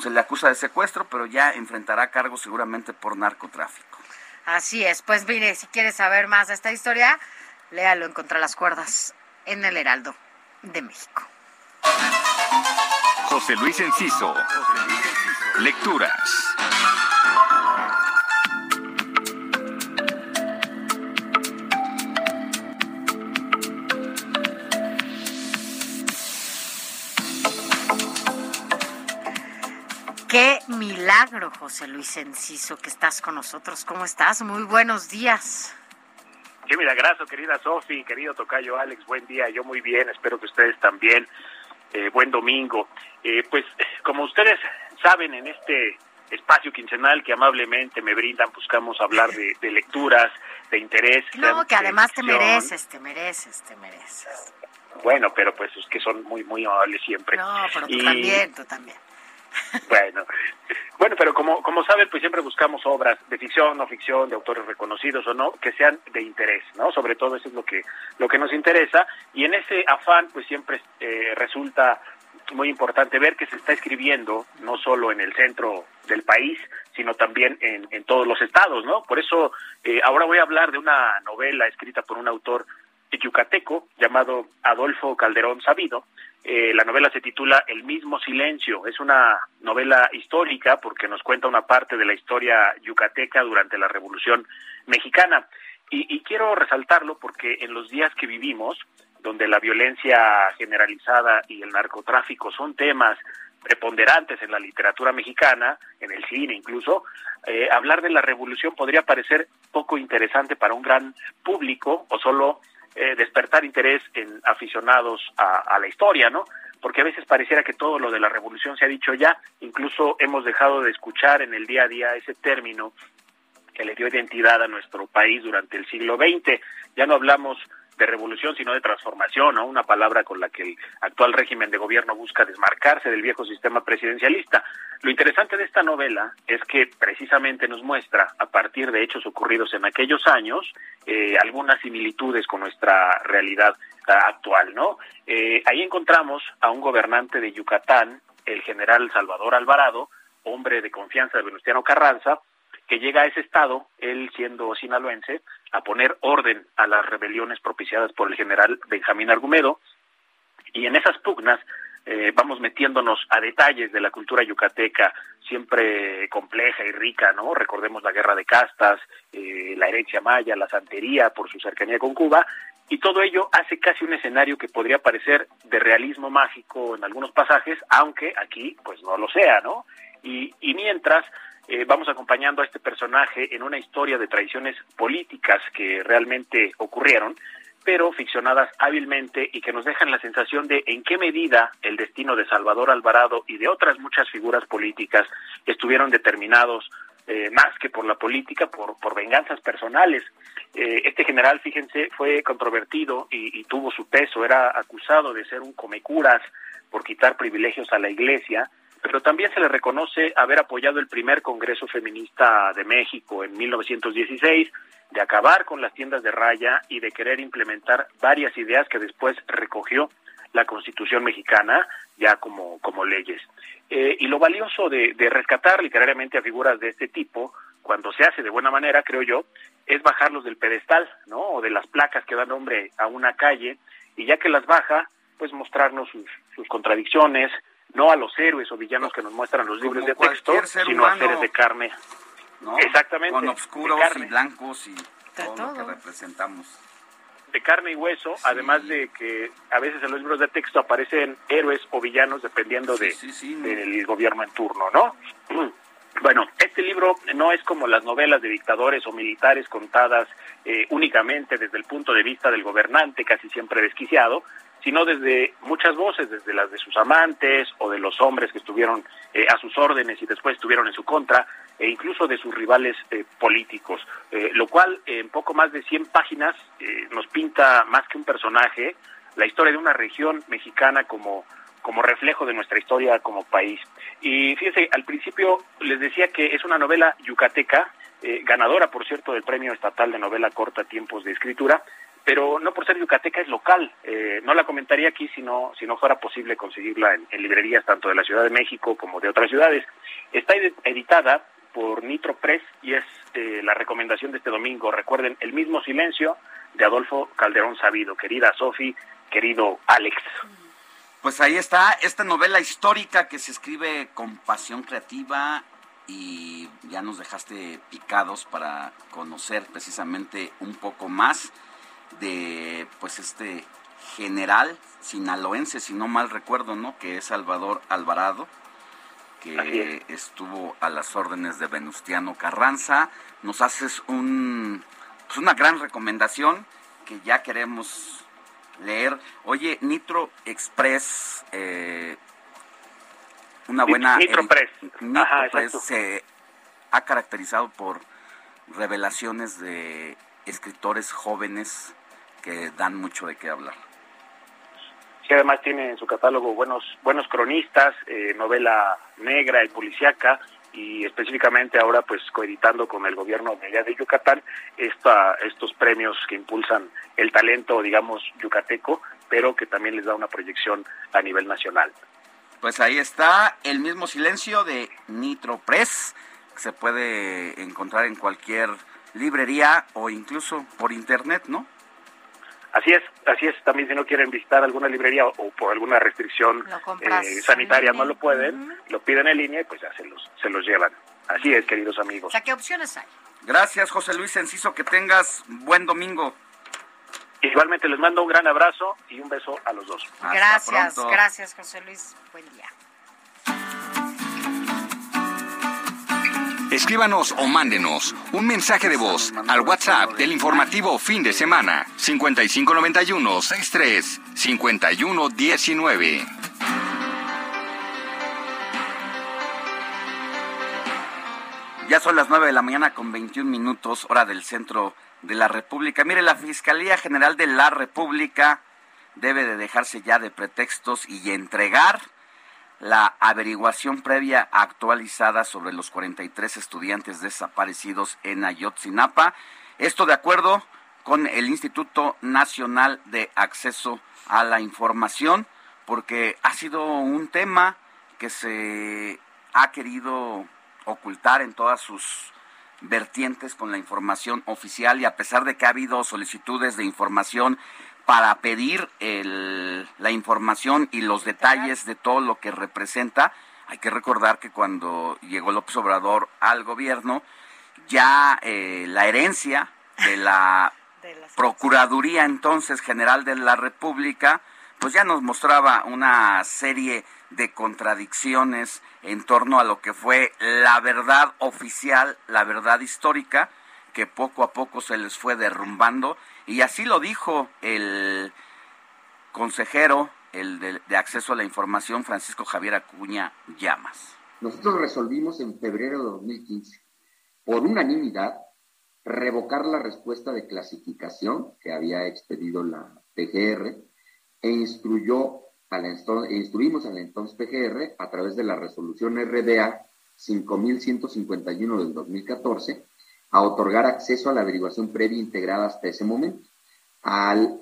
se le acusa de secuestro, pero ya enfrentará cargo seguramente por narcotráfico. Así es, pues mire, si quieres saber más de esta historia, léalo en Contra las Cuerdas en el Heraldo de México. José Luis Enciso. Lecturas. Qué milagro, José Luis Enciso, que estás con nosotros. ¿Cómo estás? Muy buenos días. Qué milagroso, querida Sofi, querido Tocayo Alex, buen día. Yo muy bien, espero que ustedes también. Eh, buen domingo. Eh, pues como ustedes saben, en este espacio quincenal que amablemente me brindan, buscamos hablar de, lecturas, de interés. No, que además te mereces, te mereces, te mereces. Bueno, pero pues es que son muy, muy amables siempre. No, pero tú también, tú también. [laughs] Bueno, bueno, pero como, como saben, pues siempre buscamos obras de ficción, no ficción, de autores reconocidos o no, que sean de interés, ¿no? Sobre todo eso es lo que, lo que nos interesa y en ese afán, pues siempre eh, resulta muy importante ver que se está escribiendo no solo en el centro del país, sino también en, en todos los estados, ¿no? Por eso eh, ahora voy a hablar de una novela escrita por un autor yucateco llamado Adolfo Calderón Sabido, eh, la novela se titula El mismo silencio. Es una novela histórica porque nos cuenta una parte de la historia yucateca durante la Revolución Mexicana. Y, quiero resaltarlo porque en los días que vivimos, donde la violencia generalizada y el narcotráfico son temas preponderantes en la literatura mexicana, en el cine incluso, eh, hablar de la revolución podría parecer poco interesante para un gran público o solo eh, despertar interés en aficionados a, la historia, ¿no? Porque a veces pareciera que todo lo de la revolución se ha dicho ya, incluso hemos dejado de escuchar en el día a día ese término que le dio identidad a nuestro país durante el siglo XX. Ya no hablamos de revolución, sino de transformación, ¿no? Una palabra con la que el actual régimen de gobierno busca desmarcarse del viejo sistema presidencialista. Lo interesante de esta novela es que precisamente nos muestra, a partir de hechos ocurridos en aquellos años, eh, algunas similitudes con nuestra realidad ah, actual, ¿no? Eh, ahí encontramos a un gobernante de Yucatán, el general Salvador Alvarado, hombre de confianza de Venustiano Carranza, que llega a ese estado, él siendo sinaloense, a poner orden a las rebeliones propiciadas por el general Benjamín Argumedo, y en esas pugnas eh, vamos metiéndonos a detalles de la cultura yucateca, siempre compleja y rica, ¿no? Recordemos la guerra de castas, eh, la herencia maya, la santería por su cercanía con Cuba, y todo ello hace casi un escenario que podría parecer de realismo mágico en algunos pasajes, aunque aquí pues no lo sea, ¿no? Y, y mientras eh, vamos acompañando a este personaje en una historia de traiciones políticas que realmente ocurrieron, pero ficcionadas hábilmente y que nos dejan la sensación de en qué medida el destino de Salvador Alvarado y de otras muchas figuras políticas estuvieron determinados eh, más que por la política, por, por venganzas personales. Eh, este general, fíjense, fue controvertido y, y, tuvo su peso, era acusado de ser un comecuras por quitar privilegios a la iglesia, pero también se le reconoce haber apoyado el primer Congreso Feminista de México en 1916, de acabar con las tiendas de raya y de querer implementar varias ideas que después recogió la Constitución mexicana ya como, como leyes. Eh, y lo valioso de, rescatar literariamente a figuras de este tipo, cuando se hace de buena manera, creo yo, es bajarlos del pedestal, ¿no? O de las placas que dan nombre a una calle, y ya que las baja, pues mostrarnos sus contradicciones, no a los héroes o villanos que nos muestran los libros de texto, sino humano, a seres de carne. ¿no? Exactamente. Con oscuros y blancos y todo, todo, lo que representamos. De carne y hueso, sí. además de que a veces en los libros de texto aparecen héroes o villanos dependiendo de, sí, del gobierno en turno, ¿no? [clears throat] Bueno, este libro no es como las novelas de dictadores o militares contadas eh, únicamente desde el punto de vista del gobernante, casi siempre desquiciado, sino desde muchas voces, desde las de sus amantes o de los hombres que estuvieron eh, a sus órdenes y después estuvieron en su contra, e incluso de sus rivales eh, políticos, eh, lo cual en poco más de 100 páginas eh, nos pinta más que un personaje, la historia de una región mexicana como como reflejo de nuestra historia como país. Y fíjense, al principio les decía que es una novela yucateca, eh, ganadora, por cierto, del Premio Estatal de Novela Corta Tiempos de Escritura, pero no por ser yucateca es local. Eh, no la comentaría aquí si no, si no fuera posible conseguirla en, librerías tanto de la Ciudad de México como de otras ciudades. Está editada por Nitro Press y es eh, la recomendación de este domingo. Recuerden, El mismo silencio de Adolfo Calderón Sabido. Querida Sofi, querido Alex. Pues ahí está esta novela histórica que se escribe con pasión creativa y ya nos dejaste picados para conocer precisamente un poco más de pues este general sinaloense, si no mal recuerdo, ¿no? Que es Salvador Alvarado, que es. estuvo a las órdenes de Venustiano Carranza. Nos haces un pues una gran recomendación que ya queremos leer. Oye, Nitro Express, eh, una buena... Nitro Press. Nitro Ajá, Press se ha caracterizado por revelaciones de escritores jóvenes que dan mucho de qué hablar. Sí, además tiene en su catálogo buenos buenos cronistas, eh, novela negra y policíaca, y específicamente ahora pues coeditando con el gobierno de allá de Yucatán esta, estos premios que impulsan el talento, digamos, yucateco, pero que también les da una proyección a nivel nacional. Pues ahí está el mismo silencio de Nitro Press, que se puede encontrar en cualquier librería o incluso por internet, ¿no? Así es, así es. También si no quieren visitar alguna librería o, por alguna restricción eh, sanitaria no lo pueden, uh -huh. lo piden en línea y pues ya se los, se los llevan. Así es, queridos amigos. O sea, ¿qué opciones hay? Gracias, José Luis Enciso. Que tengas buen domingo. Igualmente les mando un gran abrazo y un beso a los dos. Hasta gracias, pronto. gracias, José Luis. Buen día. Escríbanos o mándenos un mensaje de voz al WhatsApp del informativo fin de semana 5591 63 51 19. Ya son las 9 de la mañana con 21 minutos, hora del centro de la República. Mire, la Fiscalía General de la República debe de dejarse ya de pretextos y entregar la averiguación previa actualizada sobre los 43 estudiantes desaparecidos en Ayotzinapa. Esto de acuerdo con el Instituto Nacional de Acceso a la Información, porque ha sido un tema que se ha querido ocultar en todas sus vertientes con la información oficial y a pesar de que ha habido solicitudes de información para pedir la información y los detalles de todo lo que representa. Hay que recordar que cuando llegó López Obrador al gobierno, ya eh, la herencia de la [laughs] Procuraduría entonces General de la República, pues ya nos mostraba una serie de contradicciones en torno a lo que fue la verdad oficial, la verdad histórica, que poco a poco se les fue derrumbando. Y así lo dijo el consejero el de, acceso a la información, Francisco Javier Acuña Llamas. Nosotros resolvimos en febrero de 2015, por unanimidad, revocar la respuesta de clasificación que había expedido la PGR e instruyó a la, instruimos a la entonces PGR a través de la resolución RDA 5151 del 2014 a otorgar acceso a la averiguación previa integrada hasta ese momento, al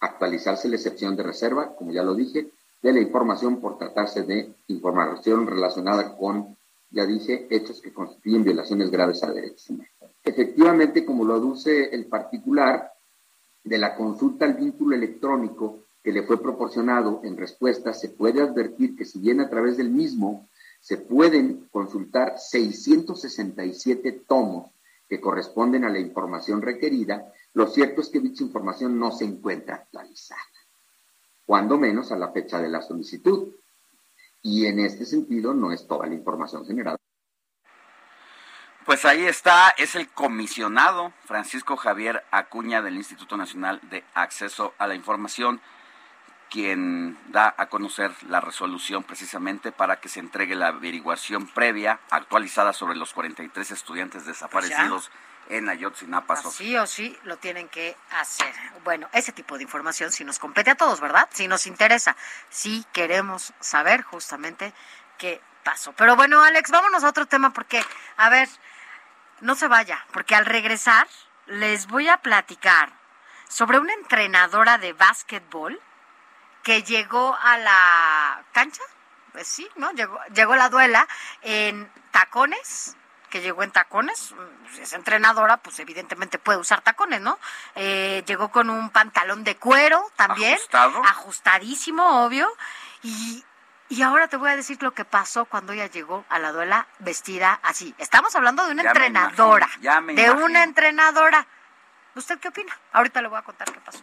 actualizarse la excepción de reserva, como ya lo dije, de la información por tratarse de información relacionada con, ya dije, hechos que constituyen violaciones graves a derechos humanos. Efectivamente, como lo aduce el particular, de la consulta al vínculo electrónico que le fue proporcionado en respuesta, se puede advertir que si bien a través del mismo se pueden consultar 667 tomos que corresponden a la información requerida, lo cierto es que dicha información no se encuentra actualizada, cuando menos a la fecha de la solicitud. Y en este sentido no es toda la información generada. Pues ahí está, es el comisionado Francisco Javier Acuña del Instituto Nacional de Acceso a la Información quien da a conocer la resolución precisamente para que se entregue la averiguación previa actualizada sobre los 43 estudiantes desaparecidos pues en Ayotzinapa. Sí o sí lo tienen que hacer. Bueno, ese tipo de información si nos compete a todos, ¿verdad? Si nos interesa, si queremos saber justamente qué pasó. Pero bueno, Alex, vámonos a otro tema porque, a ver, no se vaya, porque al regresar les voy a platicar sobre una entrenadora de básquetbol que llegó a la cancha, pues sí, ¿no? Llegó, llegó la duela en tacones, que llegó en tacones, es entrenadora, pues evidentemente puede usar tacones, ¿no? Eh, llegó con un pantalón de cuero también, ajustadísimo, obvio, y, y ahora te voy a decir lo que pasó cuando ella llegó a la duela vestida así. Estamos hablando de una entrenadora. de una entrenadora. ¿Usted qué opina? Ahorita le voy a contar qué pasó.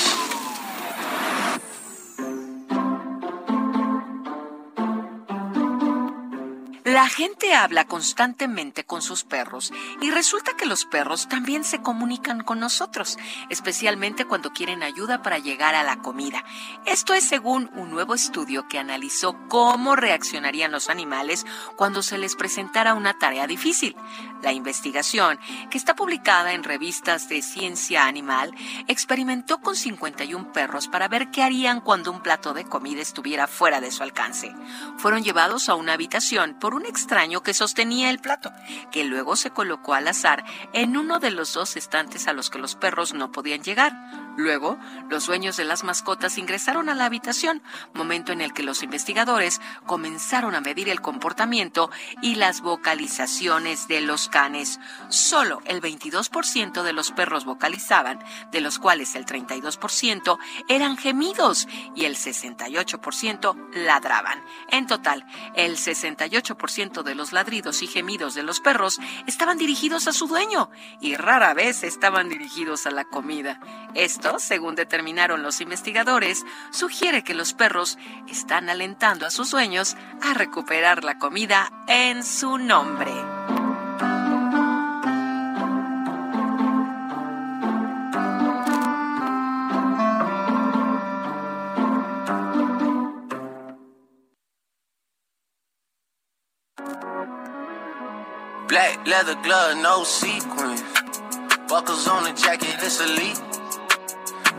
Gente habla constantemente con sus perros y resulta que los perros también se comunican con nosotros, especialmente cuando quieren ayuda para llegar a la comida. Esto es según un nuevo estudio que analizó cómo reaccionarían los animales cuando se les presentara una tarea difícil. La investigación, que está publicada en revistas de ciencia animal, experimentó con 51 perros para ver qué harían cuando un plato de comida estuviera fuera de su alcance. Fueron llevados a una habitación por un extraño que sostenía el plato, que luego se colocó al azar en uno de los dos estantes a los que los perros no podían llegar. Luego, los dueños de las mascotas ingresaron a la habitación, momento en el que los investigadores comenzaron a medir el comportamiento y las vocalizaciones de los canes. Solo el 22% de los perros vocalizaban, de los cuales el 32% eran gemidos y el 68% ladraban. En total, el 68% de los ladridos y gemidos de los perros estaban dirigidos a su dueño y rara vez estaban dirigidos a la comida. Esto, según determinaron los investigadores, sugiere que los perros están alentando a sus dueños a recuperar la comida en su nombre. Black leather no. Buckles on the jacket, it's.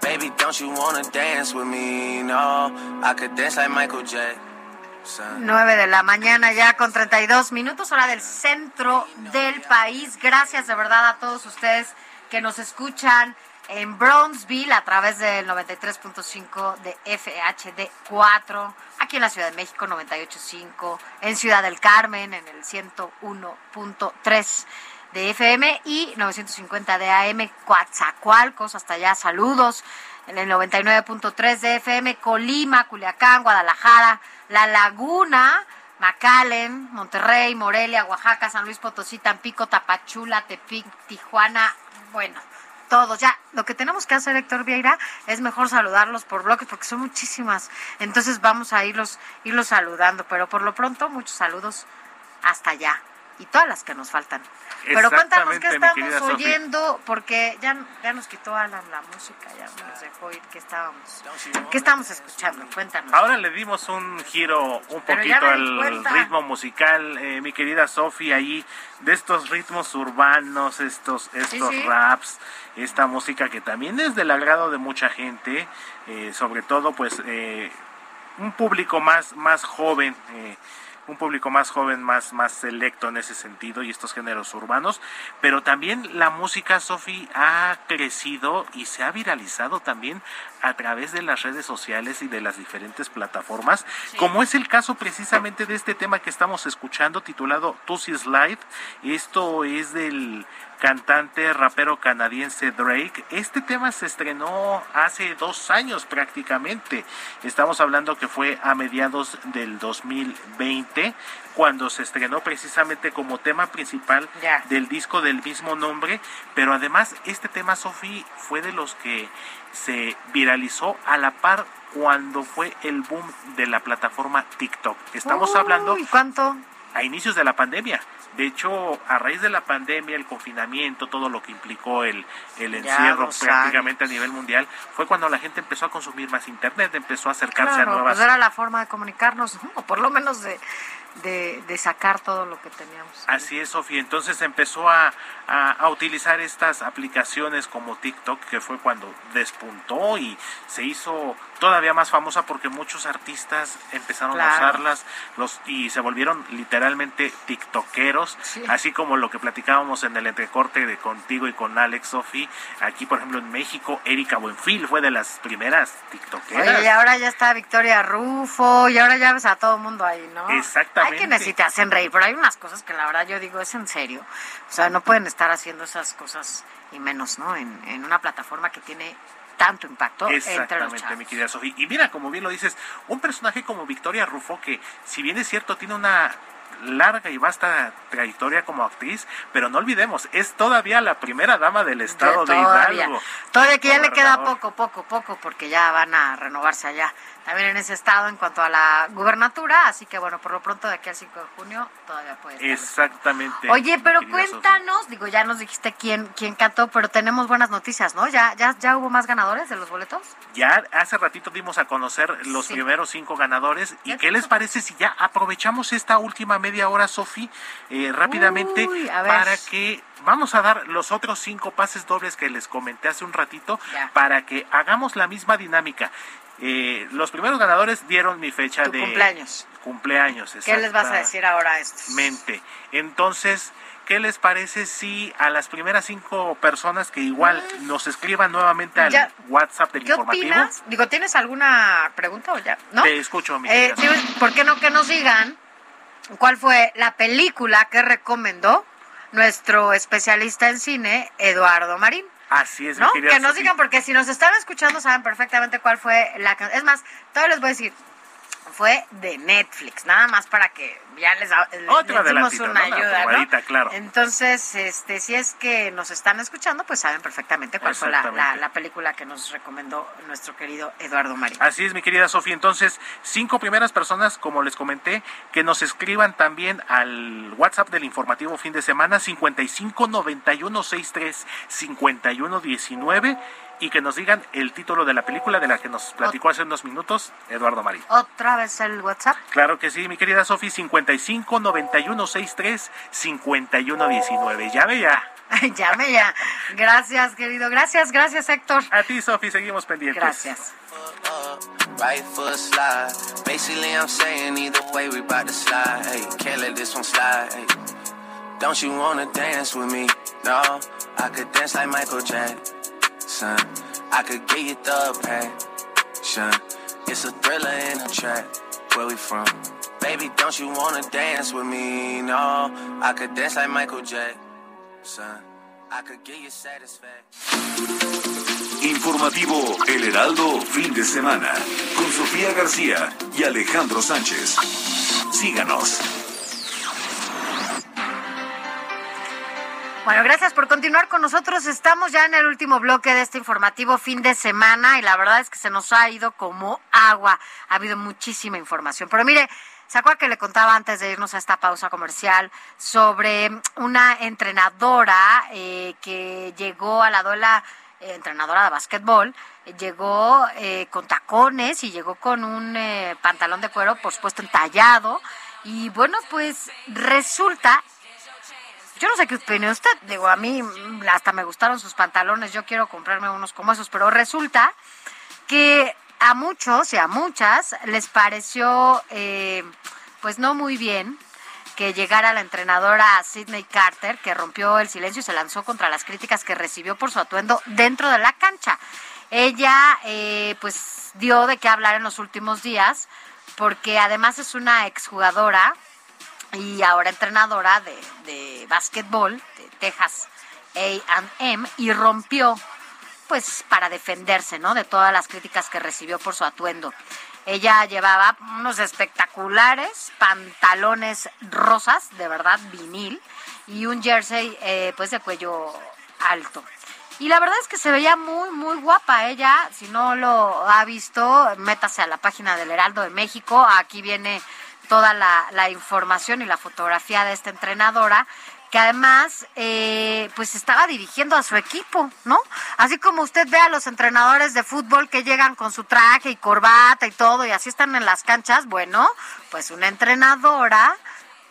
Baby, don't you wanna dance with me? No, I could dance like Michael Jackson. 9 de la mañana ya con 32 minutos, hora del centro del país. Gracias de verdad a todos ustedes que nos escuchan en Bronzeville a través del 93.5 de FHD4, aquí en la Ciudad de México 98.5, en Ciudad del Carmen en el 101.3 de FM y 950 de AM, Coatzacoalcos, hasta allá, saludos, en el 99.3 de FM, Colima, Culiacán, Guadalajara, La Laguna, McAllen, Monterrey, Morelia, Oaxaca, San Luis Potosí, Tampico, Tapachula, Tepic, Tijuana, bueno, todos. Ya, lo que tenemos que hacer, Héctor Vieira, es mejor saludarlos por bloques, porque son muchísimas. Entonces vamos a irlos, irlos saludando. Pero por lo pronto, muchos saludos hasta allá. Y todas las que nos faltan. Pero cuéntanos qué estamos oyendo, porque ya, ya nos quitó Alan la música, ya nos dejó ir, ¿qué estábamos, qué estamos escuchando? Cuéntanos. Ahora le dimos un giro un Pero poquito al ritmo musical, eh, mi querida Sofi, ahí de estos ritmos urbanos, estos, estos sí. raps, esta música que también es del agrado de mucha gente, eh, sobre todo pues eh, un público más, más joven. eh, un público más joven, más, más selecto en ese sentido y estos géneros urbanos, pero también la música, Sofi, ha crecido y se ha viralizado también a través de las redes sociales y de las diferentes plataformas, como es el caso precisamente de este tema que estamos escuchando titulado Tusi Slide. Esto es del cantante rapero canadiense Drake. Este tema se estrenó hace dos años prácticamente. Estamos hablando que fue a mediados del 2020 cuando se estrenó precisamente como tema principal del disco del mismo nombre, pero además este tema, Sofi, fue de los que se viralizó a la par cuando fue el boom de la plataforma TikTok. Estamos hablando ¿Cuánto? A inicios de la pandemia. De hecho, a raíz de la pandemia, el confinamiento, todo lo que implicó el, el encierro prácticamente a nivel mundial, fue cuando la gente empezó a consumir más Internet, empezó a acercarse a nuevas pues era la forma de comunicarnos, o por lo menos de, de, de sacar todo lo que teníamos. Así es, Sofía. Entonces empezó a, a- a utilizar estas aplicaciones como TikTok, que fue cuando despuntó y se hizo todavía más famosa porque muchos artistas empezaron a usarlas los, y se volvieron literalmente TikTokeros, así como lo que platicábamos en el entrecorte de contigo y con Alex Sofi. Aquí, por ejemplo, en México, Erika Buenfil fue de las primeras TikTokeras. Oye, y ahora ya está Victoria Rufo, y ahora ya ves a todo el mundo ahí, ¿no? Exactamente. Hay quienes sí te hacen reír, pero hay unas cosas que la verdad yo digo, es en serio. O sea, no pueden estar haciendo esas cosas, y menos, ¿no? En, en una plataforma que tiene tanto impacto entre los Exactamente, mi querida Sofía. Y mira, como bien lo dices, un personaje como Victoria Rufo, que si bien es cierto, tiene una larga y vasta trayectoria como actriz, pero no olvidemos, es todavía la primera dama del estado de, todavía. Hidalgo. Todavía que ya le queda poco, poco, poco, porque ya van a renovarse allá. También en ese estado en cuanto a la gubernatura, así que bueno, por lo pronto de aquí al 5 de junio todavía puede estar. Exactamente. Oye, pero cuéntanos, digo, ya nos dijiste quién, quién cantó, pero tenemos buenas noticias, ¿no? ¿Ya, ya, ya hubo más ganadores de los boletos? Ya hace ratito dimos a conocer los Sí. primeros cinco ganadores. ¿Y qué les parece si ya aprovechamos esta última media hora, Sofi, eh, rápidamente Uy, para que vamos a dar los otros cinco pases dobles que les comenté hace un ratito Ya. para que hagamos la misma dinámica? Eh, los primeros ganadores dieron mi fecha Tu de cumpleaños. cumpleaños. ¿Qué les vas a decir ahora a estos? Exactamente. Entonces, ¿qué les parece si a las primeras cinco personas que igual Mm. nos escriban nuevamente al WhatsApp del ¿Qué informativo? opinas? Digo, ¿tienes alguna pregunta o ya? ¿No? Te escucho, mi Eh, ¿Por qué no que nos digan cuál fue la película que recomendó nuestro especialista en cine, Eduardo Marín? Así es, ¿No? Que nos digan, porque si nos están escuchando saben perfectamente cuál fue la can- Es más, todavía les voy a decir, fue de Netflix, nada más para que ya les, les Otro dimos una ayuda, claro. Entonces, este, si es que nos están escuchando, pues saben perfectamente cuál fue la, la película que nos recomendó nuestro querido Eduardo Marín. Así es, mi querida Sofía. Entonces, cinco primeras personas, como les comenté, que nos escriban también al WhatsApp del informativo fin de semana 55 91 63 51 19 y que nos digan el título de la película de la que nos platicó hace unos minutos Eduardo Marín. Otra vez el WhatsApp. Claro que sí, mi querida Sofía, 55 91 63 51 19. Llame ya. Llame ya. Gracias, querido. Gracias, gracias, Héctor. A ti, Sofía, seguimos pendientes. Gracias. right foot slide. Basically, I'm saying either way, we bout to slide. Hey, can't let this one slide. Hey. Don't you wanna dance with me? No, I could dance like Michael Jackson. I could get you the passion. It's a thriller in a track. Where we from? Baby, don't you wanna dance with me? No, I could dance like Michael Jackson. I could get you satisfaction. Informativo El Heraldo fin de semana con Sofía García y Alejandro Sánchez. Síganos. Bueno, gracias por continuar con nosotros. Estamos ya en el último bloque de este informativo fin de semana y la verdad es que se nos ha ido como agua. Ha habido muchísima información. Pero mire, ¿se que le contaba antes de irnos a esta pausa comercial sobre una entrenadora eh, que llegó a la duela, eh, entrenadora de básquetbol, eh, llegó con tacones y llegó con un eh, pantalón de cuero, por supuesto, entallado. Y bueno, pues resulta yo no sé qué opina usted. Digo, a mí hasta me gustaron sus pantalones. Yo quiero comprarme unos como esos. Pero resulta que a muchos y a muchas les pareció, eh, pues no muy bien que llegara la entrenadora Sidney Carter, que rompió el silencio y se lanzó contra las críticas que recibió por su atuendo dentro de la cancha. Ella, eh, pues, dio de qué hablar en los últimos días, porque además es una exjugadora y ahora entrenadora de, de básquetbol de Texas A&M y rompió pues para defenderse, ¿no? De todas las críticas que recibió por su atuendo. Ella llevaba unos espectaculares pantalones rosas, de verdad vinil, y un jersey eh, pues de cuello alto. Y la verdad es que se veía muy, muy guapa ella. Si no lo ha visto, métase a la página del Heraldo de México. Aquí viene toda la, información y la fotografía de esta entrenadora que además eh, pues estaba dirigiendo a su equipo, ¿no? Así como usted ve a los entrenadores de fútbol que llegan con su traje y corbata y todo y así están en las canchas, bueno, pues una entrenadora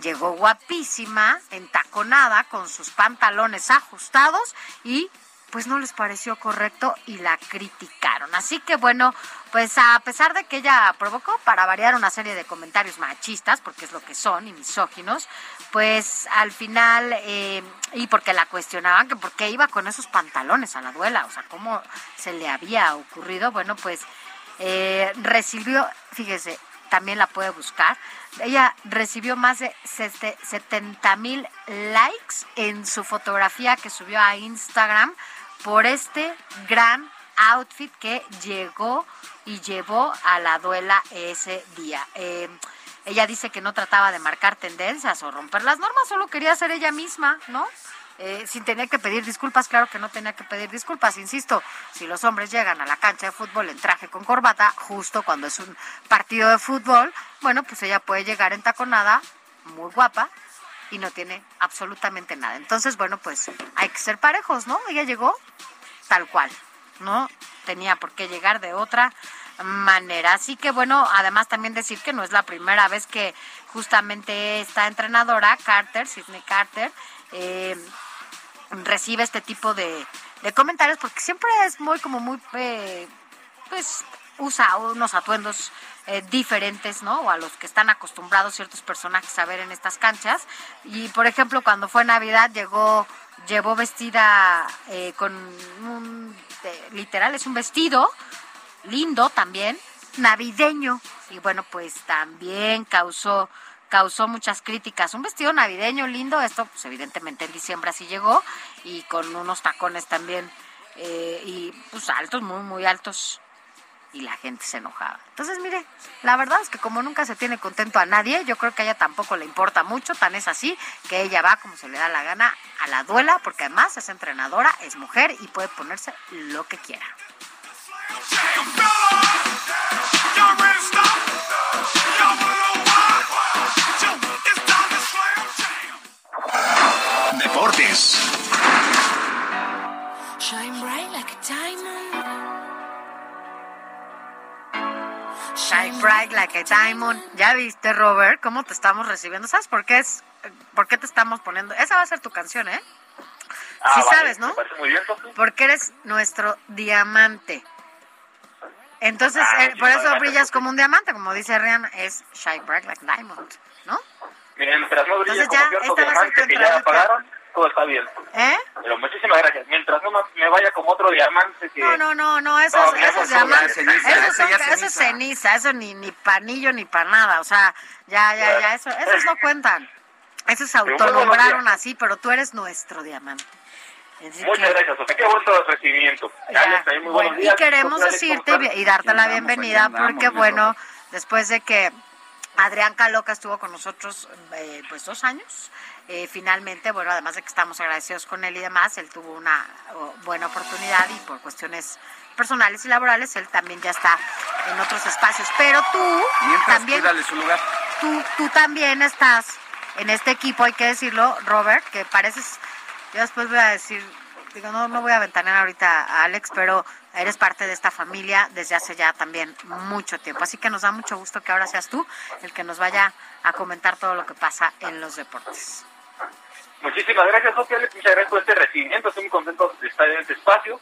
llegó guapísima, entaconada, con sus pantalones ajustados y pues no les pareció correcto y la criticaron. Así que bueno, pues a pesar de que ella provocó para variar una serie de comentarios machistas, porque es lo que son, y misóginos, pues al final, eh, y porque la cuestionaban que por qué iba con esos pantalones a la duela, o sea, cómo se le había ocurrido, bueno, pues eh, recibió, fíjese, también la puede buscar. Ella recibió más de 70 mil likes en su fotografía que subió a Instagram por este gran outfit que llegó y llevó a la duela ese día. Eh, ella dice que no trataba de marcar tendencias o romper las normas, solo quería ser ella misma, ¿no? Eh, sin tener que pedir disculpas, claro que no tenía que pedir disculpas, insisto, si los hombres llegan a la cancha de fútbol en traje con corbata, justo cuando es un partido de fútbol, bueno, pues ella puede llegar en taconada, muy guapa, y no tiene absolutamente nada. Entonces, bueno, pues hay que ser parejos, ¿no? Ella llegó tal cual, no tenía por qué llegar de otra manera. Así que bueno, además también decir que no es la primera vez que justamente esta entrenadora, Carter, Sidney Carter, eh, recibe este tipo de, comentarios porque siempre es muy como muy eh, pues usa unos atuendos eh, diferentes, ¿no? O a los que están acostumbrados ciertos personajes a ver en estas canchas. Y, por ejemplo, cuando fue Navidad llegó, llevó vestida eh, con un, literal, es un vestido lindo también, navideño. Y bueno, pues también causó causó muchas críticas. Un vestido navideño lindo, esto pues evidentemente en diciembre así llegó y con unos tacones también eh, y pues altos, muy, muy altos y la gente se enojaba. Entonces, mire, la verdad es que como nunca se tiene contento a nadie, yo creo que a ella tampoco le importa mucho, tan es así que ella va como se le da la gana a la duela, porque además es entrenadora, es mujer y puede ponerse lo que quiera. Deportes. Shine bright like a diamond. Shine bright like a diamond. ¿Ya viste, Robert, cómo te estamos recibiendo? ¿Sabes por qué es? ¿Por qué te estamos poniendo? Esa va a ser tu canción, ¿eh? Ah, sí vale, sabes, ¿no? muy bien. Porque eres nuestro diamante. Entonces, Ah, eh, por eso brillas como un diamante, como dice Rihanna, es shine bright like diamond, ¿no? Mientras no brille Entonces como ya, cierto esta va a ser tu que ya apagaron, todo está bien. ¿Eh? Pero muchísimas gracias. Mientras no me vaya como otro diamante que... No, no, no, no, eso, No, eso es diamante. ceniza, eso, son- eso es ceniza. ceniza, eso ni, ni panillo ni para nada, o sea, ya, ya, ya, eso, esos no cuentan. Esos autonombraron así, pero tú eres nuestro diamante. Así Muchas que- gracias, Sofía. Qué buen recibimiento. Ya, muy bueno, días. y queremos decirte ¿cómo y, darte la bienvenida porque bueno, después de que Adrián Caloca estuvo con nosotros eh, pues dos años, eh, finalmente, bueno, además de que estamos agradecidos con él y demás, él tuvo una oh, buena oportunidad y por cuestiones personales y laborales, él también ya está en otros espacios. Pero tú Mientras, también, su lugar. tú, tú también estás en este equipo, hay que decirlo, Robert, que pareces, yo después voy a decir, digo, no, no voy a ventanear ahorita a Alex, pero eres parte de esta familia desde hace ya también mucho tiempo. Así que nos da mucho gusto que ahora seas tú el que nos vaya a comentar todo lo que pasa en los deportes. Muchísimas gracias, Sofía. Muchas gracias por este recibimiento. Estoy muy contento de estar en este espacio.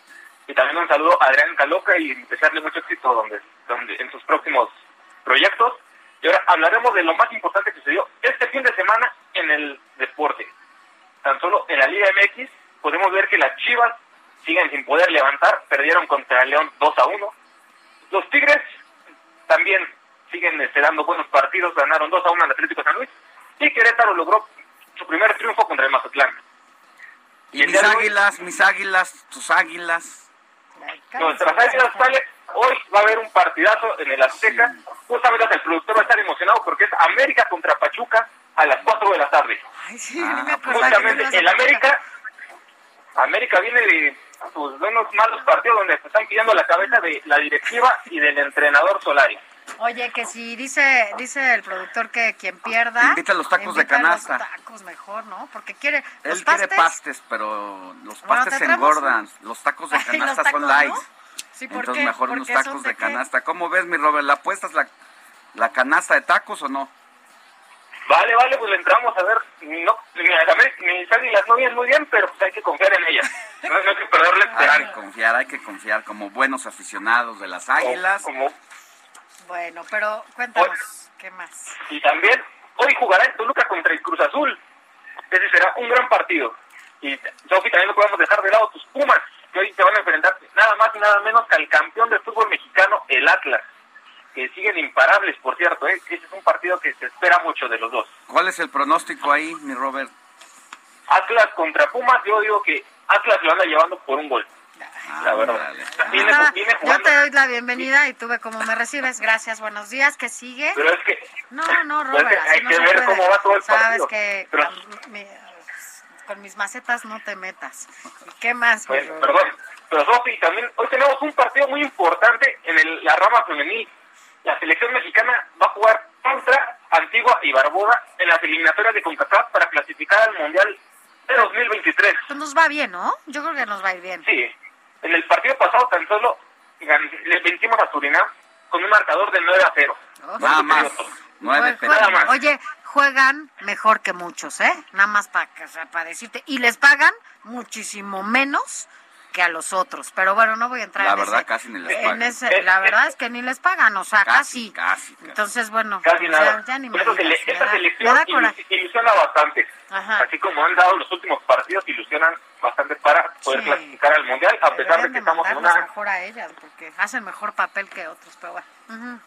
Y también un saludo a Adrián Caloca y desearle mucho éxito donde, donde, en sus próximos proyectos. Y ahora hablaremos de lo más importante que sucedió este fin de semana en el deporte. Tan solo en la Liga MX podemos ver que las Chivas siguen sin poder levantar, perdieron contra el León 2 a 1. Los Tigres también siguen este, dando buenos partidos, ganaron 2 a 1 al Atlético San Luis. Y Querétaro logró su primer triunfo contra el Mazatlán. Y mis hoy- águilas, mis águilas, tus águilas. Nuestras águilas sale, hoy va a haber un partidazo en el Azteca. Justamente el productor va a estar emocionado porque es América contra Pachuca a las 4 de la tarde. Ay, sí, Ah, Justamente el América, América viene de sus buenos malos partidos donde se están pidiendo la cabeza de la directiva y del entrenador Solari. Oye, que si dice dice el productor que quien pierda... Invita a los tacos de los canasta. tacos mejor, ¿no? Porque quiere... Él los quiere pastes, pero los pastes te se engordan. Los tacos de [laughs] canasta tacos, son ¿no? light. Sí, ¿por Entonces qué? mejor unos tacos de de canasta. ¿Cómo ves, mi Robert? ¿La apuestas la, la canasta de tacos o no? Vale, vale, pues le entramos a ver. No, mis, América- mis águilas no vienen muy bien, pero pues hay que confiar en ellas. No, no hay que perderle Hay que confiar, hay que confiar como buenos aficionados de las águilas. Como, Bueno, pero cuéntanos, ¿qué más? Y también hoy jugará el Toluca contra el Cruz Azul. Ese será un gran partido. Y Sofi, también no podemos dejar de lado tus Pumas, que hoy se van a enfrentar nada más y nada menos que al campeón del fútbol mexicano, el Atlas, que siguen imparables, por cierto. ¿eh? Ese es un partido que se espera mucho de los dos. ¿Cuál es el pronóstico ahí, mi Robert? Atlas contra Pumas, yo digo que Atlas lo anda llevando por un gol. La verdad. Viene, Ah, viene yo te doy la bienvenida y tú ve cómo me recibes. Gracias, buenos días. ¿Qué sigue? pero es que No, no, Pues Robert, hay no que ver puede. cómo va todo el Sabes partido. que Pero- con, mi- con mis macetas no te metas. ¿Y qué más? Robert? perdón. Pero Sofi, también hoy tenemos un partido muy importante en el- la rama femenil. La selección mexicana va a jugar contra Antigua y Barbuda en las eliminatorias de CONCACAF para clasificar al Mundial de 2023. Pues nos va bien, ¿no? Yo creo que nos va a ir bien. Sí, en el partido pasado tan solo le vencimos a Surinam con un marcador de 9 a 0. Nada más. Nueve, pero- Nada más. Oye, juegan mejor que muchos, ¿eh? Nada más para decirte. Y les pagan muchísimo menos que a los otros. Pero bueno, no voy a entrar la en verdad, ese, casi ni les en pagan. ese- la verdad es que ni les pagan, o sea, casi. Casi, Entonces, bueno, Casi ya- nada. ya ni me digas, me me selección da coraje. ilus- ilusiona bastante. Ajá. Así como han dado los últimos partidos, ilusionan bastante para poder Sí. clasificar al Mundial, a pesar de que de estamos en una... mejor a ellas, porque hacen mejor papel que otros, pero bueno.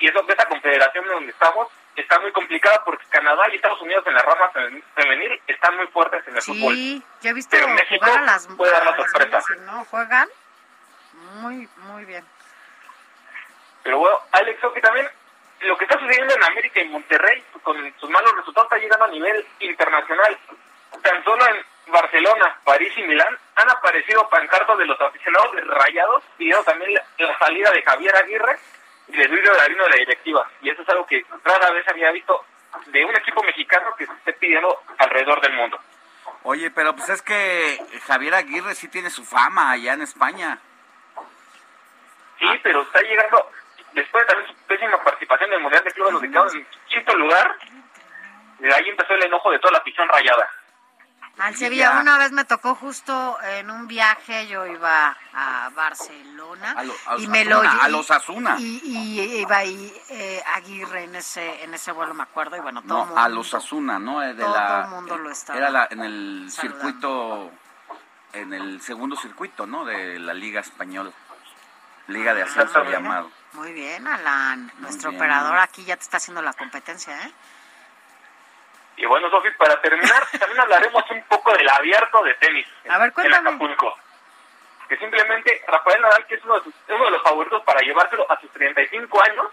Y eso que esta confederación donde estamos está muy complicada porque Canadá y Estados Unidos en la rama femen- femenil están muy fuertes en el fútbol. Sí, yo he visto Pero México jugar a las, puede dar la las sorpresa. y no juegan muy, muy bien. Pero bueno, Alex, que también lo que está sucediendo en América y Monterrey con sus malos resultados está llegando a nivel internacional. Tan solo en Barcelona, París y Milán han aparecido pancartas de los aficionados de Rayados pidiendo también la salida de Javier Aguirre y de Luis Darino de la directiva. Y eso es algo que rara vez había visto de un equipo mexicano que se esté pidiendo alrededor del mundo. Oye, pero pues es que Javier Aguirre sí tiene su fama allá en España. Sí, pero está llegando, después de también su pésima participación en el Mundial de Clubes, quedaron en quinto lugar. De ahí empezó el enojo de toda la afición rayada. Al Sevilla, una vez me tocó justo en un viaje, yo iba a Barcelona A, lo- a y me lo Asuna, a y- los Asuna. y, y iba ahí eh, Aguirre en ese en ese vuelo me acuerdo y bueno todo No, mundo, a los Asuna, ¿no? Eh, De todo la, el mundo lo estaba Era la- en el saludando. circuito, en el segundo circuito, ¿no? De la Liga Española. Liga de Ascenso llamado. muy bien Alan nuestro bien. operador aquí ya te está haciendo la competencia eh Y bueno, Sofi, para terminar, también hablaremos un poco del abierto de tenis A ver, en. Acapulco. Que simplemente Rafael Nadal, que es uno de, sus- uno de los favoritos para llevárselo a sus 35 años,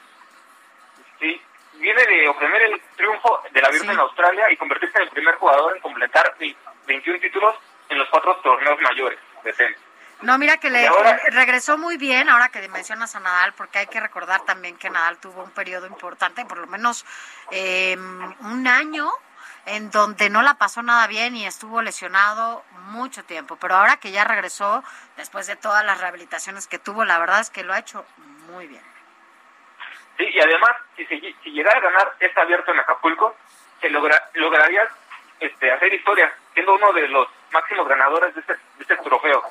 sí, viene de obtener el triunfo del abierto en Australia y convertirse en el primer jugador en completar ve- 21 títulos en los cuatro torneos mayores de tenis. No, mira que le ahora- regresó muy bien ahora que mencionas a Nadal, porque hay que recordar también que Nadal tuvo un periodo importante, por lo menos eh, un año, en donde no la pasó nada bien y estuvo lesionado mucho tiempo. Pero ahora que ya regresó, después de todas las rehabilitaciones que tuvo, la verdad es que lo ha hecho muy bien. Sí, y además, si, se si llegara a ganar este abierto en Acapulco, se logra, lograría este, hacer historia, siendo uno de los máximos ganadores de este, de este trofeo,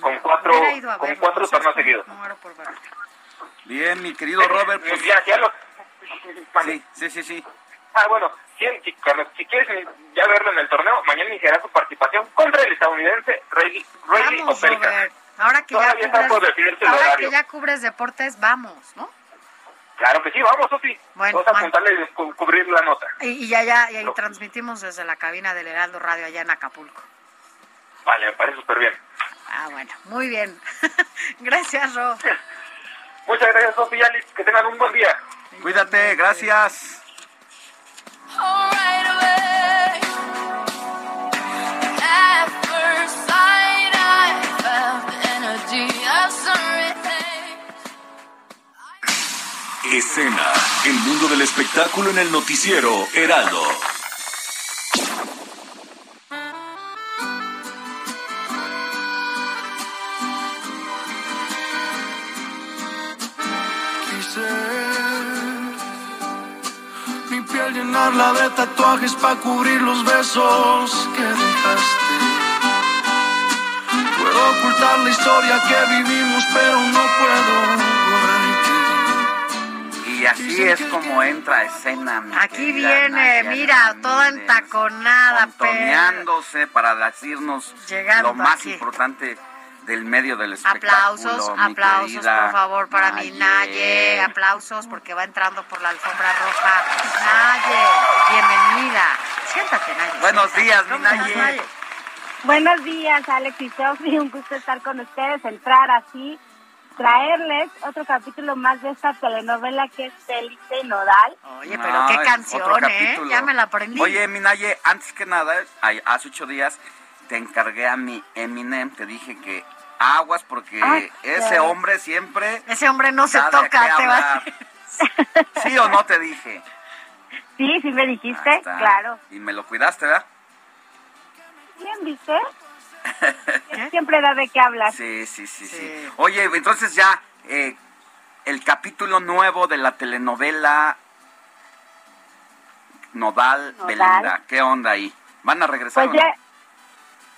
con cuatro, con cuatro no torneos seguidos. Bien, mi querido Robert, pues... Ya, ya lo- Sí, sí, sí, sí. Ah, bueno, si, si- cuando- si quieres ya verlo en el torneo, mañana iniciará su participación contra el estadounidense Riley, Riley Vamos. Robert. Ahora que, ya Todavía cubres, ahora que ya cubres deportes, vamos, ¿no? Claro que sí, vamos, Sofi. Bueno, Vamos a man- apuntarle y cu- cubrir la nota. Y, y ya, ya, y ahí transmitimos desde la cabina del Heraldo Radio allá en Acapulco. Vale, me parece súper bien. Ah, bueno, muy bien. [laughs] Gracias, Ro. [laughs] Muchas gracias, Sofi y Alex. Que tengan un buen día. Cuídate, gracias. Escena, el mundo del espectáculo en el noticiero Heraldo. Llenarla de tatuajes para cubrir los besos que dejaste. Puedo ocultar la historia que vivimos, pero no puedo. Y así es como entra a escena. mi Aquí viene, Naya mira, toda entaconada, pero para decirnos Llegando lo más aquí. importante del medio del espectáculo. aplausos, mi aplausos, querida por favor, para mi Naye, aplausos porque va entrando por la alfombra roja. Naye, bienvenida. Siéntate, Naye. Buenos días, mi ¿Cómo estás, Naye? Naye? Buenos días, Alex y Sofi. Un gusto estar con ustedes, entrar así, traerles otro capítulo más de esta telenovela que es Felice y Nodal. Oye, pero qué Ay, canción, ¿eh? capítulo. Ya me la aprendí. Oye, Minaye, antes que nada, hace ocho días te encargué a mi Eminem, te dije que aguas porque Ay, ese hombre siempre... Ese hombre no se toca, te va-. [laughs] ¿Sí o no te dije? Sí, sí me dijiste, claro. Y me lo cuidaste, ¿verdad? Bien, ¿viste? [laughs] Siempre da de qué hablar. Sí, sí, sí, sí. Oye, entonces ya eh, el capítulo nuevo de la telenovela Nodal, Nodal. Belinda, ¿qué onda ahí? ¿Van a regresar? Pues o no?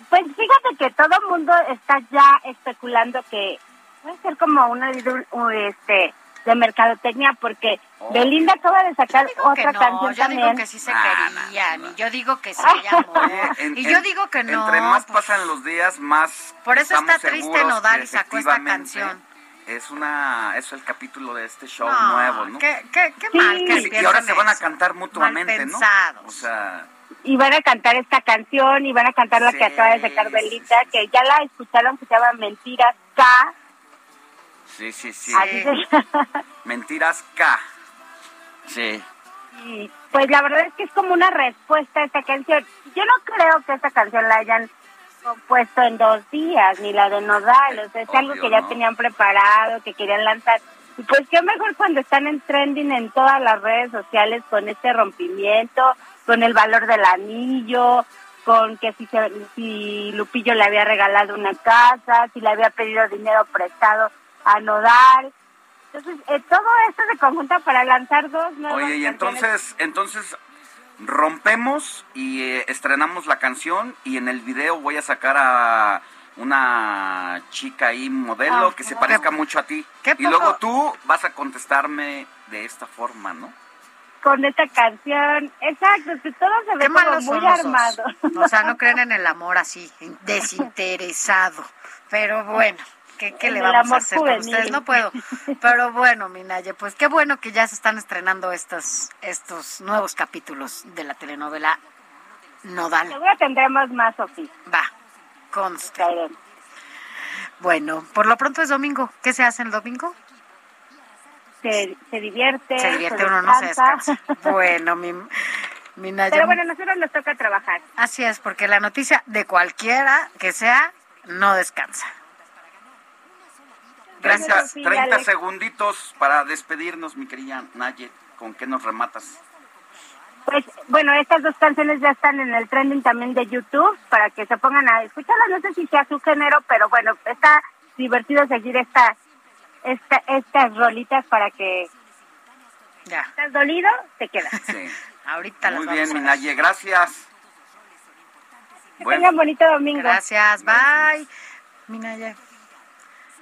Pues fíjate que todo el mundo está ya especulando que puede ser como una este de mercadotecnia porque oh. Belinda acaba de sacar otra canción yo también. digo que sí se querían y yo digo que sí [laughs] y yo digo que no. Entre más pues. pasan los días, más Por eso está triste Nodal y sacó esta canción. Es una es el capítulo de este show nuevo, ¿no? Qué, qué, qué mal que Y ahora se van a cantar mutuamente, ¿no? O sea, y van a cantar esta canción y van a cantar la que acaba de sacar Belinda, que ya la escucharon, que se llama Mentiras K. Sí, sí, sí. [laughs] Mentiras K. Sí. Y pues la verdad es que es como una respuesta a esta canción. Yo no creo que esta canción la hayan compuesto en dos días, ni la de Nodal, o sea, es algo que ya tenían preparado, que querían lanzar. Y pues qué mejor cuando están en trending en todas las redes sociales con este rompimiento, con el valor del anillo, con que si, si Lupillo le había regalado una casa, si le había pedido dinero prestado a Nodal. Entonces, eh, todo esto se conjunta para lanzar dos nuevas Oye, y entonces, entonces rompemos y eh, estrenamos la canción y en el video voy a sacar a una chica ahí modelo ah, que se parezca mucho a ti. y luego tú vas a contestarme de esta forma, ¿no? Con esta canción. Exacto, que todo se ve como muy armado. O sea, no creen en el amor así, desinteresado. Pero bueno, ¿qué, qué le vamos a hacer con ustedes? No puedo. Pero bueno, Minaye, pues qué bueno que ya se están estrenando estos, estos nuevos capítulos de la telenovela Nodal. Seguro tendremos más, Sofía. Va, consta. Bueno, por lo pronto es domingo. ¿Qué se hace el domingo? Se, divierte. Se divierte uno, no se descansa. Bueno, mi, mi Pero bueno, a nosotros nos toca trabajar. Así es, porque la noticia de cualquiera que sea no descansa. Gracias. 30, segunditos para despedirnos, mi querida Nayet. ¿Con qué nos rematas? Pues bueno, estas dos canciones ya están en el trending también de YouTube para que se pongan a escucharlas. No sé si sea su género, pero bueno, está divertido seguir esta esta, estas rolitas para que ya. estás dolido, te quedas. [laughs] Sí. Ahorita Muy bien, Minaye, gracias. Que tengan bonito domingo. Gracias, bye. Minaye.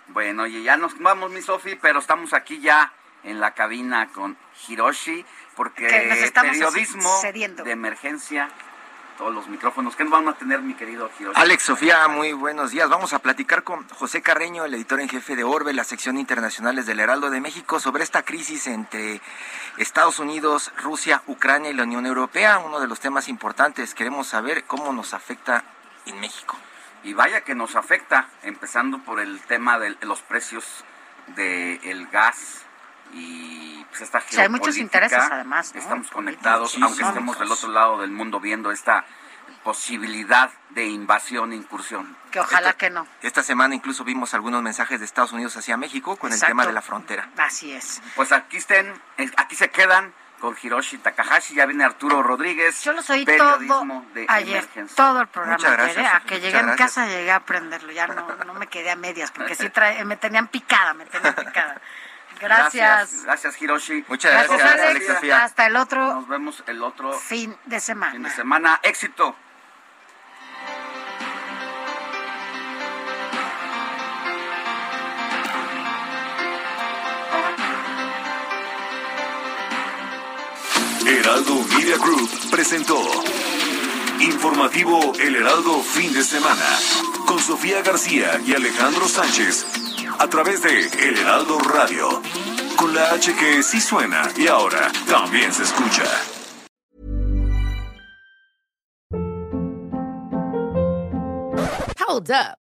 Bueno, y ya nos vamos, mi Sofi, pero estamos aquí ya en la cabina con Hiroshi, porque periodismo de emergencia todos los micrófonos. ¿Qué nos van a tener, mi querido? Alex, Sofía, muy buenos días. Vamos a platicar con José Carreño, el editor en jefe de Orbe, la sección internacionales del Heraldo de México, sobre esta crisis entre Estados Unidos, Rusia, Ucrania y la Unión Europea. Uno de los temas importantes. Queremos saber cómo nos afecta en México. Y vaya que nos afecta, empezando por el tema de los precios del gas y pues esta hay muchos intereses además. Estamos conectados, aunque estemos del otro lado del mundo viendo esta posibilidad de invasión e incursión. Que ojalá que no. Esta semana incluso vimos algunos mensajes de Estados Unidos hacia México con el tema de la frontera. Así es. Pues aquí estén, aquí se quedan con Hiroshi Takahashi, ya viene Arturo Rodríguez. Yo lo oí todo ayer, todo el programa. Muchas gracias, a que llegué a mi casa llegué a aprenderlo, ya no, no me quedé a medias porque sí [laughs] me tenían picada, me tenían picada. Gracias. Gracias, Hiroshi. Muchas gracias, Alex. Sofía. Hasta el otro. Nos vemos el otro fin de semana. Fin de semana. Éxito. Heraldo Media Group presentó Informativo El Heraldo Fin de Semana con Sofía García y Alejandro Sánchez a través de El Heraldo Radio, con la H que sí suena y ahora también se escucha. Hold up,